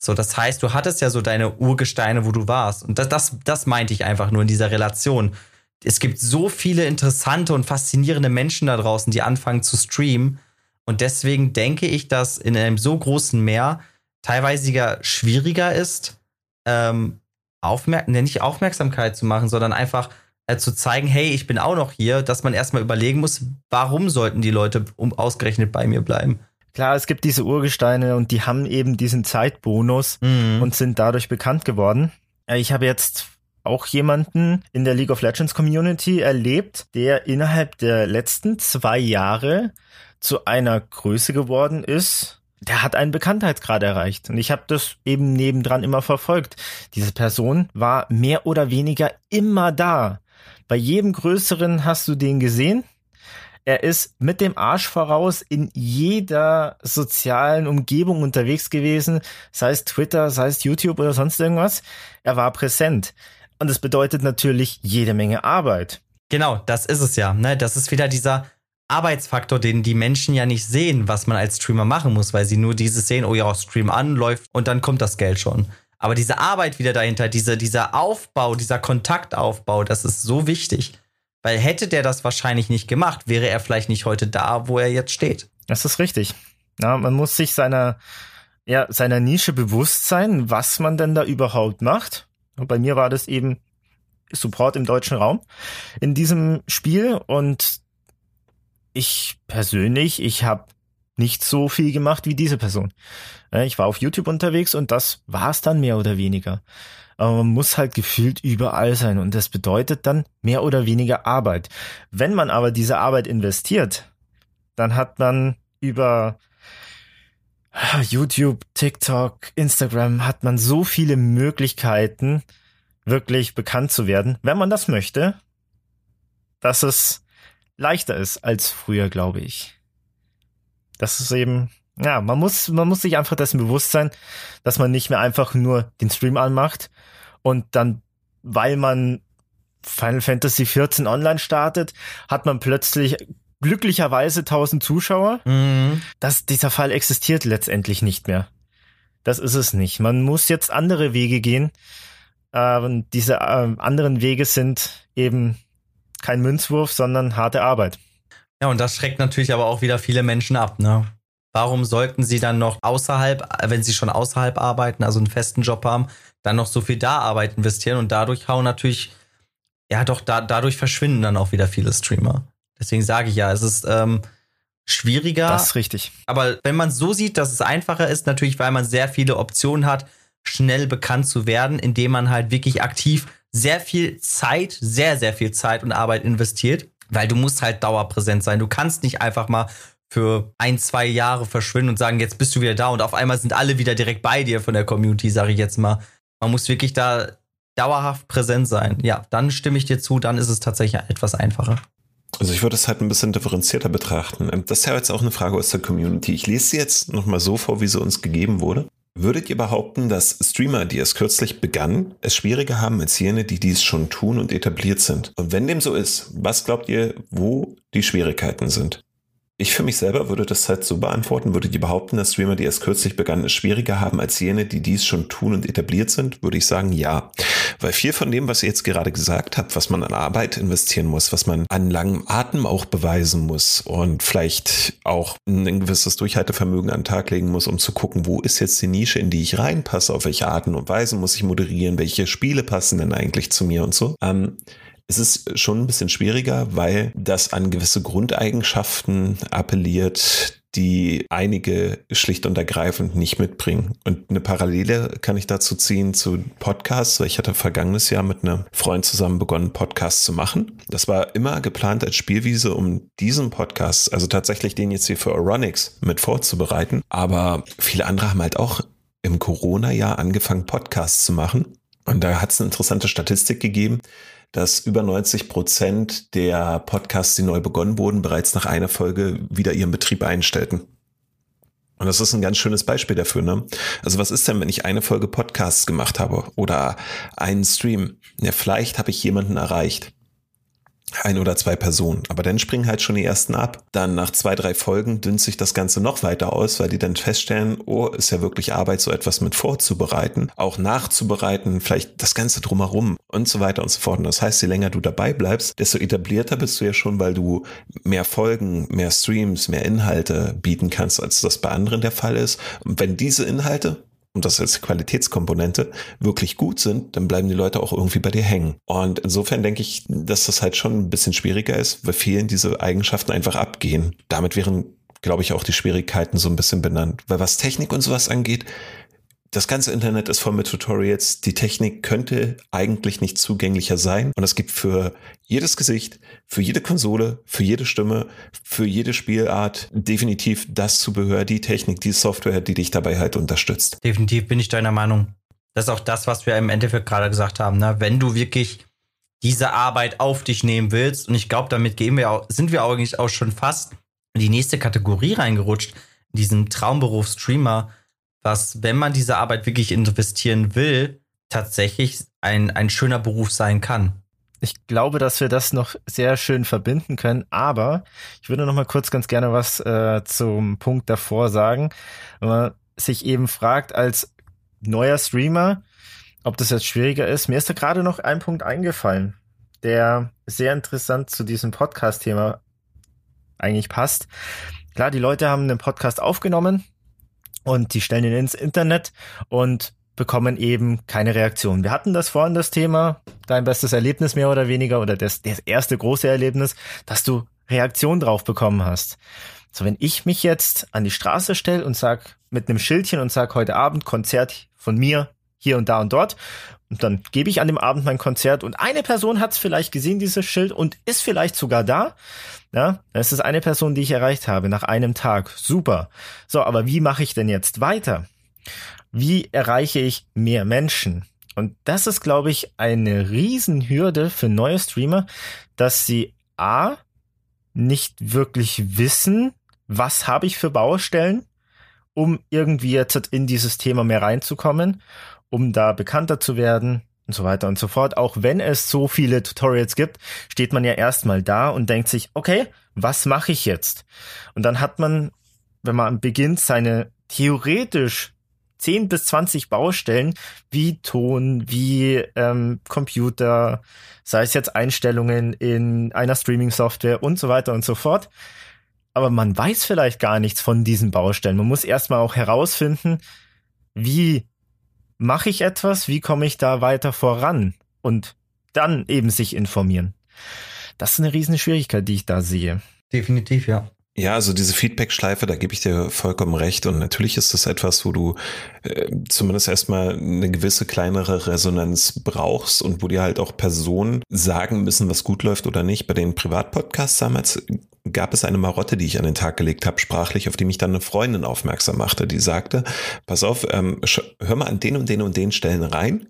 So, das heißt, du hattest ja so deine Urgesteine, wo du warst. Und das, das, das meinte ich einfach nur in dieser Relation. Es gibt so viele interessante und faszinierende Menschen da draußen, die anfangen zu streamen. Und deswegen denke ich, dass in einem so großen Meer teilweise schwieriger ist, ähm, Aufmerk nicht Aufmerksamkeit zu machen, sondern einfach äh, zu zeigen, hey, ich bin auch noch hier, dass man erstmal überlegen muss, warum sollten die Leute um, ausgerechnet bei mir bleiben. Klar, es gibt diese Urgesteine und die haben eben diesen Zeitbonus mhm. und sind dadurch bekannt geworden. Äh, ich habe jetzt auch jemanden in der League of Legends Community erlebt, der innerhalb der letzten zwei Jahre zu einer Größe geworden ist. Der hat einen Bekanntheitsgrad erreicht. Und ich habe das eben nebendran immer verfolgt. Diese Person war mehr oder weniger immer da. Bei jedem größeren hast du den gesehen. Er ist mit dem Arsch voraus in jeder sozialen Umgebung unterwegs gewesen, sei es Twitter, sei es YouTube oder sonst irgendwas. Er war präsent. Und es bedeutet natürlich jede Menge Arbeit. Genau, das ist es ja. Ne? Das ist wieder dieser Arbeitsfaktor, den die Menschen ja nicht sehen, was man als Streamer machen muss, weil sie nur dieses sehen, oh ja, Stream an, läuft und dann kommt das Geld schon. Aber diese Arbeit wieder dahinter, diese, dieser Aufbau, dieser Kontaktaufbau, das ist so wichtig. Weil hätte der das wahrscheinlich nicht gemacht, wäre er vielleicht nicht heute da, wo er jetzt steht. Das ist richtig. Ja, man muss sich seiner, ja, seiner Nische bewusst sein, was man denn da überhaupt macht. Und bei mir war das eben Support im deutschen Raum in diesem Spiel und ich persönlich, ich habe nicht so viel gemacht wie diese Person. Ich war auf YouTube unterwegs und das war es dann mehr oder weniger aber man muss halt gefühlt überall sein und das bedeutet dann mehr oder weniger Arbeit. Wenn man aber diese Arbeit investiert, dann hat man über YouTube, TikTok, Instagram hat man so viele Möglichkeiten, wirklich bekannt zu werden, wenn man das möchte, dass es leichter ist als früher, glaube ich. Das ist eben, ja, man muss, man muss sich einfach dessen bewusst sein, dass man nicht mehr einfach nur den Stream anmacht und dann, weil man Final Fantasy 14 online startet, hat man plötzlich glücklicherweise 1000 Zuschauer. Mhm. Das, dieser Fall existiert letztendlich nicht mehr. Das ist es nicht. Man muss jetzt andere Wege gehen. Äh, diese äh, anderen Wege sind eben kein Münzwurf, sondern harte Arbeit. Ja, und das schreckt natürlich aber auch wieder viele Menschen ab, ne? Warum sollten sie dann noch außerhalb, wenn sie schon außerhalb arbeiten, also einen festen Job haben, dann noch so viel da Arbeit investieren und dadurch hauen natürlich, ja doch, da, dadurch verschwinden dann auch wieder viele Streamer. Deswegen sage ich ja, es ist ähm, schwieriger. Das ist richtig. Aber wenn man so sieht, dass es einfacher ist, natürlich, weil man sehr viele Optionen hat, schnell bekannt zu werden, indem man halt wirklich aktiv sehr viel Zeit, sehr, sehr viel Zeit und Arbeit investiert, weil du musst halt dauerpräsent sein. Du kannst nicht einfach mal für ein, zwei Jahre verschwinden und sagen, jetzt bist du wieder da und auf einmal sind alle wieder direkt bei dir von der Community, sage ich jetzt mal. Man muss wirklich da dauerhaft präsent sein. Ja, dann stimme ich dir zu, dann ist es tatsächlich etwas einfacher. Also ich würde es halt ein bisschen differenzierter betrachten. Ähm, das ist ja jetzt auch eine Frage aus der Community. Ich lese sie jetzt nochmal so vor, wie sie uns gegeben wurde. Würdet ihr behaupten, dass Streamer, die es kürzlich begannen, es schwieriger haben als jene, die dies schon tun und etabliert sind? Und wenn dem so ist, was glaubt ihr, wo die Schwierigkeiten sind? Ich für mich selber würde das halt so beantworten, würde die behaupten, dass Streamer, die erst kürzlich begannen, es schwieriger haben als jene, die dies schon tun und etabliert sind, würde ich sagen, ja. Weil viel von dem, was ihr jetzt gerade gesagt habt, was man an Arbeit investieren muss, was man an langem Atem auch beweisen muss und vielleicht auch ein gewisses Durchhaltevermögen an den Tag legen muss, um zu gucken, wo ist jetzt die Nische, in die ich reinpasse, auf welche Arten und Weisen muss ich moderieren, welche Spiele passen denn eigentlich zu mir und so. Ähm, es ist schon ein bisschen schwieriger, weil das an gewisse Grundeigenschaften appelliert, die einige schlicht und ergreifend nicht mitbringen. Und eine Parallele kann ich dazu ziehen zu Podcasts, weil ich hatte vergangenes Jahr mit einem Freund zusammen begonnen, Podcasts zu machen. Das war immer geplant als Spielwiese, um diesen Podcast, also tatsächlich den jetzt hier für Euronics mit vorzubereiten. Aber viele andere haben halt auch im Corona-Jahr angefangen, Podcasts zu machen. Und da hat es eine interessante Statistik gegeben, dass über 90 Prozent der Podcasts, die neu begonnen wurden, bereits nach einer Folge wieder ihren Betrieb einstellten. Und das ist ein ganz schönes Beispiel dafür, ne? Also was ist denn, wenn ich eine Folge Podcasts gemacht habe oder einen Stream? Ja, vielleicht habe ich jemanden erreicht ein oder zwei Personen. Aber dann springen halt schon die ersten ab. Dann nach zwei, drei Folgen dünnt sich das Ganze noch weiter aus, weil die dann feststellen, oh, ist ja wirklich Arbeit, so etwas mit vorzubereiten, auch nachzubereiten, vielleicht das Ganze drumherum und so weiter und so fort. Und das heißt, je länger du dabei bleibst, desto etablierter bist du ja schon, weil du mehr Folgen, mehr Streams, mehr Inhalte bieten kannst, als das bei anderen der Fall ist. Und wenn diese Inhalte und das als Qualitätskomponente wirklich gut sind, dann bleiben die Leute auch irgendwie bei dir hängen. Und insofern denke ich, dass das halt schon ein bisschen schwieriger ist, weil vielen diese Eigenschaften einfach abgehen. Damit wären, glaube ich, auch die Schwierigkeiten so ein bisschen benannt. Weil was Technik und sowas angeht, das ganze Internet ist voll mit Tutorials. Die Technik könnte eigentlich nicht zugänglicher sein. Und es gibt für jedes Gesicht, für jede Konsole, für jede Stimme, für jede Spielart definitiv das Zubehör, die Technik, die Software, die dich dabei halt unterstützt. Definitiv bin ich deiner Meinung. Das ist auch das, was wir im Endeffekt gerade gesagt haben. Ne? Wenn du wirklich diese Arbeit auf dich nehmen willst, und ich glaube, damit gehen wir auch, sind wir eigentlich auch schon fast in die nächste Kategorie reingerutscht, diesen Traumberuf Streamer was, wenn man diese Arbeit wirklich investieren will, tatsächlich ein, ein schöner Beruf sein kann. Ich glaube, dass wir das noch sehr schön verbinden können, aber ich würde noch mal kurz ganz gerne was äh, zum Punkt davor sagen. Wenn man sich eben fragt, als neuer Streamer, ob das jetzt schwieriger ist, mir ist da gerade noch ein Punkt eingefallen, der sehr interessant zu diesem Podcast-Thema eigentlich passt. Klar, die Leute haben einen Podcast aufgenommen, und die stellen ihn ins Internet und bekommen eben keine Reaktion. Wir hatten das vorhin das Thema, dein bestes Erlebnis mehr oder weniger oder das, das erste große Erlebnis, dass du Reaktion drauf bekommen hast. So, wenn ich mich jetzt an die Straße stelle und sag mit einem Schildchen und sag heute Abend Konzert von mir hier und da und dort und dann gebe ich an dem Abend mein Konzert und eine Person hat es vielleicht gesehen, dieses Schild und ist vielleicht sogar da, ja, es ist eine Person, die ich erreicht habe nach einem Tag. Super. So, aber wie mache ich denn jetzt weiter? Wie erreiche ich mehr Menschen? Und das ist, glaube ich, eine Riesenhürde für neue Streamer, dass sie A, nicht wirklich wissen, was habe ich für Baustellen, um irgendwie jetzt in dieses Thema mehr reinzukommen, um da bekannter zu werden und so weiter und so fort. Auch wenn es so viele Tutorials gibt, steht man ja erstmal da und denkt sich, okay, was mache ich jetzt? Und dann hat man, wenn man beginnt, seine theoretisch 10 bis 20 Baustellen wie Ton, wie ähm, Computer, sei es jetzt Einstellungen in einer Streaming-Software und so weiter und so fort. Aber man weiß vielleicht gar nichts von diesen Baustellen. Man muss erstmal auch herausfinden, wie mache ich etwas, wie komme ich da weiter voran und dann eben sich informieren. Das ist eine riesen Schwierigkeit, die ich da sehe. Definitiv, ja. Ja, also diese Feedback-Schleife, da gebe ich dir vollkommen recht. Und natürlich ist das etwas, wo du äh, zumindest erstmal eine gewisse kleinere Resonanz brauchst und wo dir halt auch Personen sagen müssen, was gut läuft oder nicht. Bei den Privatpodcasts damals gab es eine Marotte, die ich an den Tag gelegt habe, sprachlich, auf die mich dann eine Freundin aufmerksam machte, die sagte, pass auf, ähm, hör mal an den und den und den Stellen rein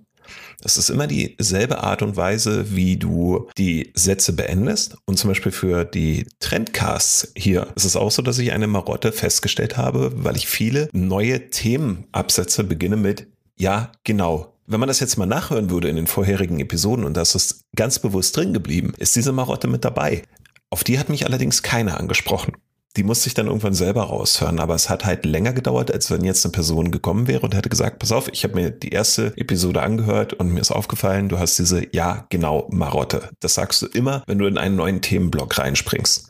das ist immer dieselbe Art und Weise, wie du die Sätze beendest. Und zum Beispiel für die Trendcasts hier ist es auch so, dass ich eine Marotte festgestellt habe, weil ich viele neue Themenabsätze beginne mit Ja, genau. Wenn man das jetzt mal nachhören würde in den vorherigen Episoden und das ist ganz bewusst drin geblieben, ist diese Marotte mit dabei. Auf die hat mich allerdings keiner angesprochen. Die musste ich dann irgendwann selber raushören, aber es hat halt länger gedauert, als wenn jetzt eine Person gekommen wäre und hätte gesagt, pass auf, ich habe mir die erste Episode angehört und mir ist aufgefallen, du hast diese Ja, genau Marotte. Das sagst du immer, wenn du in einen neuen Themenblock reinspringst.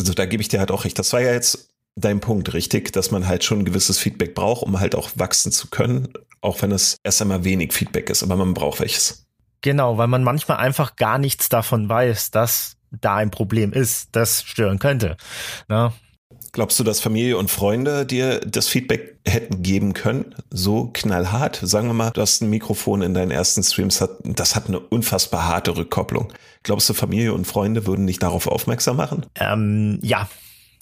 Also da gebe ich dir halt auch recht. Das war ja jetzt dein Punkt, richtig, dass man halt schon ein gewisses Feedback braucht, um halt auch wachsen zu können, auch wenn es erst einmal wenig Feedback ist, aber man braucht welches. Genau, weil man manchmal einfach gar nichts davon weiß, dass da ein Problem ist, das stören könnte. Na? Glaubst du, dass Familie und Freunde dir das Feedback hätten geben können? So knallhart? Sagen wir mal, du hast ein Mikrofon in deinen ersten Streams, das hat eine unfassbar harte Rückkopplung. Glaubst du, Familie und Freunde würden dich darauf aufmerksam machen? Ähm, ja,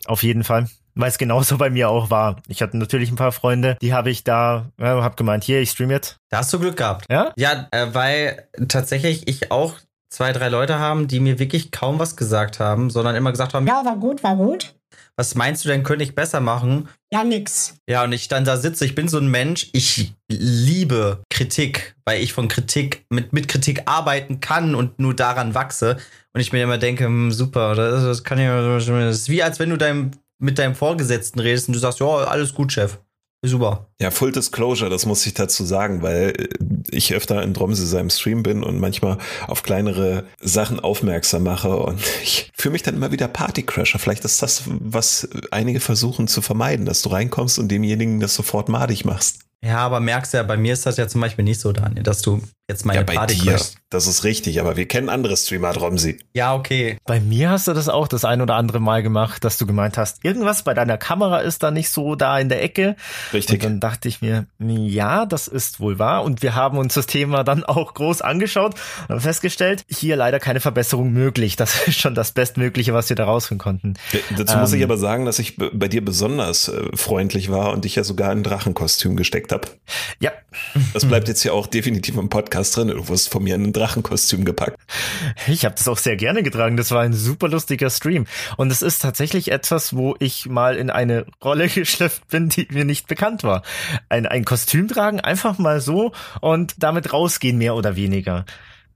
auf jeden Fall weil es genauso bei mir auch war. Ich hatte natürlich ein paar Freunde, die habe ich da, ja, hab gemeint, hier, ich stream jetzt. Da hast du Glück gehabt. Ja? Ja, äh, weil tatsächlich ich auch zwei, drei Leute haben, die mir wirklich kaum was gesagt haben, sondern immer gesagt haben, ja, war gut, war gut. Was meinst du denn, könnte ich besser machen? Ja, nix. Ja, und ich dann da sitze, ich bin so ein Mensch, ich liebe Kritik, weil ich von Kritik, mit, mit Kritik arbeiten kann und nur daran wachse. Und ich mir immer denke, hm, super, das, das kann ja, das ist wie als wenn du deinem, mit deinem Vorgesetzten redest und du sagst, ja, alles gut, Chef. Super. Ja, Full Disclosure, das muss ich dazu sagen, weil äh, ich öfter in Dromse seinem Stream bin und manchmal auf kleinere Sachen aufmerksam mache und ich fühle mich dann immer wieder Partycrasher. Vielleicht ist das, was einige versuchen zu vermeiden, dass du reinkommst und demjenigen das sofort madig machst. Ja, aber merkst ja, bei mir ist das ja zum Beispiel nicht so, Daniel, dass du jetzt meine ja, bei Party dir. Crashst. Das ist richtig, aber wir kennen andere Streamer, Dromsi. Ja, okay. Bei mir hast du das auch das ein oder andere Mal gemacht, dass du gemeint hast, irgendwas bei deiner Kamera ist da nicht so da in der Ecke. Richtig. Und dann dachte ich mir, ja, das ist wohl wahr. Und wir haben uns das Thema dann auch groß angeschaut und festgestellt, hier leider keine Verbesserung möglich. Das ist schon das Bestmögliche, was wir da rausfinden konnten. Dazu ähm, muss ich ähm, aber sagen, dass ich bei dir besonders äh, freundlich war und dich ja sogar in Drachenkostüm gesteckt habe. Ja. Das bleibt jetzt ja auch definitiv im Podcast drin. Du wirst von mir in ein Drachenkostüm gepackt. Ich habe das auch sehr gerne getragen. Das war ein super lustiger Stream. Und es ist tatsächlich etwas, wo ich mal in eine Rolle geschlüpft bin, die mir nicht bekannt war. Ein, ein Kostüm tragen, einfach mal so und damit rausgehen, mehr oder weniger.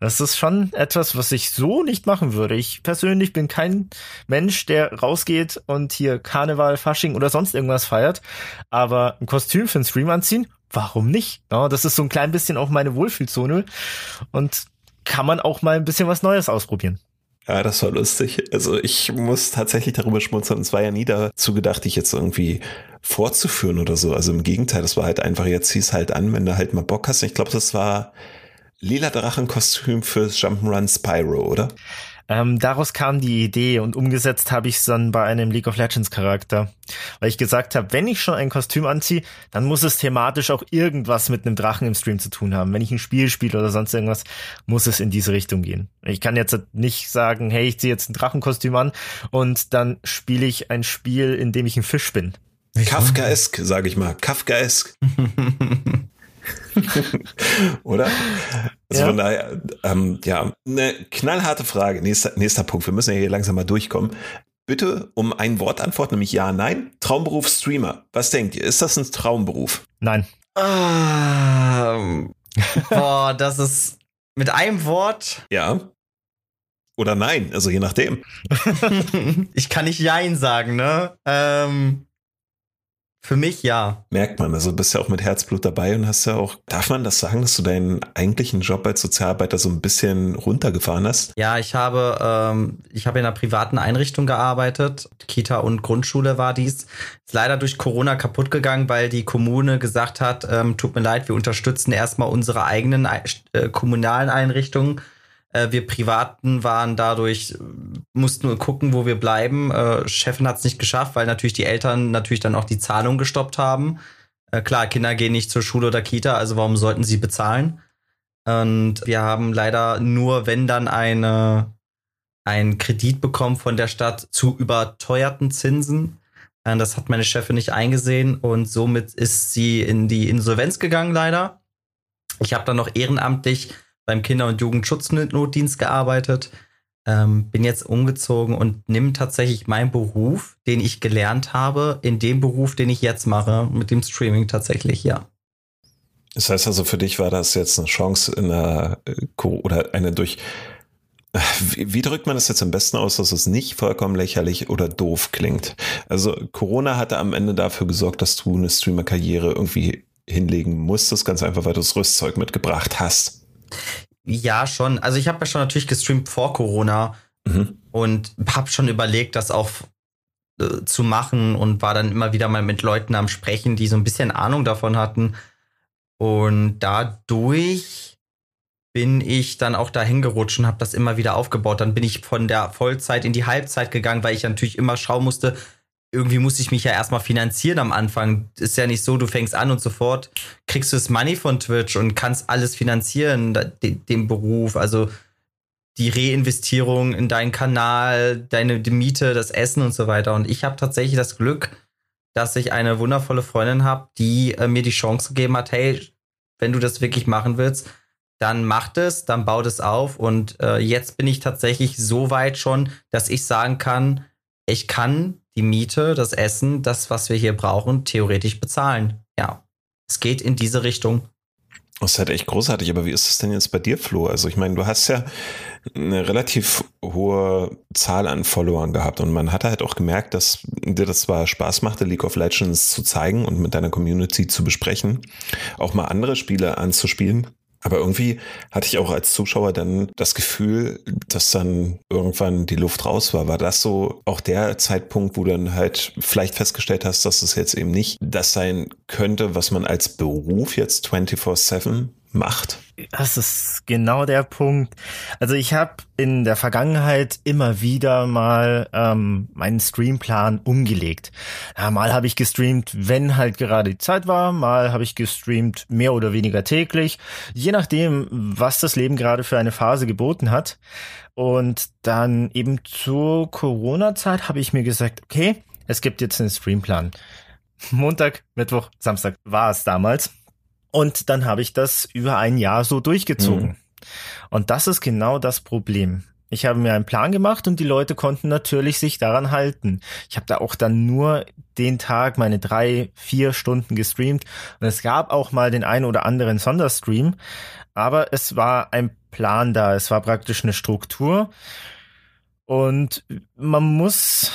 Das ist schon etwas, was ich so nicht machen würde. Ich persönlich bin kein Mensch, der rausgeht und hier Karneval, Fasching oder sonst irgendwas feiert. Aber ein Kostüm für einen Stream anziehen, warum nicht? Ja, das ist so ein klein bisschen auch meine Wohlfühlzone und kann man auch mal ein bisschen was Neues ausprobieren. Ja, das war lustig. Also ich muss tatsächlich darüber schmunzeln. Es war ja nie dazu gedacht, dich jetzt irgendwie fortzuführen oder so. Also im Gegenteil, das war halt einfach, jetzt zieh's halt an, wenn du halt mal Bock hast. Ich glaube, das war lila Drachenkostüm fürs Jump'n'Run Spyro, oder? Ähm, daraus kam die Idee und umgesetzt habe ich es dann bei einem League of Legends Charakter, weil ich gesagt habe, wenn ich schon ein Kostüm anziehe, dann muss es thematisch auch irgendwas mit einem Drachen im Stream zu tun haben. Wenn ich ein Spiel spiele oder sonst irgendwas, muss es in diese Richtung gehen. Ich kann jetzt nicht sagen, hey, ich ziehe jetzt ein Drachenkostüm an und dann spiele ich ein Spiel, in dem ich ein Fisch bin. Kafkaesk, sage ich mal. Kafkaesk. Oder? Also ja. von daher, ähm, ja, eine knallharte Frage. Nächster, nächster Punkt. Wir müssen ja hier langsam mal durchkommen. Bitte um ein Wort antworten, nämlich ja, nein. Traumberuf Streamer. Was denkt ihr? Ist das ein Traumberuf? Nein. Ähm, boah, das ist mit einem Wort. Ja. Oder nein, also je nachdem. ich kann nicht Jein sagen, ne? Ähm, für mich ja. Merkt man, also bist ja auch mit Herzblut dabei und hast ja auch, darf man das sagen, dass du deinen eigentlichen Job als Sozialarbeiter so ein bisschen runtergefahren hast? Ja, ich habe, ähm, ich habe in einer privaten Einrichtung gearbeitet. Kita und Grundschule war dies. Ist leider durch Corona kaputt gegangen, weil die Kommune gesagt hat, ähm, tut mir leid, wir unterstützen erstmal unsere eigenen äh, kommunalen Einrichtungen wir Privaten waren dadurch, mussten nur gucken, wo wir bleiben. Äh, Chefin hat es nicht geschafft, weil natürlich die Eltern natürlich dann auch die Zahlung gestoppt haben. Äh, klar, Kinder gehen nicht zur Schule oder Kita, also warum sollten sie bezahlen? Und wir haben leider nur, wenn dann eine, ein Kredit bekommen von der Stadt zu überteuerten Zinsen. Äh, das hat meine Chefin nicht eingesehen und somit ist sie in die Insolvenz gegangen, leider. Ich habe dann noch ehrenamtlich beim Kinder- und Jugendschutznotdienst gearbeitet, ähm, bin jetzt umgezogen und nimm tatsächlich meinen Beruf, den ich gelernt habe, in dem Beruf, den ich jetzt mache, mit dem Streaming tatsächlich, ja. Das heißt also, für dich war das jetzt eine Chance in einer, äh, oder eine durch Wie, wie, drückt man das jetzt am besten aus, dass es nicht vollkommen lächerlich oder doof klingt? Also Corona hatte am Ende dafür gesorgt, dass du eine Streamer-Karriere irgendwie hinlegen musstest, ganz einfach, weil du das Rüstzeug mitgebracht hast. Ja, schon. Also ich habe ja schon natürlich gestreamt vor Corona mhm. und habe schon überlegt, das auch äh, zu machen und war dann immer wieder mal mit Leuten am Sprechen, die so ein bisschen Ahnung davon hatten. Und dadurch bin ich dann auch dahin gerutscht und habe das immer wieder aufgebaut. Dann bin ich von der Vollzeit in die Halbzeit gegangen, weil ich natürlich immer schauen musste, irgendwie muss ich mich ja erstmal finanzieren am Anfang. Ist ja nicht so, du fängst an und sofort kriegst du das Money von Twitch und kannst alles finanzieren, den, den Beruf, also die Reinvestierung in deinen Kanal, deine Miete, das Essen und so weiter. Und ich habe tatsächlich das Glück, dass ich eine wundervolle Freundin habe, die äh, mir die Chance gegeben hat, hey, wenn du das wirklich machen willst, dann macht es, dann baut es auf. Und äh, jetzt bin ich tatsächlich so weit schon, dass ich sagen kann, ich kann die Miete, das Essen, das, was wir hier brauchen, theoretisch bezahlen. Ja, es geht in diese Richtung. Das ist halt echt großartig, aber wie ist es denn jetzt bei dir, Flo? Also ich meine, du hast ja eine relativ hohe Zahl an Followern gehabt und man hat halt auch gemerkt, dass dir das zwar Spaß machte, League of Legends zu zeigen und mit deiner Community zu besprechen, auch mal andere Spiele anzuspielen, aber irgendwie hatte ich auch als Zuschauer dann das Gefühl, dass dann irgendwann die Luft raus war. War das so auch der Zeitpunkt, wo du dann halt vielleicht festgestellt hast, dass es jetzt eben nicht das sein könnte, was man als Beruf jetzt 24-7 macht? Das ist genau der Punkt. Also ich habe in der Vergangenheit immer wieder mal ähm, meinen Streamplan umgelegt. Ja, mal habe ich gestreamt, wenn halt gerade die Zeit war, mal habe ich gestreamt mehr oder weniger täglich, je nachdem, was das Leben gerade für eine Phase geboten hat. Und dann eben zur Corona-Zeit habe ich mir gesagt, okay, es gibt jetzt einen Streamplan. Montag, Mittwoch, Samstag war es damals. Und dann habe ich das über ein Jahr so durchgezogen. Mhm. Und das ist genau das Problem. Ich habe mir einen Plan gemacht und die Leute konnten natürlich sich daran halten. Ich habe da auch dann nur den Tag meine drei, vier Stunden gestreamt und es gab auch mal den einen oder anderen Sonderstream, aber es war ein Plan da, es war praktisch eine Struktur und man muss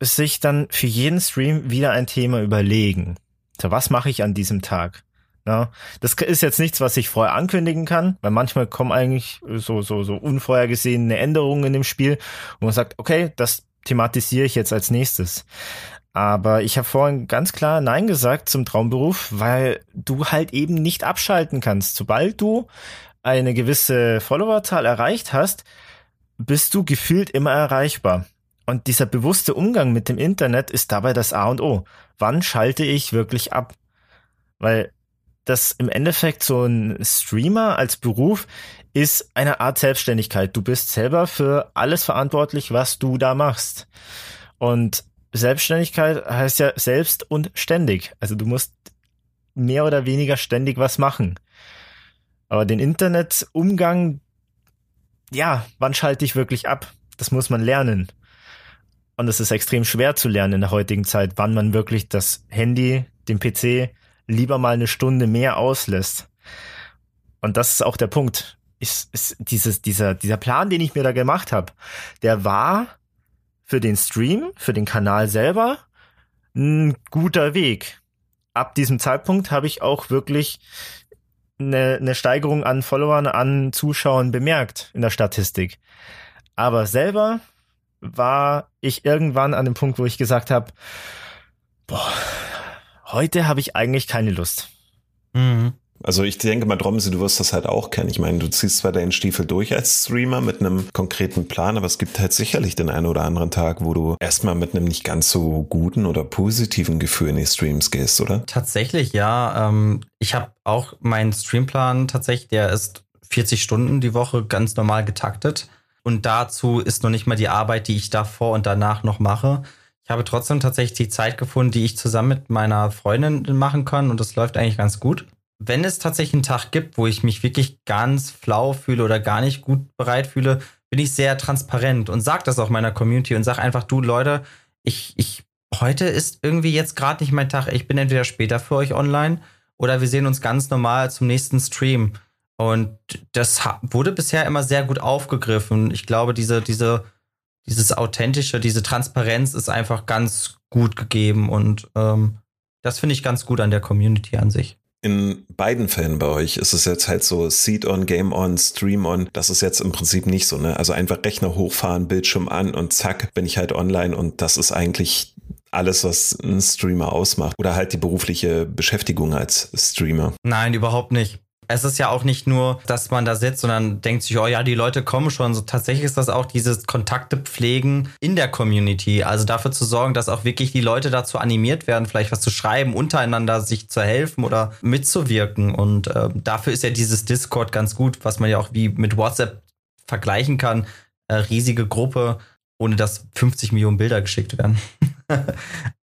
sich dann für jeden Stream wieder ein Thema überlegen. So, was mache ich an diesem Tag? Ja, das ist jetzt nichts, was ich vorher ankündigen kann, weil manchmal kommen eigentlich so, so, so unvorhergesehene Änderungen in dem Spiel, wo man sagt, okay, das thematisiere ich jetzt als nächstes. Aber ich habe vorhin ganz klar Nein gesagt zum Traumberuf, weil du halt eben nicht abschalten kannst. Sobald du eine gewisse Followerzahl erreicht hast, bist du gefühlt immer erreichbar. Und dieser bewusste Umgang mit dem Internet ist dabei das A und O. Wann schalte ich wirklich ab? Weil dass im Endeffekt so ein Streamer als Beruf ist eine Art Selbstständigkeit. Du bist selber für alles verantwortlich, was du da machst. Und Selbstständigkeit heißt ja selbst und ständig. Also du musst mehr oder weniger ständig was machen. Aber den Internetumgang, ja, wann schalte ich wirklich ab? Das muss man lernen. Und es ist extrem schwer zu lernen in der heutigen Zeit, wann man wirklich das Handy, den PC, lieber mal eine Stunde mehr auslässt. Und das ist auch der Punkt. Ist, ist dieses, dieser, dieser Plan, den ich mir da gemacht habe, der war für den Stream, für den Kanal selber ein guter Weg. Ab diesem Zeitpunkt habe ich auch wirklich eine, eine Steigerung an Followern, an Zuschauern bemerkt in der Statistik. Aber selber war ich irgendwann an dem Punkt, wo ich gesagt habe, boah, heute habe ich eigentlich keine Lust. Mhm. Also ich denke mal, Dromsi, du wirst das halt auch kennen. Ich meine, du ziehst zwar deinen Stiefel durch als Streamer mit einem konkreten Plan, aber es gibt halt sicherlich den einen oder anderen Tag, wo du erstmal mit einem nicht ganz so guten oder positiven Gefühl in die Streams gehst, oder? Tatsächlich, ja. Ähm, ich habe auch meinen Streamplan tatsächlich, der ist 40 Stunden die Woche ganz normal getaktet. Und dazu ist noch nicht mal die Arbeit, die ich davor und danach noch mache. Ich habe trotzdem tatsächlich die Zeit gefunden, die ich zusammen mit meiner Freundin machen kann und das läuft eigentlich ganz gut. Wenn es tatsächlich einen Tag gibt, wo ich mich wirklich ganz flau fühle oder gar nicht gut bereit fühle, bin ich sehr transparent und sage das auch meiner Community und sage einfach, du Leute, ich, ich, heute ist irgendwie jetzt gerade nicht mein Tag. Ich bin entweder später für euch online oder wir sehen uns ganz normal zum nächsten Stream. Und das wurde bisher immer sehr gut aufgegriffen. Ich glaube, diese, diese, dieses authentische, diese Transparenz ist einfach ganz gut gegeben und ähm, das finde ich ganz gut an der Community an sich. In beiden Fällen bei euch ist es jetzt halt so Seed on, Game on, Stream on. Das ist jetzt im Prinzip nicht so, ne? Also einfach Rechner hochfahren, Bildschirm an und zack, bin ich halt online und das ist eigentlich alles, was ein Streamer ausmacht. Oder halt die berufliche Beschäftigung als Streamer. Nein, überhaupt nicht es ist ja auch nicht nur, dass man da sitzt, sondern denkt sich, oh ja, die Leute kommen schon. So, tatsächlich ist das auch dieses Kontakte pflegen in der Community. Also dafür zu sorgen, dass auch wirklich die Leute dazu animiert werden, vielleicht was zu schreiben, untereinander sich zu helfen oder mitzuwirken. Und äh, dafür ist ja dieses Discord ganz gut, was man ja auch wie mit WhatsApp vergleichen kann. Äh, riesige Gruppe, ohne dass 50 Millionen Bilder geschickt werden.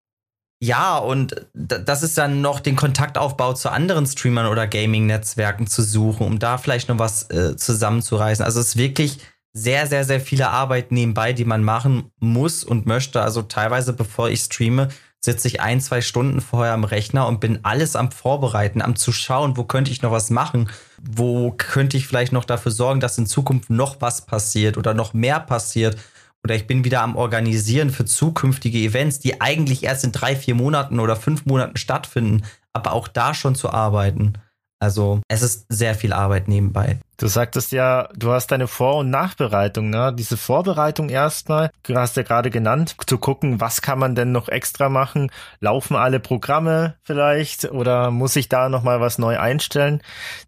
Ja, und das ist dann noch den Kontaktaufbau zu anderen Streamern oder Gaming-Netzwerken zu suchen, um da vielleicht noch was äh, zusammenzureißen. Also es ist wirklich sehr, sehr, sehr viele Arbeit nebenbei, die man machen muss und möchte. Also teilweise, bevor ich streame, sitze ich ein, zwei Stunden vorher am Rechner und bin alles am Vorbereiten, am zu schauen, wo könnte ich noch was machen, wo könnte ich vielleicht noch dafür sorgen, dass in Zukunft noch was passiert oder noch mehr passiert oder ich bin wieder am Organisieren für zukünftige Events, die eigentlich erst in drei, vier Monaten oder fünf Monaten stattfinden, aber auch da schon zu arbeiten. Also es ist sehr viel Arbeit nebenbei. Du sagtest ja, du hast deine Vor- und Nachbereitung, ne? Diese Vorbereitung erstmal, du hast ja gerade genannt, zu gucken, was kann man denn noch extra machen? Laufen alle Programme vielleicht oder muss ich da nochmal was neu einstellen?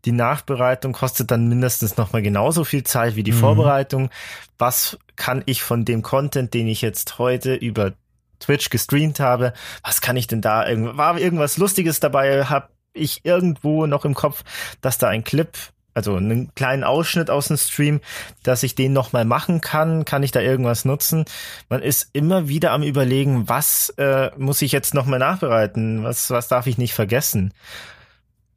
Die Nachbereitung kostet dann mindestens nochmal genauso viel Zeit wie die mhm. Vorbereitung. Was kann ich von dem Content, den ich jetzt heute über Twitch gestreamt habe, was kann ich denn da, war irgendwas Lustiges dabei, hab ich irgendwo noch im Kopf, dass da ein Clip, also einen kleinen Ausschnitt aus dem Stream, dass ich den nochmal machen kann, kann ich da irgendwas nutzen. Man ist immer wieder am überlegen, was äh, muss ich jetzt nochmal nachbereiten, was, was darf ich nicht vergessen.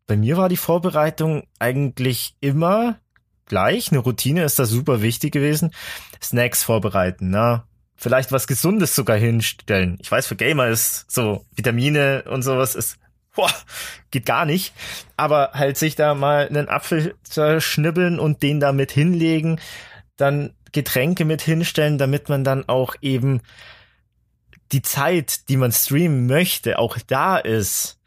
Bei mir war die Vorbereitung eigentlich immer gleich. Eine Routine ist da super wichtig gewesen. Snacks vorbereiten, na, vielleicht was Gesundes sogar hinstellen. Ich weiß, für Gamer ist so Vitamine und sowas ist boah, geht gar nicht. Aber halt sich da mal einen Apfel zerschnibbeln und den da mit hinlegen, dann Getränke mit hinstellen, damit man dann auch eben die Zeit, die man streamen möchte, auch da ist.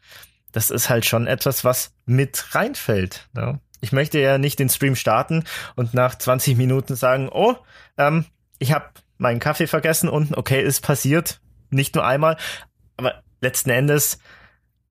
Das ist halt schon etwas, was mit reinfällt. Ne? Ich möchte ja nicht den Stream starten und nach 20 Minuten sagen, oh, ähm, ich habe meinen Kaffee vergessen und okay, ist passiert. Nicht nur einmal, aber letzten Endes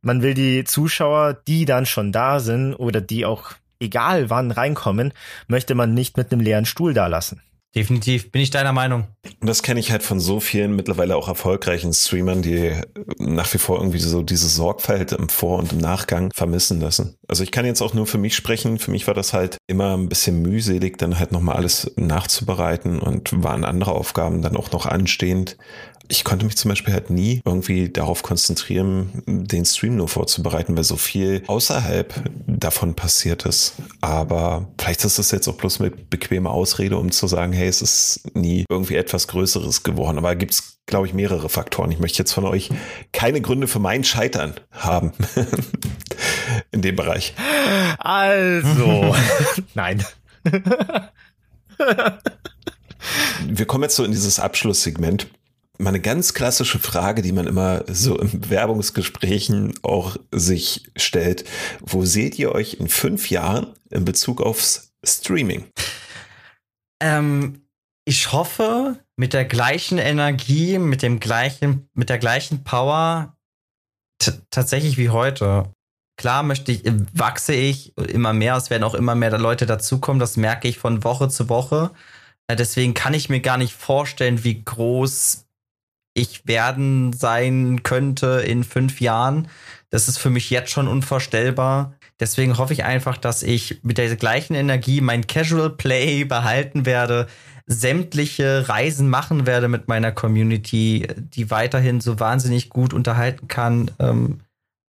man will die Zuschauer, die dann schon da sind oder die auch egal wann reinkommen, möchte man nicht mit einem leeren Stuhl da lassen. Definitiv, bin ich deiner Meinung. Und das kenne ich halt von so vielen mittlerweile auch erfolgreichen Streamern, die nach wie vor irgendwie so diese Sorgfalt im Vor- und im Nachgang vermissen lassen. Also ich kann jetzt auch nur für mich sprechen. Für mich war das halt immer ein bisschen mühselig, dann halt nochmal alles nachzubereiten und waren andere Aufgaben dann auch noch anstehend ich konnte mich zum Beispiel halt nie irgendwie darauf konzentrieren, den Stream nur vorzubereiten, weil so viel außerhalb davon passiert ist. Aber vielleicht ist das jetzt auch bloß mit bequemer Ausrede, um zu sagen, hey, es ist nie irgendwie etwas Größeres geworden. Aber gibt es, glaube ich, mehrere Faktoren. Ich möchte jetzt von euch keine Gründe für mein Scheitern haben in dem Bereich. Also, nein. Wir kommen jetzt so in dieses Abschlusssegment mal eine ganz klassische Frage, die man immer so in Werbungsgesprächen auch sich stellt. Wo seht ihr euch in fünf Jahren in Bezug aufs Streaming? Ähm, ich hoffe, mit der gleichen Energie, mit dem gleichen, mit der gleichen Power tatsächlich wie heute. Klar möchte ich, wachse ich immer mehr, es werden auch immer mehr Leute dazukommen, das merke ich von Woche zu Woche. Äh, deswegen kann ich mir gar nicht vorstellen, wie groß ich werden sein könnte in fünf Jahren. Das ist für mich jetzt schon unvorstellbar. Deswegen hoffe ich einfach, dass ich mit der gleichen Energie mein Casual Play behalten werde, sämtliche Reisen machen werde mit meiner Community, die weiterhin so wahnsinnig gut unterhalten kann, ähm,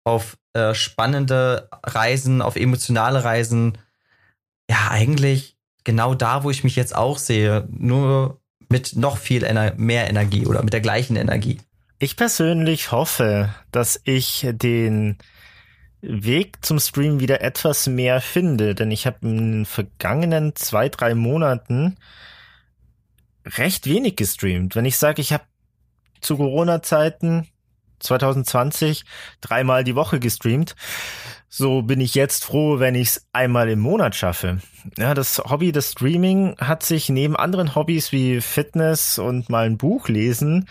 auf äh, spannende Reisen, auf emotionale Reisen. Ja, eigentlich genau da, wo ich mich jetzt auch sehe. Nur mit noch viel Ener mehr Energie oder mit der gleichen Energie. Ich persönlich hoffe, dass ich den Weg zum Stream wieder etwas mehr finde, denn ich habe in den vergangenen zwei, drei Monaten recht wenig gestreamt. Wenn ich sage, ich habe zu Corona-Zeiten 2020 dreimal die Woche gestreamt, so bin ich jetzt froh, wenn ich es einmal im Monat schaffe. Ja, das Hobby des Streaming hat sich neben anderen Hobbys wie Fitness und mal ein Buch lesen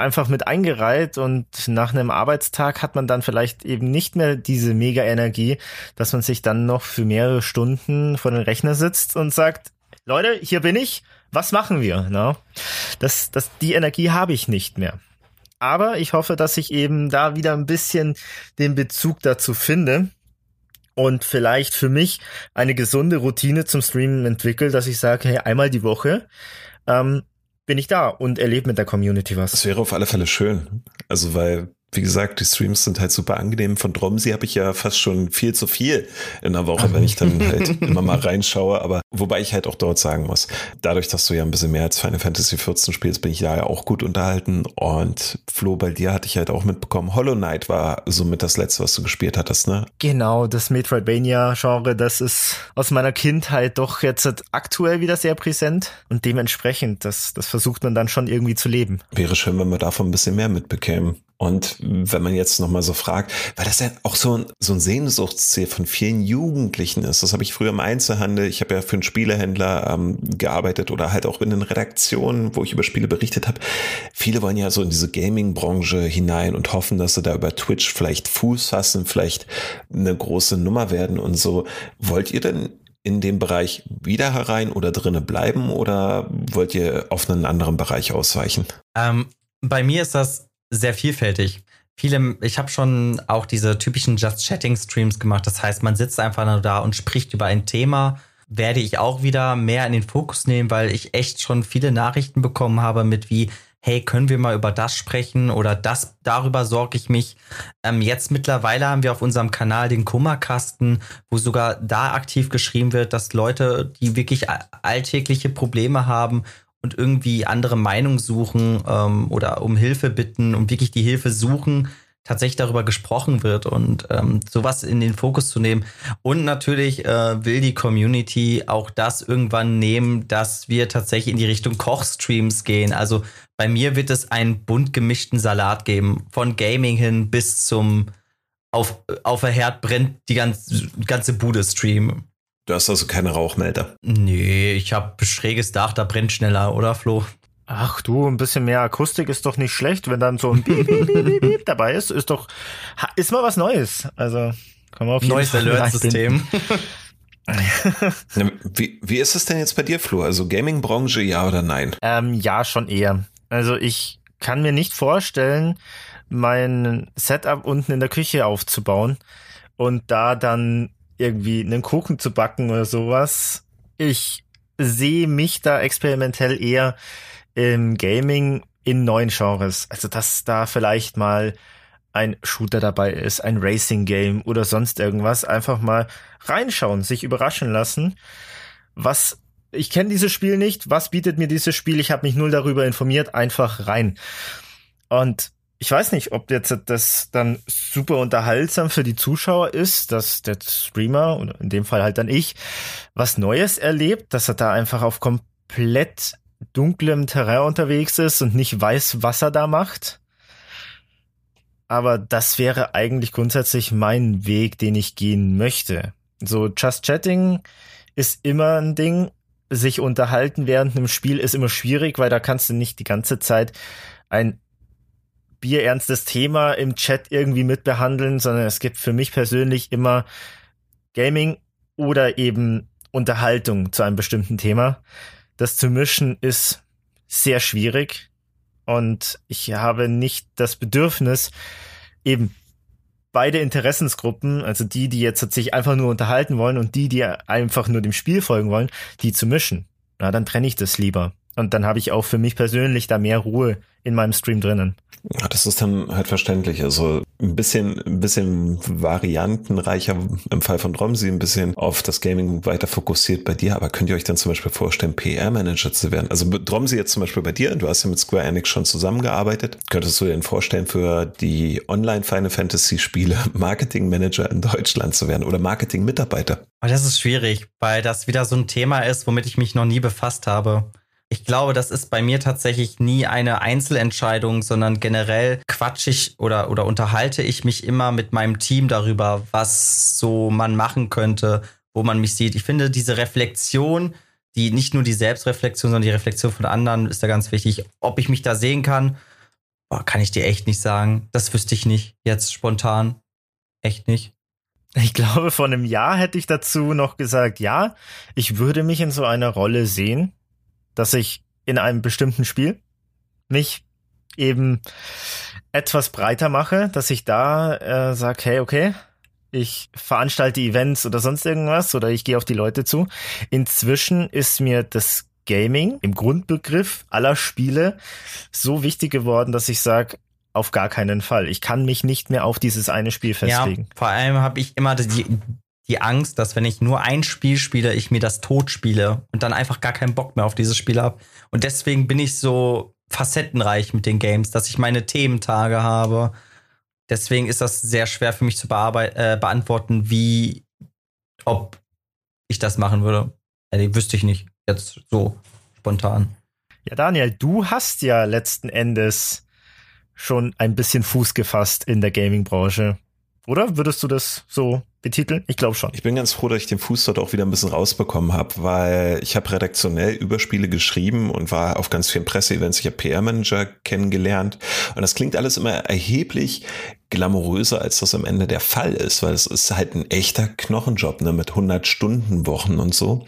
einfach mit eingereiht und nach einem Arbeitstag hat man dann vielleicht eben nicht mehr diese Mega-Energie, dass man sich dann noch für mehrere Stunden vor den Rechner sitzt und sagt, Leute, hier bin ich, was machen wir? No? Das, das, die Energie habe ich nicht mehr. Aber ich hoffe, dass ich eben da wieder ein bisschen den Bezug dazu finde und vielleicht für mich eine gesunde Routine zum Streamen entwickle, dass ich sage, hey, einmal die Woche ähm, bin ich da und erlebe mit der Community was. Das wäre auf alle Fälle schön. Also weil wie gesagt, die Streams sind halt super angenehm. Von Dromsi habe ich ja fast schon viel zu viel in der Woche, wenn ich dann halt immer mal reinschaue. Aber wobei ich halt auch dort sagen muss, dadurch, dass du ja ein bisschen mehr als Final Fantasy 14 spielst, bin ich da ja auch gut unterhalten. Und Flo, bei dir hatte ich halt auch mitbekommen, Hollow Knight war somit das letzte, was du gespielt hattest, ne? Genau, das Metroidvania-Genre, das ist aus meiner Kindheit doch jetzt aktuell wieder sehr präsent. Und dementsprechend, das, das versucht man dann schon irgendwie zu leben. Wäre schön, wenn wir davon ein bisschen mehr mitbekämen. Und wenn man jetzt nochmal so fragt, weil das ja auch so ein, so ein Sehnsuchtsziel von vielen Jugendlichen ist, das habe ich früher im Einzelhandel, ich habe ja für einen Spielehändler ähm, gearbeitet oder halt auch in den Redaktionen, wo ich über Spiele berichtet habe. Viele wollen ja so in diese Gaming-Branche hinein und hoffen, dass sie da über Twitch vielleicht Fuß fassen, vielleicht eine große Nummer werden und so. Wollt ihr denn in dem Bereich wieder herein oder drinnen bleiben oder wollt ihr auf einen anderen Bereich ausweichen? Ähm, bei mir ist das sehr vielfältig. Viele, ich habe schon auch diese typischen Just Chatting Streams gemacht. Das heißt, man sitzt einfach nur da und spricht über ein Thema. Werde ich auch wieder mehr in den Fokus nehmen, weil ich echt schon viele Nachrichten bekommen habe mit wie, hey, können wir mal über das sprechen oder das, darüber sorge ich mich. Ähm, jetzt mittlerweile haben wir auf unserem Kanal den Kummerkasten, wo sogar da aktiv geschrieben wird, dass Leute, die wirklich alltägliche Probleme haben und irgendwie andere Meinung suchen ähm, oder um Hilfe bitten, um wirklich die Hilfe suchen, tatsächlich darüber gesprochen wird und ähm, sowas in den Fokus zu nehmen. Und natürlich äh, will die Community auch das irgendwann nehmen, dass wir tatsächlich in die Richtung Kochstreams gehen. Also bei mir wird es einen bunt gemischten Salat geben, von Gaming hin bis zum auf, auf der Herd brennt die ganze, ganze Bude Stream. Du hast also keine Rauchmelder. Nee, ich habe schräges Dach, da brennt schneller, oder Flo? Ach du, ein bisschen mehr Akustik ist doch nicht schlecht, wenn dann so ein Beep, Beep, Beep, Beep dabei ist, ist doch, ist mal was Neues. Also, kann man auf jeden Neues Alert-System. wie, wie ist es denn jetzt bei dir, Flo? Also Gaming-Branche, ja oder nein? Ähm, ja, schon eher. Also ich kann mir nicht vorstellen, mein Setup unten in der Küche aufzubauen und da dann irgendwie einen Kuchen zu backen oder sowas. Ich sehe mich da experimentell eher im Gaming in neuen Genres. Also, dass da vielleicht mal ein Shooter dabei ist, ein Racing Game oder sonst irgendwas. Einfach mal reinschauen, sich überraschen lassen. Was, ich kenne dieses Spiel nicht. Was bietet mir dieses Spiel? Ich habe mich null darüber informiert. Einfach rein. Und ich weiß nicht, ob jetzt das dann super unterhaltsam für die Zuschauer ist, dass der Streamer, oder in dem Fall halt dann ich, was Neues erlebt, dass er da einfach auf komplett dunklem Terrain unterwegs ist und nicht weiß, was er da macht. Aber das wäre eigentlich grundsätzlich mein Weg, den ich gehen möchte. So Just Chatting ist immer ein Ding. Sich unterhalten während einem Spiel ist immer schwierig, weil da kannst du nicht die ganze Zeit ein bierernstes Thema im Chat irgendwie mitbehandeln, sondern es gibt für mich persönlich immer Gaming oder eben Unterhaltung zu einem bestimmten Thema. Das zu mischen ist sehr schwierig und ich habe nicht das Bedürfnis, eben beide Interessensgruppen, also die, die jetzt sich einfach nur unterhalten wollen und die, die einfach nur dem Spiel folgen wollen, die zu mischen. Na, dann trenne ich das lieber. Und dann habe ich auch für mich persönlich da mehr Ruhe in meinem Stream drinnen. Ja, das ist dann halt verständlich. Also ein bisschen, ein bisschen variantenreicher im Fall von Dromsi, ein bisschen auf das Gaming weiter fokussiert bei dir. Aber könnt ihr euch dann zum Beispiel vorstellen, PR-Manager zu werden? Also Dromsi jetzt zum Beispiel bei dir, du hast ja mit Square Enix schon zusammengearbeitet. Könntest du dir denn vorstellen, für die Online Final Fantasy Spiele Marketing Manager in Deutschland zu werden oder Marketing Mitarbeiter? Das ist schwierig, weil das wieder so ein Thema ist, womit ich mich noch nie befasst habe. Ich glaube, das ist bei mir tatsächlich nie eine Einzelentscheidung, sondern generell quatsch ich oder, oder unterhalte ich mich immer mit meinem Team darüber, was so man machen könnte, wo man mich sieht. Ich finde diese Reflexion, die nicht nur die Selbstreflexion, sondern die Reflexion von anderen ist da ganz wichtig. Ob ich mich da sehen kann, boah, kann ich dir echt nicht sagen. Das wüsste ich nicht jetzt spontan. Echt nicht. Ich glaube, vor einem Jahr hätte ich dazu noch gesagt, ja, ich würde mich in so einer Rolle sehen dass ich in einem bestimmten Spiel mich eben etwas breiter mache, dass ich da äh, sage, hey, okay, ich veranstalte Events oder sonst irgendwas oder ich gehe auf die Leute zu. Inzwischen ist mir das Gaming im Grundbegriff aller Spiele so wichtig geworden, dass ich sage, auf gar keinen Fall. Ich kann mich nicht mehr auf dieses eine Spiel festlegen. Ja, vor allem habe ich immer die, die Angst, dass wenn ich nur ein Spiel spiele, ich mir das tot spiele und dann einfach gar keinen Bock mehr auf dieses Spiel habe. Und deswegen bin ich so facettenreich mit den Games, dass ich meine Thementage habe. Deswegen ist das sehr schwer für mich zu äh, beantworten, wie, ob ich das machen würde. Ja, wüsste ich nicht. Jetzt so spontan. Ja, Daniel, du hast ja letzten Endes schon ein bisschen Fuß gefasst in der Gaming-Branche. Oder würdest du das so betiteln? Ich glaube schon. Ich bin ganz froh, dass ich den Fuß dort auch wieder ein bisschen rausbekommen habe, weil ich habe redaktionell über Spiele geschrieben und war auf ganz vielen Presseevents. Ich habe PR-Manager kennengelernt und das klingt alles immer erheblich glamouröser, als das am Ende der Fall ist, weil es ist halt ein echter Knochenjob ne, mit 100 Stunden Wochen und so.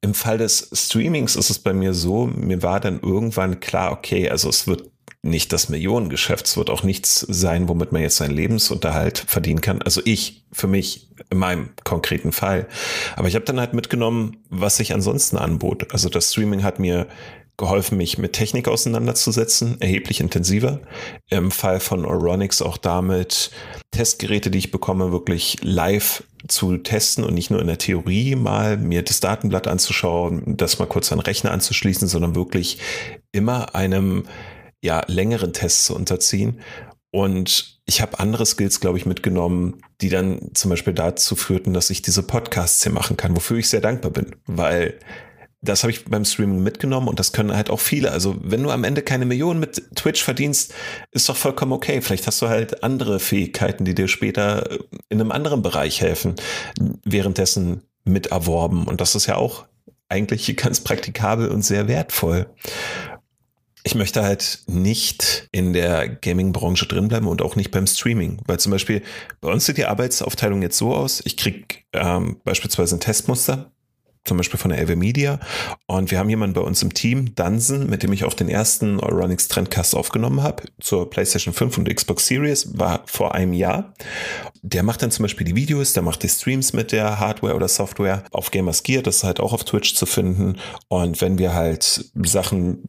Im Fall des Streamings ist es bei mir so, mir war dann irgendwann klar, okay, also es wird nicht das Millionengeschäft. Es wird auch nichts sein, womit man jetzt seinen Lebensunterhalt verdienen kann. Also ich, für mich, in meinem konkreten Fall. Aber ich habe dann halt mitgenommen, was sich ansonsten anbot. Also das Streaming hat mir geholfen, mich mit Technik auseinanderzusetzen, erheblich intensiver. Im Fall von Oronix auch damit, Testgeräte, die ich bekomme, wirklich live zu testen und nicht nur in der Theorie mal mir das Datenblatt anzuschauen, das mal kurz an Rechner anzuschließen, sondern wirklich immer einem ja, längeren Tests zu unterziehen. Und ich habe andere Skills, glaube ich, mitgenommen, die dann zum Beispiel dazu führten, dass ich diese Podcasts hier machen kann, wofür ich sehr dankbar bin, weil das habe ich beim Streaming mitgenommen und das können halt auch viele. Also wenn du am Ende keine Millionen mit Twitch verdienst, ist doch vollkommen okay. Vielleicht hast du halt andere Fähigkeiten, die dir später in einem anderen Bereich helfen, währenddessen mit erworben. Und das ist ja auch eigentlich ganz praktikabel und sehr wertvoll ich möchte halt nicht in der Gaming-Branche drinbleiben und auch nicht beim Streaming. Weil zum Beispiel bei uns sieht die Arbeitsaufteilung jetzt so aus, ich krieg ähm, beispielsweise ein Testmuster, zum Beispiel von der LW Media. Und wir haben jemanden bei uns im Team, Dunsen, mit dem ich auch den ersten Euronics Trendcast aufgenommen habe, zur PlayStation 5 und Xbox Series, war vor einem Jahr. Der macht dann zum Beispiel die Videos, der macht die Streams mit der Hardware oder Software auf Gamers Gear, das ist halt auch auf Twitch zu finden. Und wenn wir halt Sachen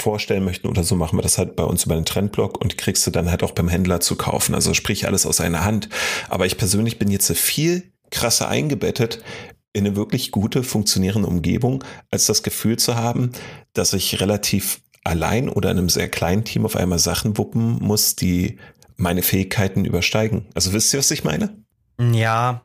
vorstellen möchten oder so, machen wir das halt bei uns über den Trendblock und kriegst du dann halt auch beim Händler zu kaufen. Also sprich alles aus einer Hand. Aber ich persönlich bin jetzt viel krasser eingebettet in eine wirklich gute, funktionierende Umgebung, als das Gefühl zu haben, dass ich relativ allein oder in einem sehr kleinen Team auf einmal Sachen wuppen muss, die meine Fähigkeiten übersteigen. Also wisst ihr, was ich meine? Ja,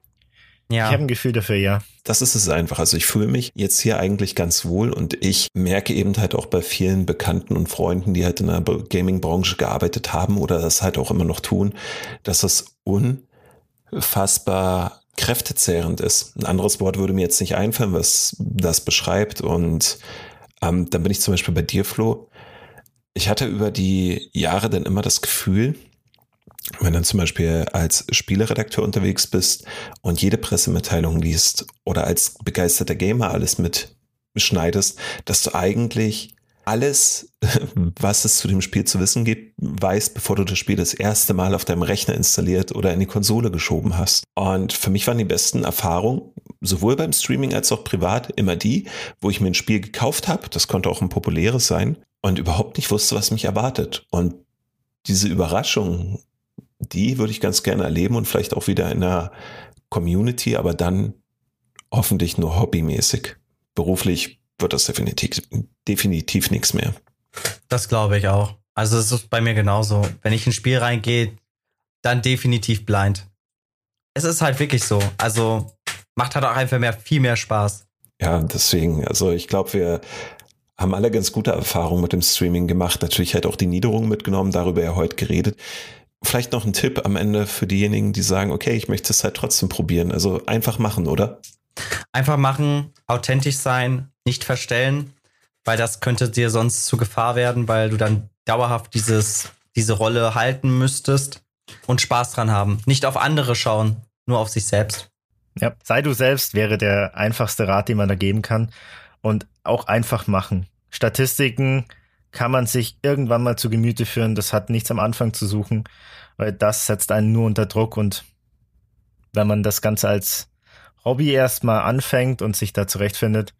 ja. Ich habe ein Gefühl dafür, ja. Das ist es einfach. Also ich fühle mich jetzt hier eigentlich ganz wohl und ich merke eben halt auch bei vielen Bekannten und Freunden, die halt in der Gaming-Branche gearbeitet haben oder das halt auch immer noch tun, dass es unfassbar kräftezehrend ist. Ein anderes Wort würde mir jetzt nicht einfallen, was das beschreibt. Und ähm, dann bin ich zum Beispiel bei dir, Flo. Ich hatte über die Jahre dann immer das Gefühl, wenn du zum Beispiel als Spieleredakteur unterwegs bist und jede Pressemitteilung liest oder als begeisterter Gamer alles mitschneidest, dass du eigentlich alles, was es zu dem Spiel zu wissen gibt, weißt, bevor du das Spiel das erste Mal auf deinem Rechner installiert oder in die Konsole geschoben hast. Und für mich waren die besten Erfahrungen, sowohl beim Streaming als auch privat, immer die, wo ich mir ein Spiel gekauft habe, das konnte auch ein populäres sein, und überhaupt nicht wusste, was mich erwartet. Und diese Überraschung die würde ich ganz gerne erleben und vielleicht auch wieder in einer Community, aber dann hoffentlich nur hobbymäßig. Beruflich wird das definitiv, definitiv nichts mehr. Das glaube ich auch. Also es ist bei mir genauso. Wenn ich ins Spiel reingehe, dann definitiv blind. Es ist halt wirklich so. Also macht halt auch einfach mehr, viel mehr Spaß. Ja, deswegen, also ich glaube, wir haben alle ganz gute Erfahrungen mit dem Streaming gemacht. Natürlich halt auch die Niederungen mitgenommen, darüber ja heute geredet. Vielleicht noch ein Tipp am Ende für diejenigen, die sagen, okay, ich möchte es halt trotzdem probieren. Also einfach machen, oder? Einfach machen, authentisch sein, nicht verstellen, weil das könnte dir sonst zu Gefahr werden, weil du dann dauerhaft dieses, diese Rolle halten müsstest und Spaß dran haben. Nicht auf andere schauen, nur auf sich selbst. Ja, sei du selbst wäre der einfachste Rat, den man da geben kann. Und auch einfach machen. Statistiken kann man sich irgendwann mal zu Gemüte führen. Das hat nichts am Anfang zu suchen, weil das setzt einen nur unter Druck. Und wenn man das Ganze als Hobby erstmal anfängt und sich da zurechtfindet,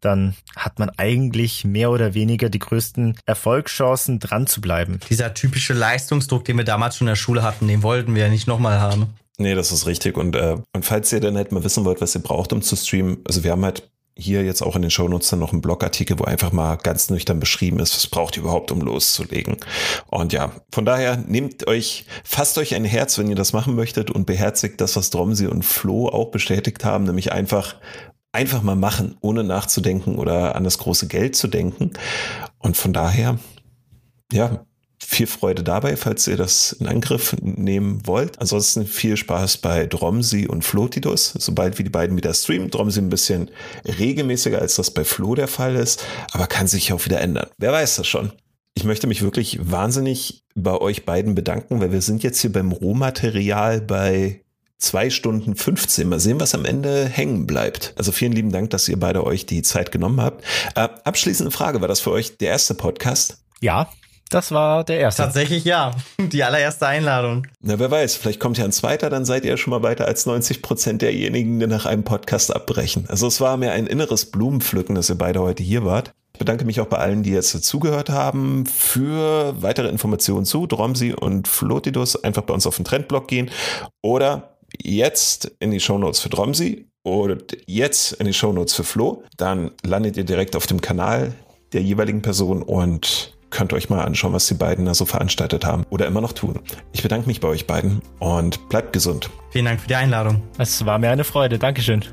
dann hat man eigentlich mehr oder weniger die größten Erfolgschancen, dran zu bleiben. Dieser typische Leistungsdruck, den wir damals schon in der Schule hatten, den wollten wir ja nicht nochmal haben. Nee, das ist richtig. Und, äh, und falls ihr dann halt mal wissen wollt, was ihr braucht, um zu streamen, also wir haben halt hier jetzt auch in den Shownotes dann noch einen Blogartikel, wo einfach mal ganz nüchtern beschrieben ist, was braucht ihr überhaupt, um loszulegen. Und ja, von daher nehmt euch, fasst euch ein Herz, wenn ihr das machen möchtet und beherzigt das, was Dromsi und Flo auch bestätigt haben, nämlich einfach einfach mal machen, ohne nachzudenken oder an das große Geld zu denken. Und von daher, ja, viel Freude dabei, falls ihr das in Angriff nehmen wollt. Ansonsten viel Spaß bei Dromsi und Flotidus, sobald wir die beiden wieder streamen. Dromsi ein bisschen regelmäßiger, als das bei Flo der Fall ist, aber kann sich auch wieder ändern. Wer weiß das schon. Ich möchte mich wirklich wahnsinnig bei euch beiden bedanken, weil wir sind jetzt hier beim Rohmaterial bei zwei Stunden 15. Mal sehen, was am Ende hängen bleibt. Also vielen lieben Dank, dass ihr beide euch die Zeit genommen habt. Äh, abschließende Frage, war das für euch der erste Podcast? Ja, das war der erste. Tatsächlich ja. Die allererste Einladung. Na, wer weiß, vielleicht kommt ja ein zweiter, dann seid ihr schon mal weiter als 90 Prozent derjenigen, die nach einem Podcast abbrechen. Also es war mir ein inneres Blumenpflücken, dass ihr beide heute hier wart. Ich bedanke mich auch bei allen, die jetzt zugehört haben. Für weitere Informationen zu Dromsi und Flotidus einfach bei uns auf den Trendblog gehen oder jetzt in die Shownotes für Dromsi und jetzt in die Shownotes für Flo. Dann landet ihr direkt auf dem Kanal der jeweiligen Person und könnt euch mal anschauen, was die beiden da so veranstaltet haben oder immer noch tun. Ich bedanke mich bei euch beiden und bleibt gesund. Vielen Dank für die Einladung. Es war mir eine Freude. Dankeschön.